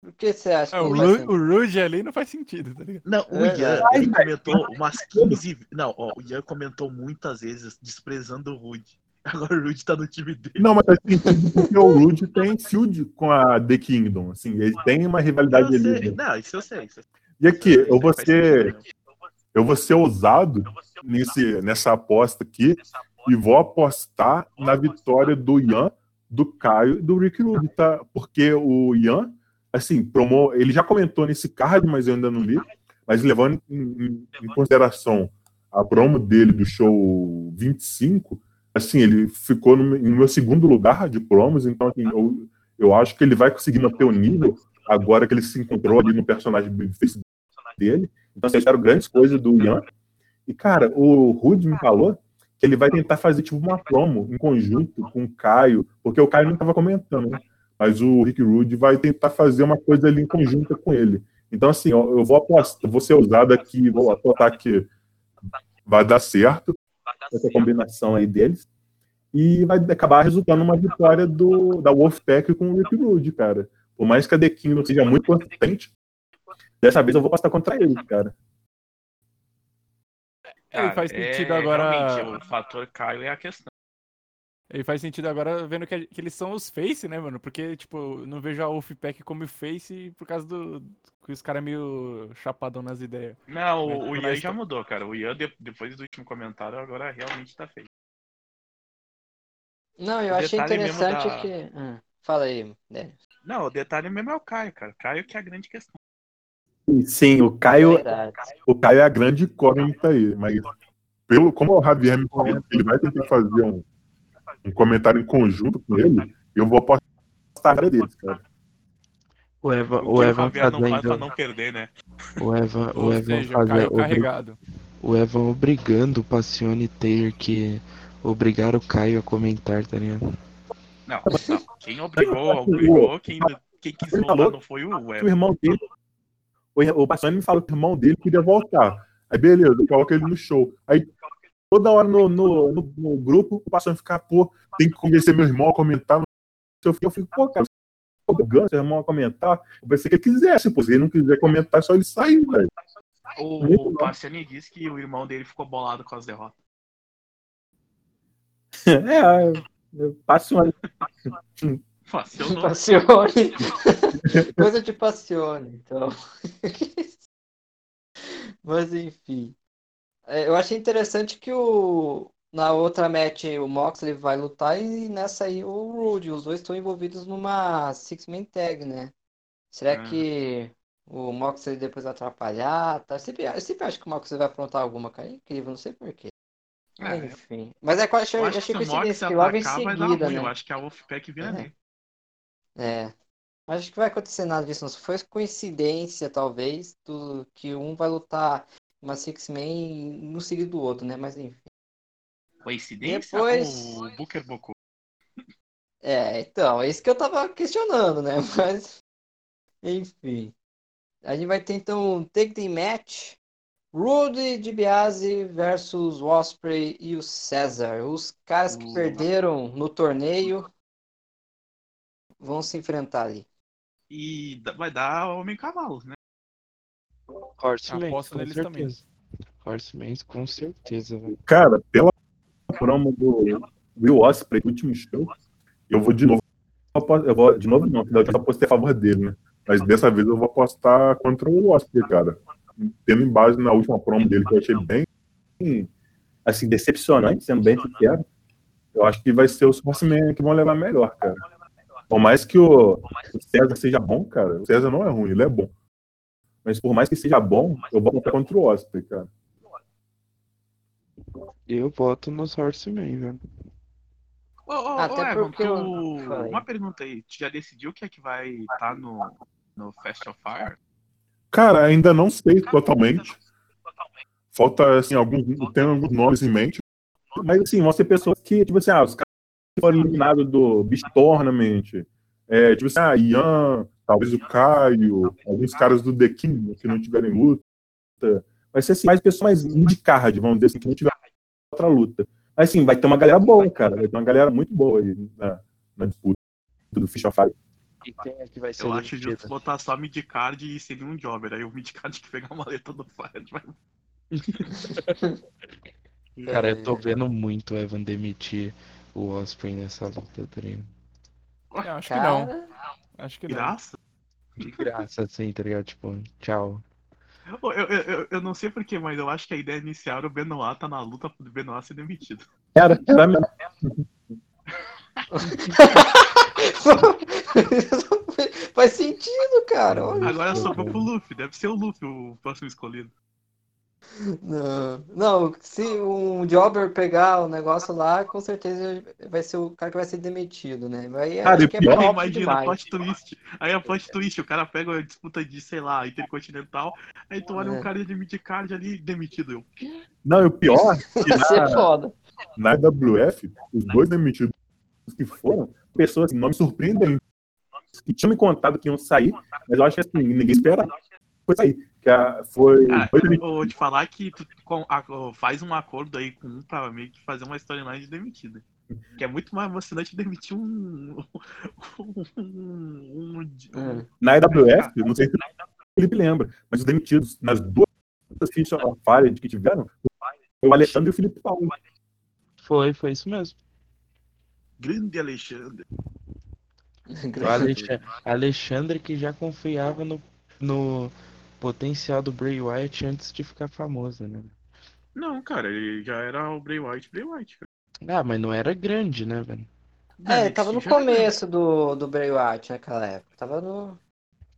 O que você acha É, que o, Ru- o Rude ali não faz sentido, tá ligado? Não, o É, Ian, velho. comentou umas 15. Não, ó, o Ian comentou muitas vezes desprezando o Rude. Agora o Rude tá no time dele. Não, mas sentido porque o Rude tem feud com a The Kingdom, assim, ele tem uma rivalidade Eu ali. né? Não, isso eu sei. Isso eu. E aqui, eu aí vou ser, eu vou ser ousado nesse, nessa aposta aqui e vou apostar na vitória do Ian, do Caio e do Rick Rude, tá? Porque o Ian, assim, promo, ele já comentou nesse card, mas eu ainda não li, mas levando em, em- em consideração a promo dele do show 25, assim, ele ficou no, meu- segundo lugar de promos, então assim, eu, eu acho que ele vai conseguir manter o nível agora que ele se encontrou ali no personagem dele. Então, vocês espero grandes coisas do Ian. E, cara, o Rude me falou que ele vai tentar fazer tipo uma promo em conjunto com o Caio, porque o Caio não estava comentando, né? Mas o Rick Rude vai tentar fazer uma coisa ali em conjunto com ele. Então, assim, ó, eu vou apostar, vou ser ousado aqui, vou apostar que vai dar certo essa combinação aí deles. E vai acabar resultando numa vitória do, da Wolfpack com o Rick Rude, cara. Por mais que a The King não seja muito consistente, dessa vez eu vou apostar contra ele, cara. Faz é, sentido agora. O fator Caio é a questão. Ele faz sentido agora vendo que, que eles são os face, né, mano? Porque, tipo, não vejo a Wolfpack como face por causa do. que os caras é meio chapadão nas ideias. Não, Mas o, o Ian já tá- mudou, cara. O Ian, de- depois do último comentário, agora realmente tá feio. Não, eu O achei interessante da- que. Ah, fala aí. Não, o detalhe mesmo é o Caio, cara. Caio que é a grande questão. Sim, o Caio, Verdade. o Caio é a grande incógnita aí, mas pelo, como o Javier me falou que ele vai tentar fazer um, um comentário em conjunto com ele, eu vou apostar na cara deles, cara. O Evan, O o o não pra fazendo. não perder, né? O Evan, o Ou Evan seja, o Caio fazendo. obri- carregado. O Evan obrigando o Passione ter que obrigar o Caio a comentar, tá ligado? Não, não. Quem obrigou, obrigou. Quem, quem quis falou não foi o O Evan. irmão dele, o, o Passione me falou que o irmão dele queria voltar. Aí beleza, eu coloco ele no show. Aí toda hora no, no, no, no grupo, o Passione fica, pô, tem que convencer meu irmão a comentar. Eu fico, eu fico pô, cara, você tá obrigando seu irmão a comentar. Eu pensei que ele quisesse, pô, se ele não quiser comentar, é só ele sair, velho. O, o disse que o irmão dele ficou bolado com as derrotas. É, eu Passione. Funcionou. Passione. Coisa de passione, então. Mas enfim. É, eu achei interessante que o. Na outra match o Moxley vai lutar e nessa aí o Rude. Os dois estão envolvidos numa Six-Man Tag, né? Será Ah. que o Moxley depois atrapalhar? Tá? Eu, sempre, eu sempre acho que o Moxley vai aprontar alguma. É incrível, não sei porquê. É, Enfim. Mas é que eu achei, eu eu acho achei que logo em seguida, né? Eu acho que a Wolfpack vira É. nele. É. Mas acho que vai acontecer nada disso. Não Se foi coincidência, talvez, do que um vai lutar uma Six-Man no seguido do outro, né? Mas enfim. Coincidência Depois- o Booker Boku? É, então, é isso que eu tava questionando, né? Mas. Enfim. A gente vai ter então um Take Team Match. Rude DiBiase versus Osprey e o César. Os caras que Uh. perderam no torneio vão se enfrentar ali. E vai dar Homem Cavalos, né? Horseman, Aposto com neles certeza. Horseman, com certeza, velho. Cara, pela promo do Will Osprey, do último show, eu vou de novo. Eu vou, de novo, não, que da última eu apostei a favor dele, né? Mas dessa vez eu vou apostar contra o Osprey, cara. Tendo em base na última promo dele, que eu achei bem assim, decepcionante, sendo bem sincero, eu acho que vai ser os Horsemen que vão levar melhor, cara. Por mais que o, o César seja bom, cara, o César não é ruim, ele é bom. Mas por mais que seja bom, eu vou botar contra o Osprey, cara. Eu voto nos Horsemen, velho. Ô, ô, Até ô, porque eu- tu- uma pergunta aí. Tu já decidiu quem é que vai estar no, no Fast of Fire? Cara, ainda não sei totalmente. Falta, assim, alguns. Tem alguns nomes em mente. Mas assim, vão ser pessoas que, tipo assim, ah, os caras que foram eliminados do Beast Tournament. É, tipo assim, ah, Ian, talvez o Caio, alguns caras do The King que não tiverem luta. Vai ser assim, mais pessoas mais mid-card, vamos dizer assim, que não tiver outra luta. Mas assim, vai ter uma galera boa, cara. Vai ter uma galera muito boa aí na, na disputa do Fish of Fire. E quem é que vai ser Eu acho justo botar só midcard e seria um jobber. Aí o midcard que pegar a maleta do Fire vai. Cara, eu tô vendo muito o Evan demitir o Osprey nessa luta, tá ligado? Eu acho que não. Cara, Acho que não. Graça. De graça, assim, tá ligado? Tipo, tchau. Eu, eu, eu, eu não sei porquê, mas eu acho que a ideia inicial era o Benoit tá na luta pro Benoit ser demitido. Era, era mesmo. Faz sentido, cara. Olha. Agora sobrou pro Luffy. Deve ser o Luffy o próximo escolhido. Não, não, se um jobber pegar o negócio lá, com certeza vai ser o cara que vai ser demitido, né? Aí Cara, acho que é pior- Imagina, demais. plot twist. Aí a plot twist, o cara pega a disputa de, sei lá, Intercontinental, aí tu olha É. um cara de midcard ali, demitido eu. Não, e o pior, que ser na, foda. na WF, os dois demitidos que foram, pessoas assim, nomes surpreendentes, que tinham me contado que iam sair, mas eu acho que assim, ninguém esperava. Foi sair. Que a, foi Cara, dois eu vou te falar que tu com- a- faz um acordo aí com um pra meio que fazer uma storyline de demitida. Que é muito mais emocionante demitir um. um. um, um- Hum. Na WF, não sei se o Felipe lembra, mas os demitidos nas duas fichas falhas que tiveram, foi o Alexandre e o Felipe Paulo. Foi, foi isso mesmo. Grande Alexandre. O Alexa- Alexandre que já confiava no, no potencial do Bray Wyatt antes de ficar famoso, né? Não, cara, ele já era o Bray White, Bray White. Cara. Ah, mas não era grande, né, velho? É, tava no era. começo do, do Bray Wyatt naquela época. Tava no.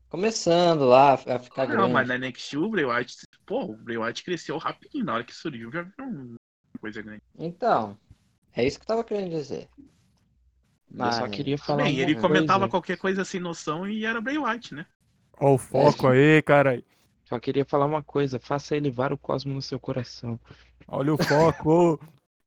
Começando lá a ficar Não, grande. mas na NXT o Bray White, pô, o Bray White cresceu rapidinho. Na hora que surgiu já virou uma coisa grande. Então, é isso que eu tava querendo dizer. Eu só Mas- queria falar Bem, ele coisa. comentava qualquer coisa sem noção e era Bray White, né? Ó o foco aí, cara. Só queria falar uma coisa, faça elevar o cosmo no seu coração. Olha o foco.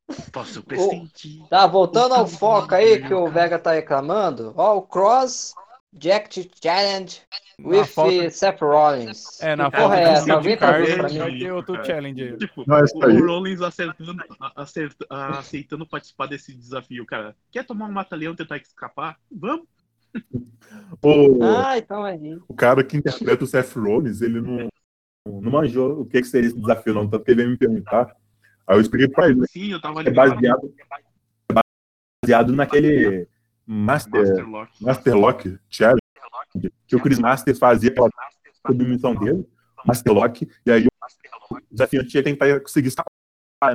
Posso pressentir. Tá, voltando ao foco aí que o Vega tá reclamando. Ó, o Cross Jacket Challenge Na with falta- Seth Rollins. É, na porra é essa? Alguém card, traduz pra mim? mim tem outro challenge aí. Tipo, Não, essa o, aí. o Rollins acertando, aceitando participar desse desafio, cara. Quer tomar um mata-leão e tentar escapar? Vamos. O, Ah, então é isso. O cara que interpreta o Seth Rollins, ele não. não manjou o que, que seria esse desafio, não, tanto que ele veio me perguntar. Aí eu expliquei pra ele. Sim, eu tava É ligado. baseado, é baseado naquele Master, Masterlock. Master Lock Challenge que o Chris Masters fazia pela submissão dele, Master Lock, e aí o desafiante ia tentar conseguir escapar.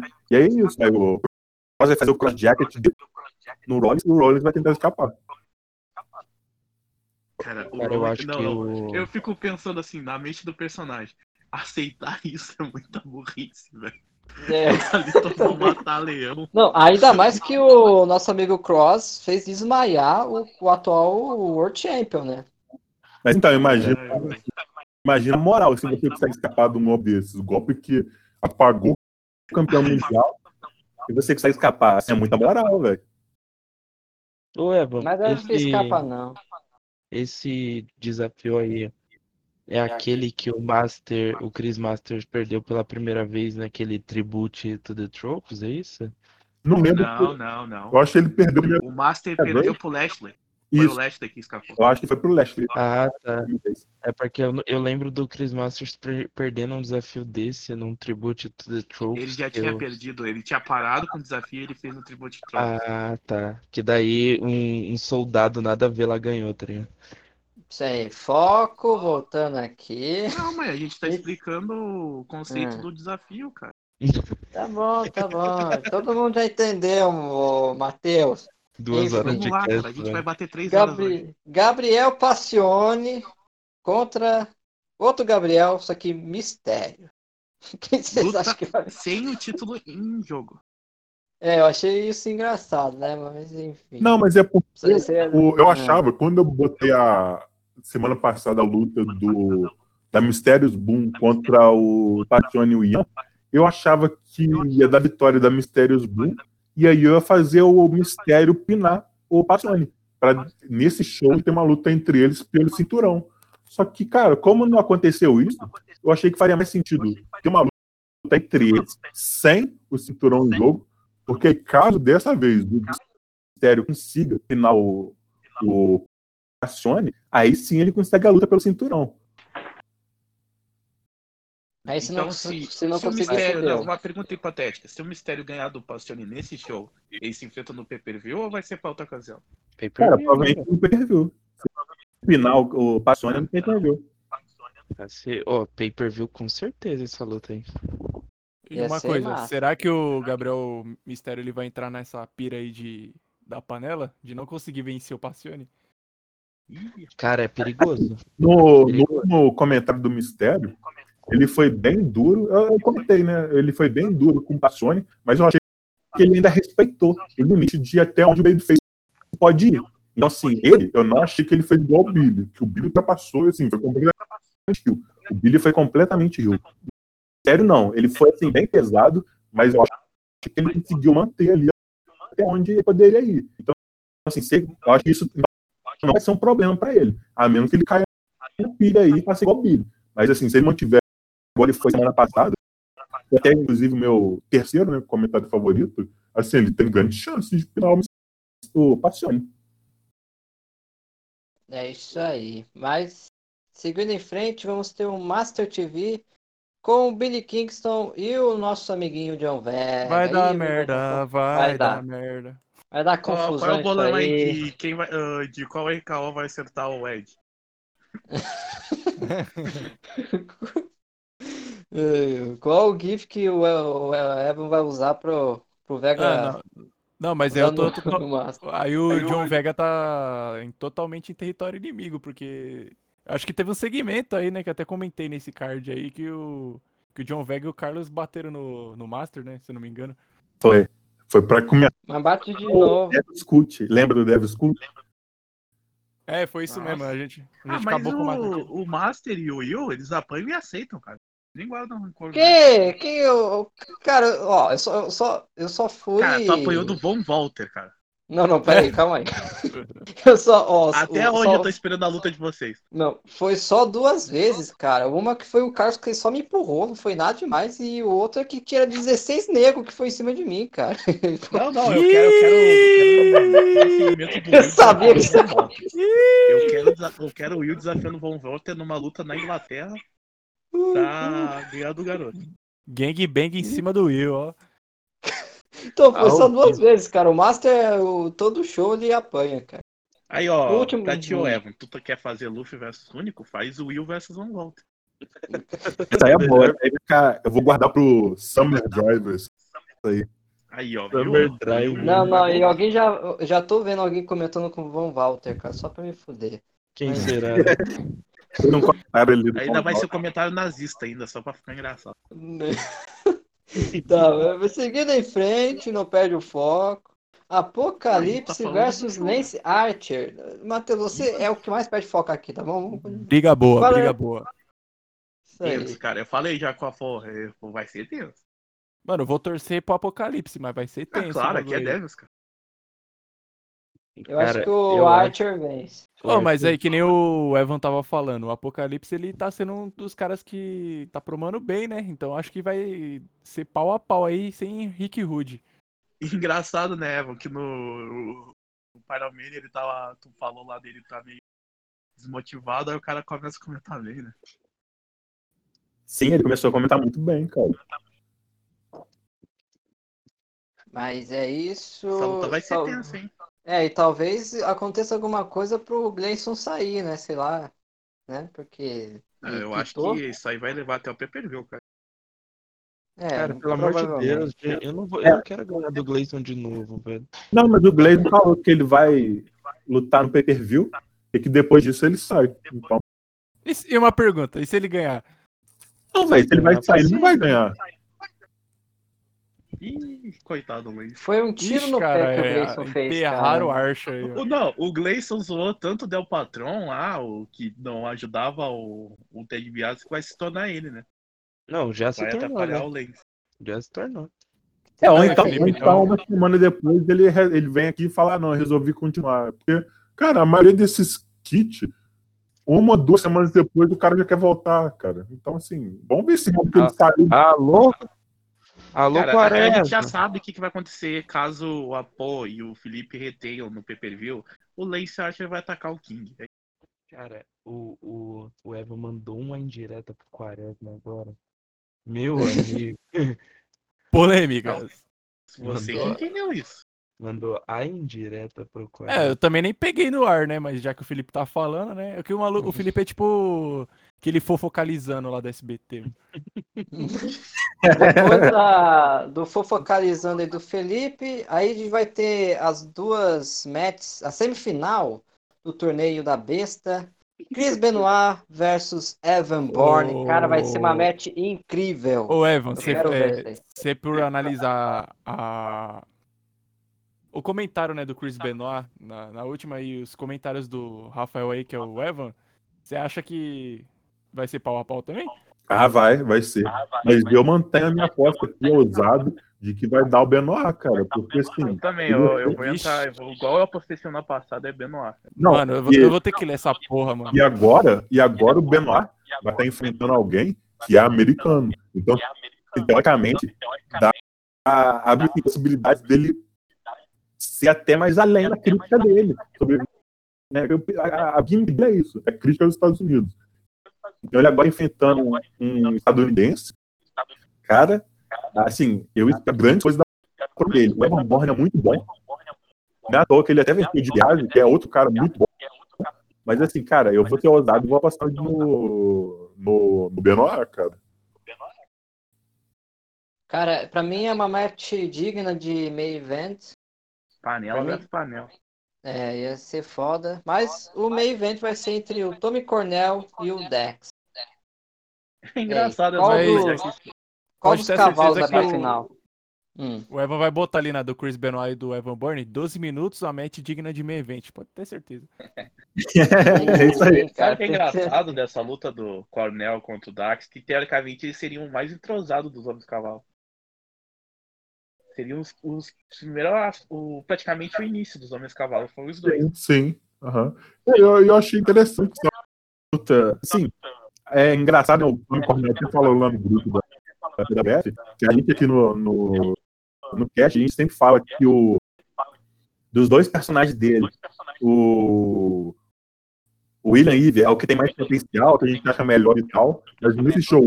né? E aí isso, aí o Cross vai fazer o cross jacket no Rollins e o Rollins vai tentar escapar. Cara, o Cara, eu acho não, que não. o. Eu fico pensando assim, na mente do personagem. Aceitar isso é muita burrice, velho. É. Ali tomar um mata-leão. Não, ainda mais que o nosso amigo Cross fez desmaiar o, o atual World Champion, né? Mas então, imagina, É, imagina a moral se você consegue escapar de um golpe desses. Golpe que apagou o campeão mundial e você consegue escapar. Assim, é muita moral, velho. Evan, Mas acho que esse, escapa não. Esse desafio aí é aquele que o Master, o Chris Masters perdeu pela primeira vez naquele Tribute to the Tropes, é isso? Não lembro. Não, não, não. Eu acho que ele perdeu mesmo. O Master É perdeu pro Lashley. Foi o Isso, Lashley que escapou. eu acho que foi pro Leslie. Ah, tá. É porque eu, eu lembro do Chris Masters per- perdendo um desafio desse num Tribute to the Tropes. Ele já tinha eu- perdido, ele tinha parado com o desafio e ele fez no Tribute Trophy. Ah, tá. Que daí um, um soldado nada a ver lá ganhou, tá ligado? Sem foco, voltando aqui. Não, mas a gente tá explicando o conceito Hum. do desafio, cara. Tá bom, tá bom. Todo mundo já entendeu, Matheus. Duas horas Vamos de lá, cara. A cast, gente vai bater três horas hoje. Gabri... Gabriel Passione contra outro Gabriel, só que mistério. Quem vocês Luta- acham que vai. Sem o título em jogo. É, eu achei isso engraçado, né? Mas enfim. Não, mas é porque o- eu é. achava, quando eu botei a semana passada a luta do da Mistérios Boom contra o Tatiane e o Ian, eu achava que ia dar vitória da Mistérios Boom e aí eu ia fazer o Mistério pinar o Tatiane. Pra nesse show ter uma luta entre eles pelo cinturão. Só que, cara, como não aconteceu isso, eu achei que faria mais sentido ter uma luta entre eles sem o cinturão em jogo, porque caso dessa vez o Mistério consiga pinar o, o Passione, aí sim ele consegue a luta pelo cinturão. Aí não, Então, se, se não se o mistério. Não, uma pergunta hipotética. Se o mistério ganhar do Passione nesse show, eles se enfrentam no pay-per-view ou vai ser pra outra ocasião? Cara, provavelmente no pay-per-view. Se pinar o, o Passione no pay-per-view. Vai ser, ó, pay-per-view com certeza essa luta aí. E uma coisa, será que o Gabriel Mistério ele vai entrar nessa pira aí de da panela? De não conseguir vencer o Passione? Cara, é perigoso. No, no último comentário do Mistério, ele foi bem duro. Eu, comentei, né? Ele foi bem duro com o Passione, mas eu achei que ele ainda respeitou o limite de até onde o Babyface pode ir. Então, assim, ele, eu não achei que ele foi igual o Billy, que o Billy ultrapassou, assim, foi completamente rio. O Billy foi completamente rio. Sério, não. Ele foi, assim, bem pesado, mas eu acho que ele conseguiu manter ali até onde ele poderia ir. Então, assim, eu acho que isso não vai ser um problema para ele, a menos que ele caia na pilha aí pra ser igual o Billy. Mas, assim, se ele mantiver ele foi semana passada, até inclusive meu terceiro né, comentário favorito, assim, ele tem grandes chances de final o Passione. É isso aí. Mas, seguindo em frente, vamos ter um Master TV com o Billy Kingston e o nosso amiguinho John Vega. Vai dar Ih, merda, vai, vai dar dar. merda. Vai dar confusão qual é o bolão aí aí. de, quem vai, ah, de qual RKO vai acertar o Ed? Eh, Qual o GIF que o, o Evan vai usar pro, pro Vega Ah, não. Não, mas eu tô, tô- tô-? Aí o John Vega tá em- totalmente em território inimigo, porque acho que teve um segmento aí, né, que eu até comentei nesse card aí, que o, que o John Vega e o Carlos bateram no, no Master, né, se eu não me engano. Foi. Foi pra começar Mas bate de o novo. Devil Scoot. Lembra do Devil Scoot? É, foi isso Nossa. mesmo, a gente, a Ah, gente mas acabou com o Master. o, o Master e o Will, eles apanham e aceitam, cara. Nem guardam rancor. não. Que? Que eu. Cara, ó, eu só, eu só, eu só fui. Cara, tu apanhou do Von Walter, cara. Não, não, peraí, calma aí. Eu só, ó, Até o- hoje só- eu tô esperando a luta de vocês. Não, foi só duas vezes, cara. Uma que foi o Carlos que só me empurrou, não foi nada demais. E o outro é que tira 16 negros que foi em cima de mim, cara. Não, não, eu quero, eu quero, eu quero Eu sabia que você. Eu quero, eu quero o Will desafiando o Von Walter numa luta na Inglaterra pra ganhar do garoto. Gangbang em cima do Will, ó. Então, foi só Ao duas vezes, cara. O Master, o, todo show ele apanha, cara. Aí, ó, O último- pra ti, ô Evan, tu tá- quer fazer Luffy versus Único? Faz o Will versus Von Walter. Essa aí é boa. Aí eu vou guardar pro Summer Drivers. Aí, ó, Summer viu? Drive. Não, não, e alguém já. Já tô vendo alguém comentando com o Von Walter, cara, só pra me fuder. Quem será? Não abre Ainda vai ser um comentário nazista ainda, só pra ficar engraçado. Tá, mas seguindo em frente, não perde o foco. Apocalipse Tá versus. Lance Archer. Matheus, você é o que mais perde foco aqui, tá bom? Briga boa, Fala aí. briga boa. Aí. Tenso, cara. Eu falei já com a forra, vai ser tenso. Mano, eu vou torcer pro Apocalipse, mas vai ser É tenso. o claro, aqui é. Devils, cara. Eu acho Cara, que o eu acho- Archer vence. Ô, mas aí, que nem o Evan tava falando, o Apocalipse ele tá sendo um dos caras que tá promando bem, né? Então acho que vai ser pau a pau aí, sem Rick Hood. Engraçado, né, Evan, que no, Pyro Mania ele tava. Tu falou lá dele, tá meio desmotivado, aí o cara começa a comentar bem, né? Sim, ele começou a comentar muito bem, cara. Mas é isso. Essa luta vai ser tensa, hein? É, e talvez aconteça alguma coisa pro Gleison sair, né? Sei lá. Né? Porque. É, eu acho que isso aí vai levar até o pay-per-view, cara. É, Cara, pelo amor de. Deus, eu não, vou, eu não quero ganhar do Gleison de novo, velho. Não, mas o Gleison falou que ele vai lutar no pay-per-view e que depois disso ele sai. Então, E, e uma pergunta, e se ele ganhar? não, velho, se ele vai sair, ele não vai ganhar. Ih, coitado do Gleison. Foi um tiro Ixi, no cara, pé que o é, Gleison fez, enterraram o cara. Archer aí. ó. Não, o Gleison zoou tanto o Del Patron lá, o que não ajudava o, o Ted Bias, que vai se tornar ele, né? Não, já se Vai tornou, atrapalhar né? o. Já se tornou. É, ou então, ou então. uma semana depois ele, ele vem aqui e fala, ah, não, eu resolvi continuar. Porque, cara, a maioria desses kits, uma ou duas semanas depois o cara já quer voltar, cara. Então, assim, vamos ver se realmente ele Ah. saiu. Alô? Alô, Cara, a Quaresma? gente já sabe o que, que vai acontecer caso o Apo e o Felipe retenham no pay-per-view. O Lance Archer vai atacar o King. Cara, o, o, o Evan mandou uma indireta pro Quaresma agora. Meu amigo. Polêmica. Você que Mandou. entendeu isso. mandou a indireta pro É, Quaresma. eu também nem peguei no ar, né? Mas já que o Felipe tá falando, né? É que o, maluco, o Felipe é tipo aquele fofocalizando lá da SBT. Depois da- do fofocalizando aí do Felipe, aí a gente vai ter as duas matches, a semifinal do torneio da besta. Chris Benoit versus Evan Bourne. Cara, vai ser uma Oh. match incrível. Ô, Evan, Eu você, é, você por analisar a... o comentário né, do Chris Benoit na, na última e os comentários do Rafael aí, que é o Evan, você acha que vai ser pau a pau também? Ah, vai, vai ser. Mas eu mantenho a minha aposta aqui, ousado, de que vai dar o Benoit, cara. Porque, assim, Eu também, eu, eu vou entrar. eu vou- igual eu apostei semana passada, é Benoit. não, mano, eu vou, e, eu vou ter que ler essa porra, mano. e agora, e agora o Benoit vai estar enfrentando alguém que é americano. Então, teoricamente, dá, a- abre possibilidades dele ser até mais além da crítica dele. Sobre, né, eu- a, a é isso, é crítica aos Estados Unidos. Então ele agora enfrentando um, um estadunidense, cara, assim, eu espero grandes coisas da por ele. O Evan Bourne é muito bom. Não é à toa que ele até venceu de viagem, que é outro cara muito bom. Mas assim, cara, eu vou ser ousado e vou apostar no, no, no Benoit, cara. Cara, pra mim é uma match digna de main event. Panela Pra mim- panela. É, ia ser foda. Mas o main event vai ser entre o Tommy Cornell e o Dex. É engraçado, qual dos- sei aqui. Qual dos cavalos vai pra final? Hum. O Evan vai botar ali na do Chris Benoit e do Evan Bourne 12 minutos, a match digna de main event, pode ter certeza. É isso aí. Sabe o que é engraçado dessa luta do Cornell contra o Dax? Que teoricamente eles seriam o mais entrosados dos homens cavalo. Seriam os, os primeiros, o, praticamente o início dos homens cavalo, foram os dois. Sim, sim. aham. Eu, eu achei interessante essa luta. Sim, é engraçado, o Cornell até falou lá no grupo da, da BF, que a gente aqui no, no, no cast, a gente sempre fala que o dos dois personagens dele, o, o William Eve é o que tem mais potencial, que a gente acha melhor e tal, mas nesse show,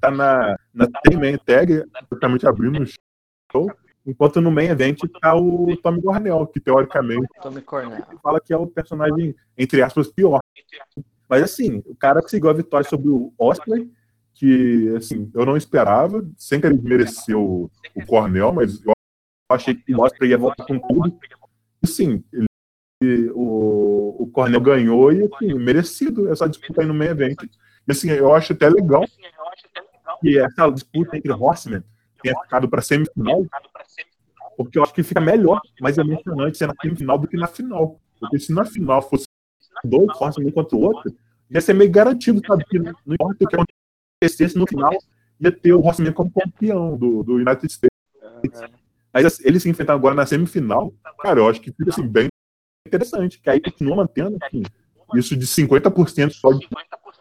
tá na, na T-Man Tag, praticamente abrindo o show, enquanto no main event tá o Tommy Cornell, que teoricamente Tommy Cornell. fala que é o personagem, entre aspas, pior. Mas assim, o cara conseguiu a vitória sobre o Osprey, que assim, eu não esperava, sem querer merecer o, o Cornell, mas eu achei que o Osprey ia voltar com tudo. Sim, ele, o, o Cornell ganhou e assim, merecido essa disputa aí no meio evento. E assim, eu acho até legal que essa disputa entre Horseman tenha ficado para semifinal, porque eu acho que fica melhor, mais emocionante ser na semifinal do que na final. Porque se na final fosse dois Horsemen um contra o outro, ia ser meio garantido, sabe? Que não importa o que acontecesse no final, ia ter o Horseman como campeão do, do United States. Mas assim, eles se enfrentam agora na semifinal, cara, eu acho que fica assim, bem interessante, que aí continua mantendo assim, isso de 50% só de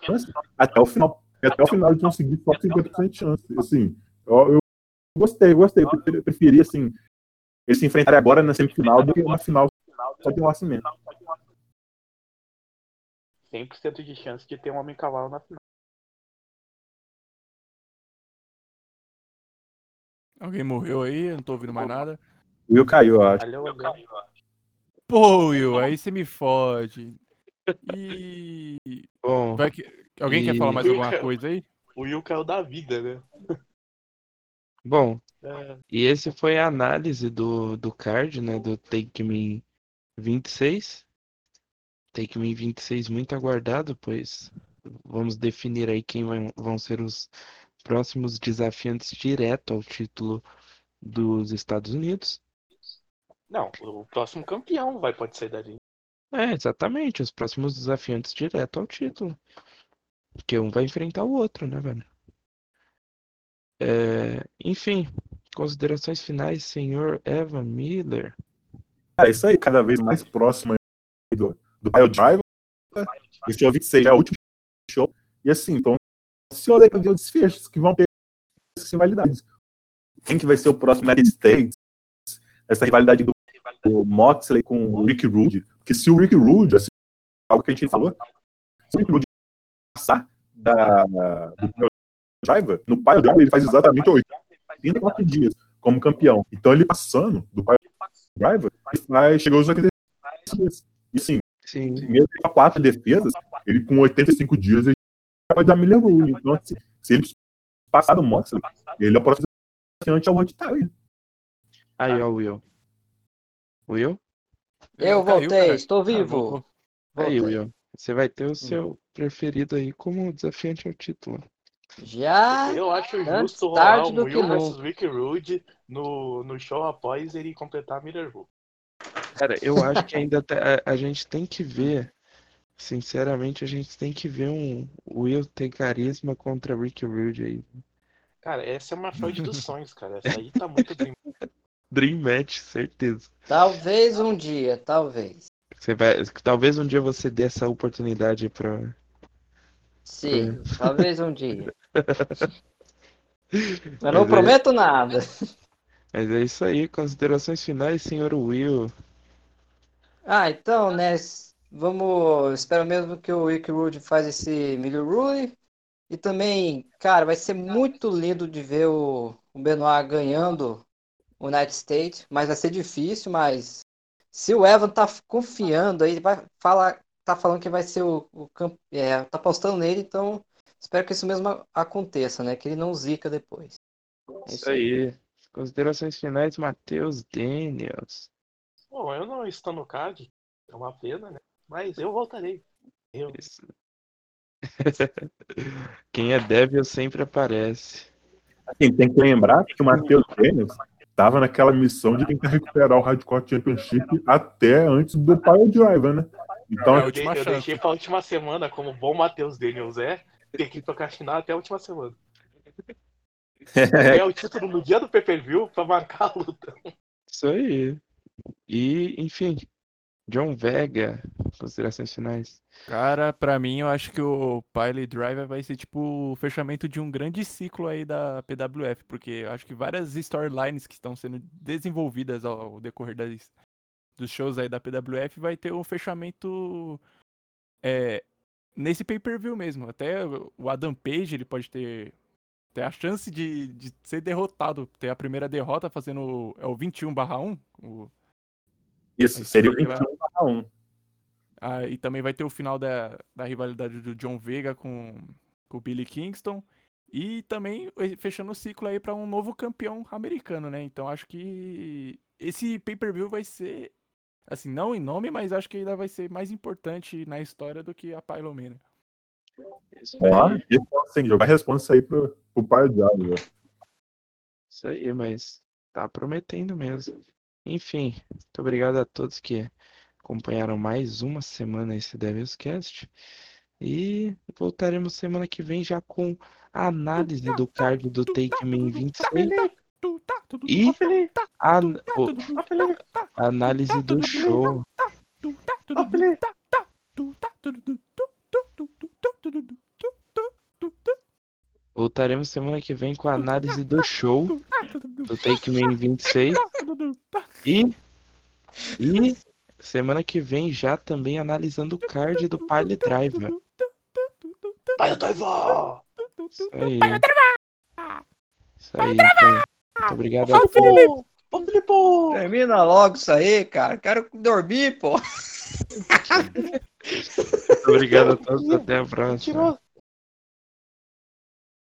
chance até o final. Até o final de conseguir só 50% de chance. Assim, eu, eu gostei, gostei. Eu preferi, assim, eles se enfrentarem agora na semifinal do que na final só de um orçamento. 100% de chance de ter um homem cavalo na final. Alguém morreu aí, eu não tô ouvindo mais nada. O Will caiu, eu acho. Valeu, valeu. Pô, Will, aí você me fode. E. Bom, Vai que... Alguém quer E- falar mais alguma coisa aí? O Will caiu da vida, né? Bom, É, e esse foi a análise do, do card, né? Do Take Me 26. Take Me 26 muito aguardado, pois vamos definir aí quem vai- vão ser os próximos desafiantes direto ao título dos Estados Unidos. não, o próximo campeão vai pode sair dali. É, exatamente, os próximos desafiantes direto ao título. Porque um vai enfrentar o outro, né, velho? É, enfim, considerações finais, senhor Evan Miller. Cara, isso aí, cada vez mais próximo aí do, do Pile Driver. Esse é o 26, já é o último show. E assim, então, se olha pra ver os desfechos que vão ter essas rivalidades. Quem que vai ser o próximo United States? Essa rivalidade do, do Moxley com o Rick Rude. Porque se o Rick Rude, assim, algo que a gente falou, se o Rick Rude passar da, do Driver, no Pile Driver ele faz exatamente 84 dias como campeão. Então ele passando do Pile Driver, ele faz, chegou aos 85 dias. E assim, Sim, mesmo com quatro defesas, ele com 85 dias ele vai dar Miller Rule. Então, assim, se ele passar do Moxley, ele é o próximo desafiante ao Rod Tyler. aí, ó, Will. Will? Eu Caiu, voltei, cara. estou Ah, vivo. voltou. Aí, Voltei. Will. Você vai ter o seu preferido aí como desafiante ao título. Já Eu acho justo rolar um Will versus. Rick Rude no, no show após ele completar a Miller Rule. Cara, eu acho que ainda te- a, a gente tem que ver, sinceramente, a gente tem que ver um Will ter carisma contra Rick Rude aí. Cara, essa é uma feud dos sonhos, cara. Essa aí tá muito dream. Dream Match, certeza. talvez um dia, talvez. Você vai, talvez um dia você dê essa oportunidade pra. Sim, talvez um dia. Mas Mas não é- prometo nada. Mas é isso aí, considerações finais, senhor Will. Ah, então, né? Vamos. Espero mesmo que o Rick Rude faz esse Miller Rule. E também, cara, vai ser muito lindo de ver o, o Benoit ganhando o United States. Mas vai ser difícil, mas se o Evan tá confiando aí, vai falar, tá falando que vai ser o, o é, tá apostando nele, então espero que isso mesmo aconteça, né? Que ele não zica depois. É Isso aí. Considerações finais, Matheus Daniels. Bom, eu não estou no card, é uma pena, né? Mas eu voltarei. Eu, Isso. Quem é débil sempre aparece. Assim, tem que lembrar que o Matheus Daniels estava naquela missão de tentar recuperar o Hardcore Championship até antes do Pile Driver, né? Então, É, eu, última dei- eu deixei pra última semana, como bom Matheus Daniels é, ter que procrastinar até a última semana. É o título no dia do pay-per-view pra marcar a luta. Isso aí. E, enfim, John Vega, considerações finais. Cara, pra mim, eu acho que o Pile Driver vai ser tipo o fechamento de um grande ciclo aí da PWF, porque eu acho que várias storylines que estão sendo desenvolvidas ao decorrer das, dos shows aí da PWF vai ter um fechamento é, nesse pay-per-view mesmo. Até o Adam Page ele pode ter, ter a chance de, de ser derrotado, ter a primeira derrota fazendo é o 21/1, o, isso seria o Ele vai- 21 barra 1. Ah, e também vai ter o final da, da rivalidade do John Vega com, com o Billy Kingston. E também eh, fechando o ciclo aí para um novo campeão americano, né? Então acho que esse pay-per-view vai ser, assim, não em nome, mas acho que ainda vai ser mais importante na história do que a Pylomania. Isso Ó, aí, resposta, hein? Jogar a resposta aí pro, pro Pile Driver. isso aí, mas tá prometendo mesmo. Enfim, muito obrigado a todos que acompanharam mais uma semana esse Devil's Cast. E voltaremos semana que vem já com a análise do card do Take Me 26 e a, o- a análise do show. Voltaremos semana que vem com a análise do show do Take Me 26 e e semana que vem já também analisando o card do Pile Driver. Vai, Toivo! Isso aí. Isso aí, então. Muito obrigado a todos. Filipe! Termina logo isso aí, cara. Quero dormir, pô. Muito obrigado a todos. Até a próxima. Tirou,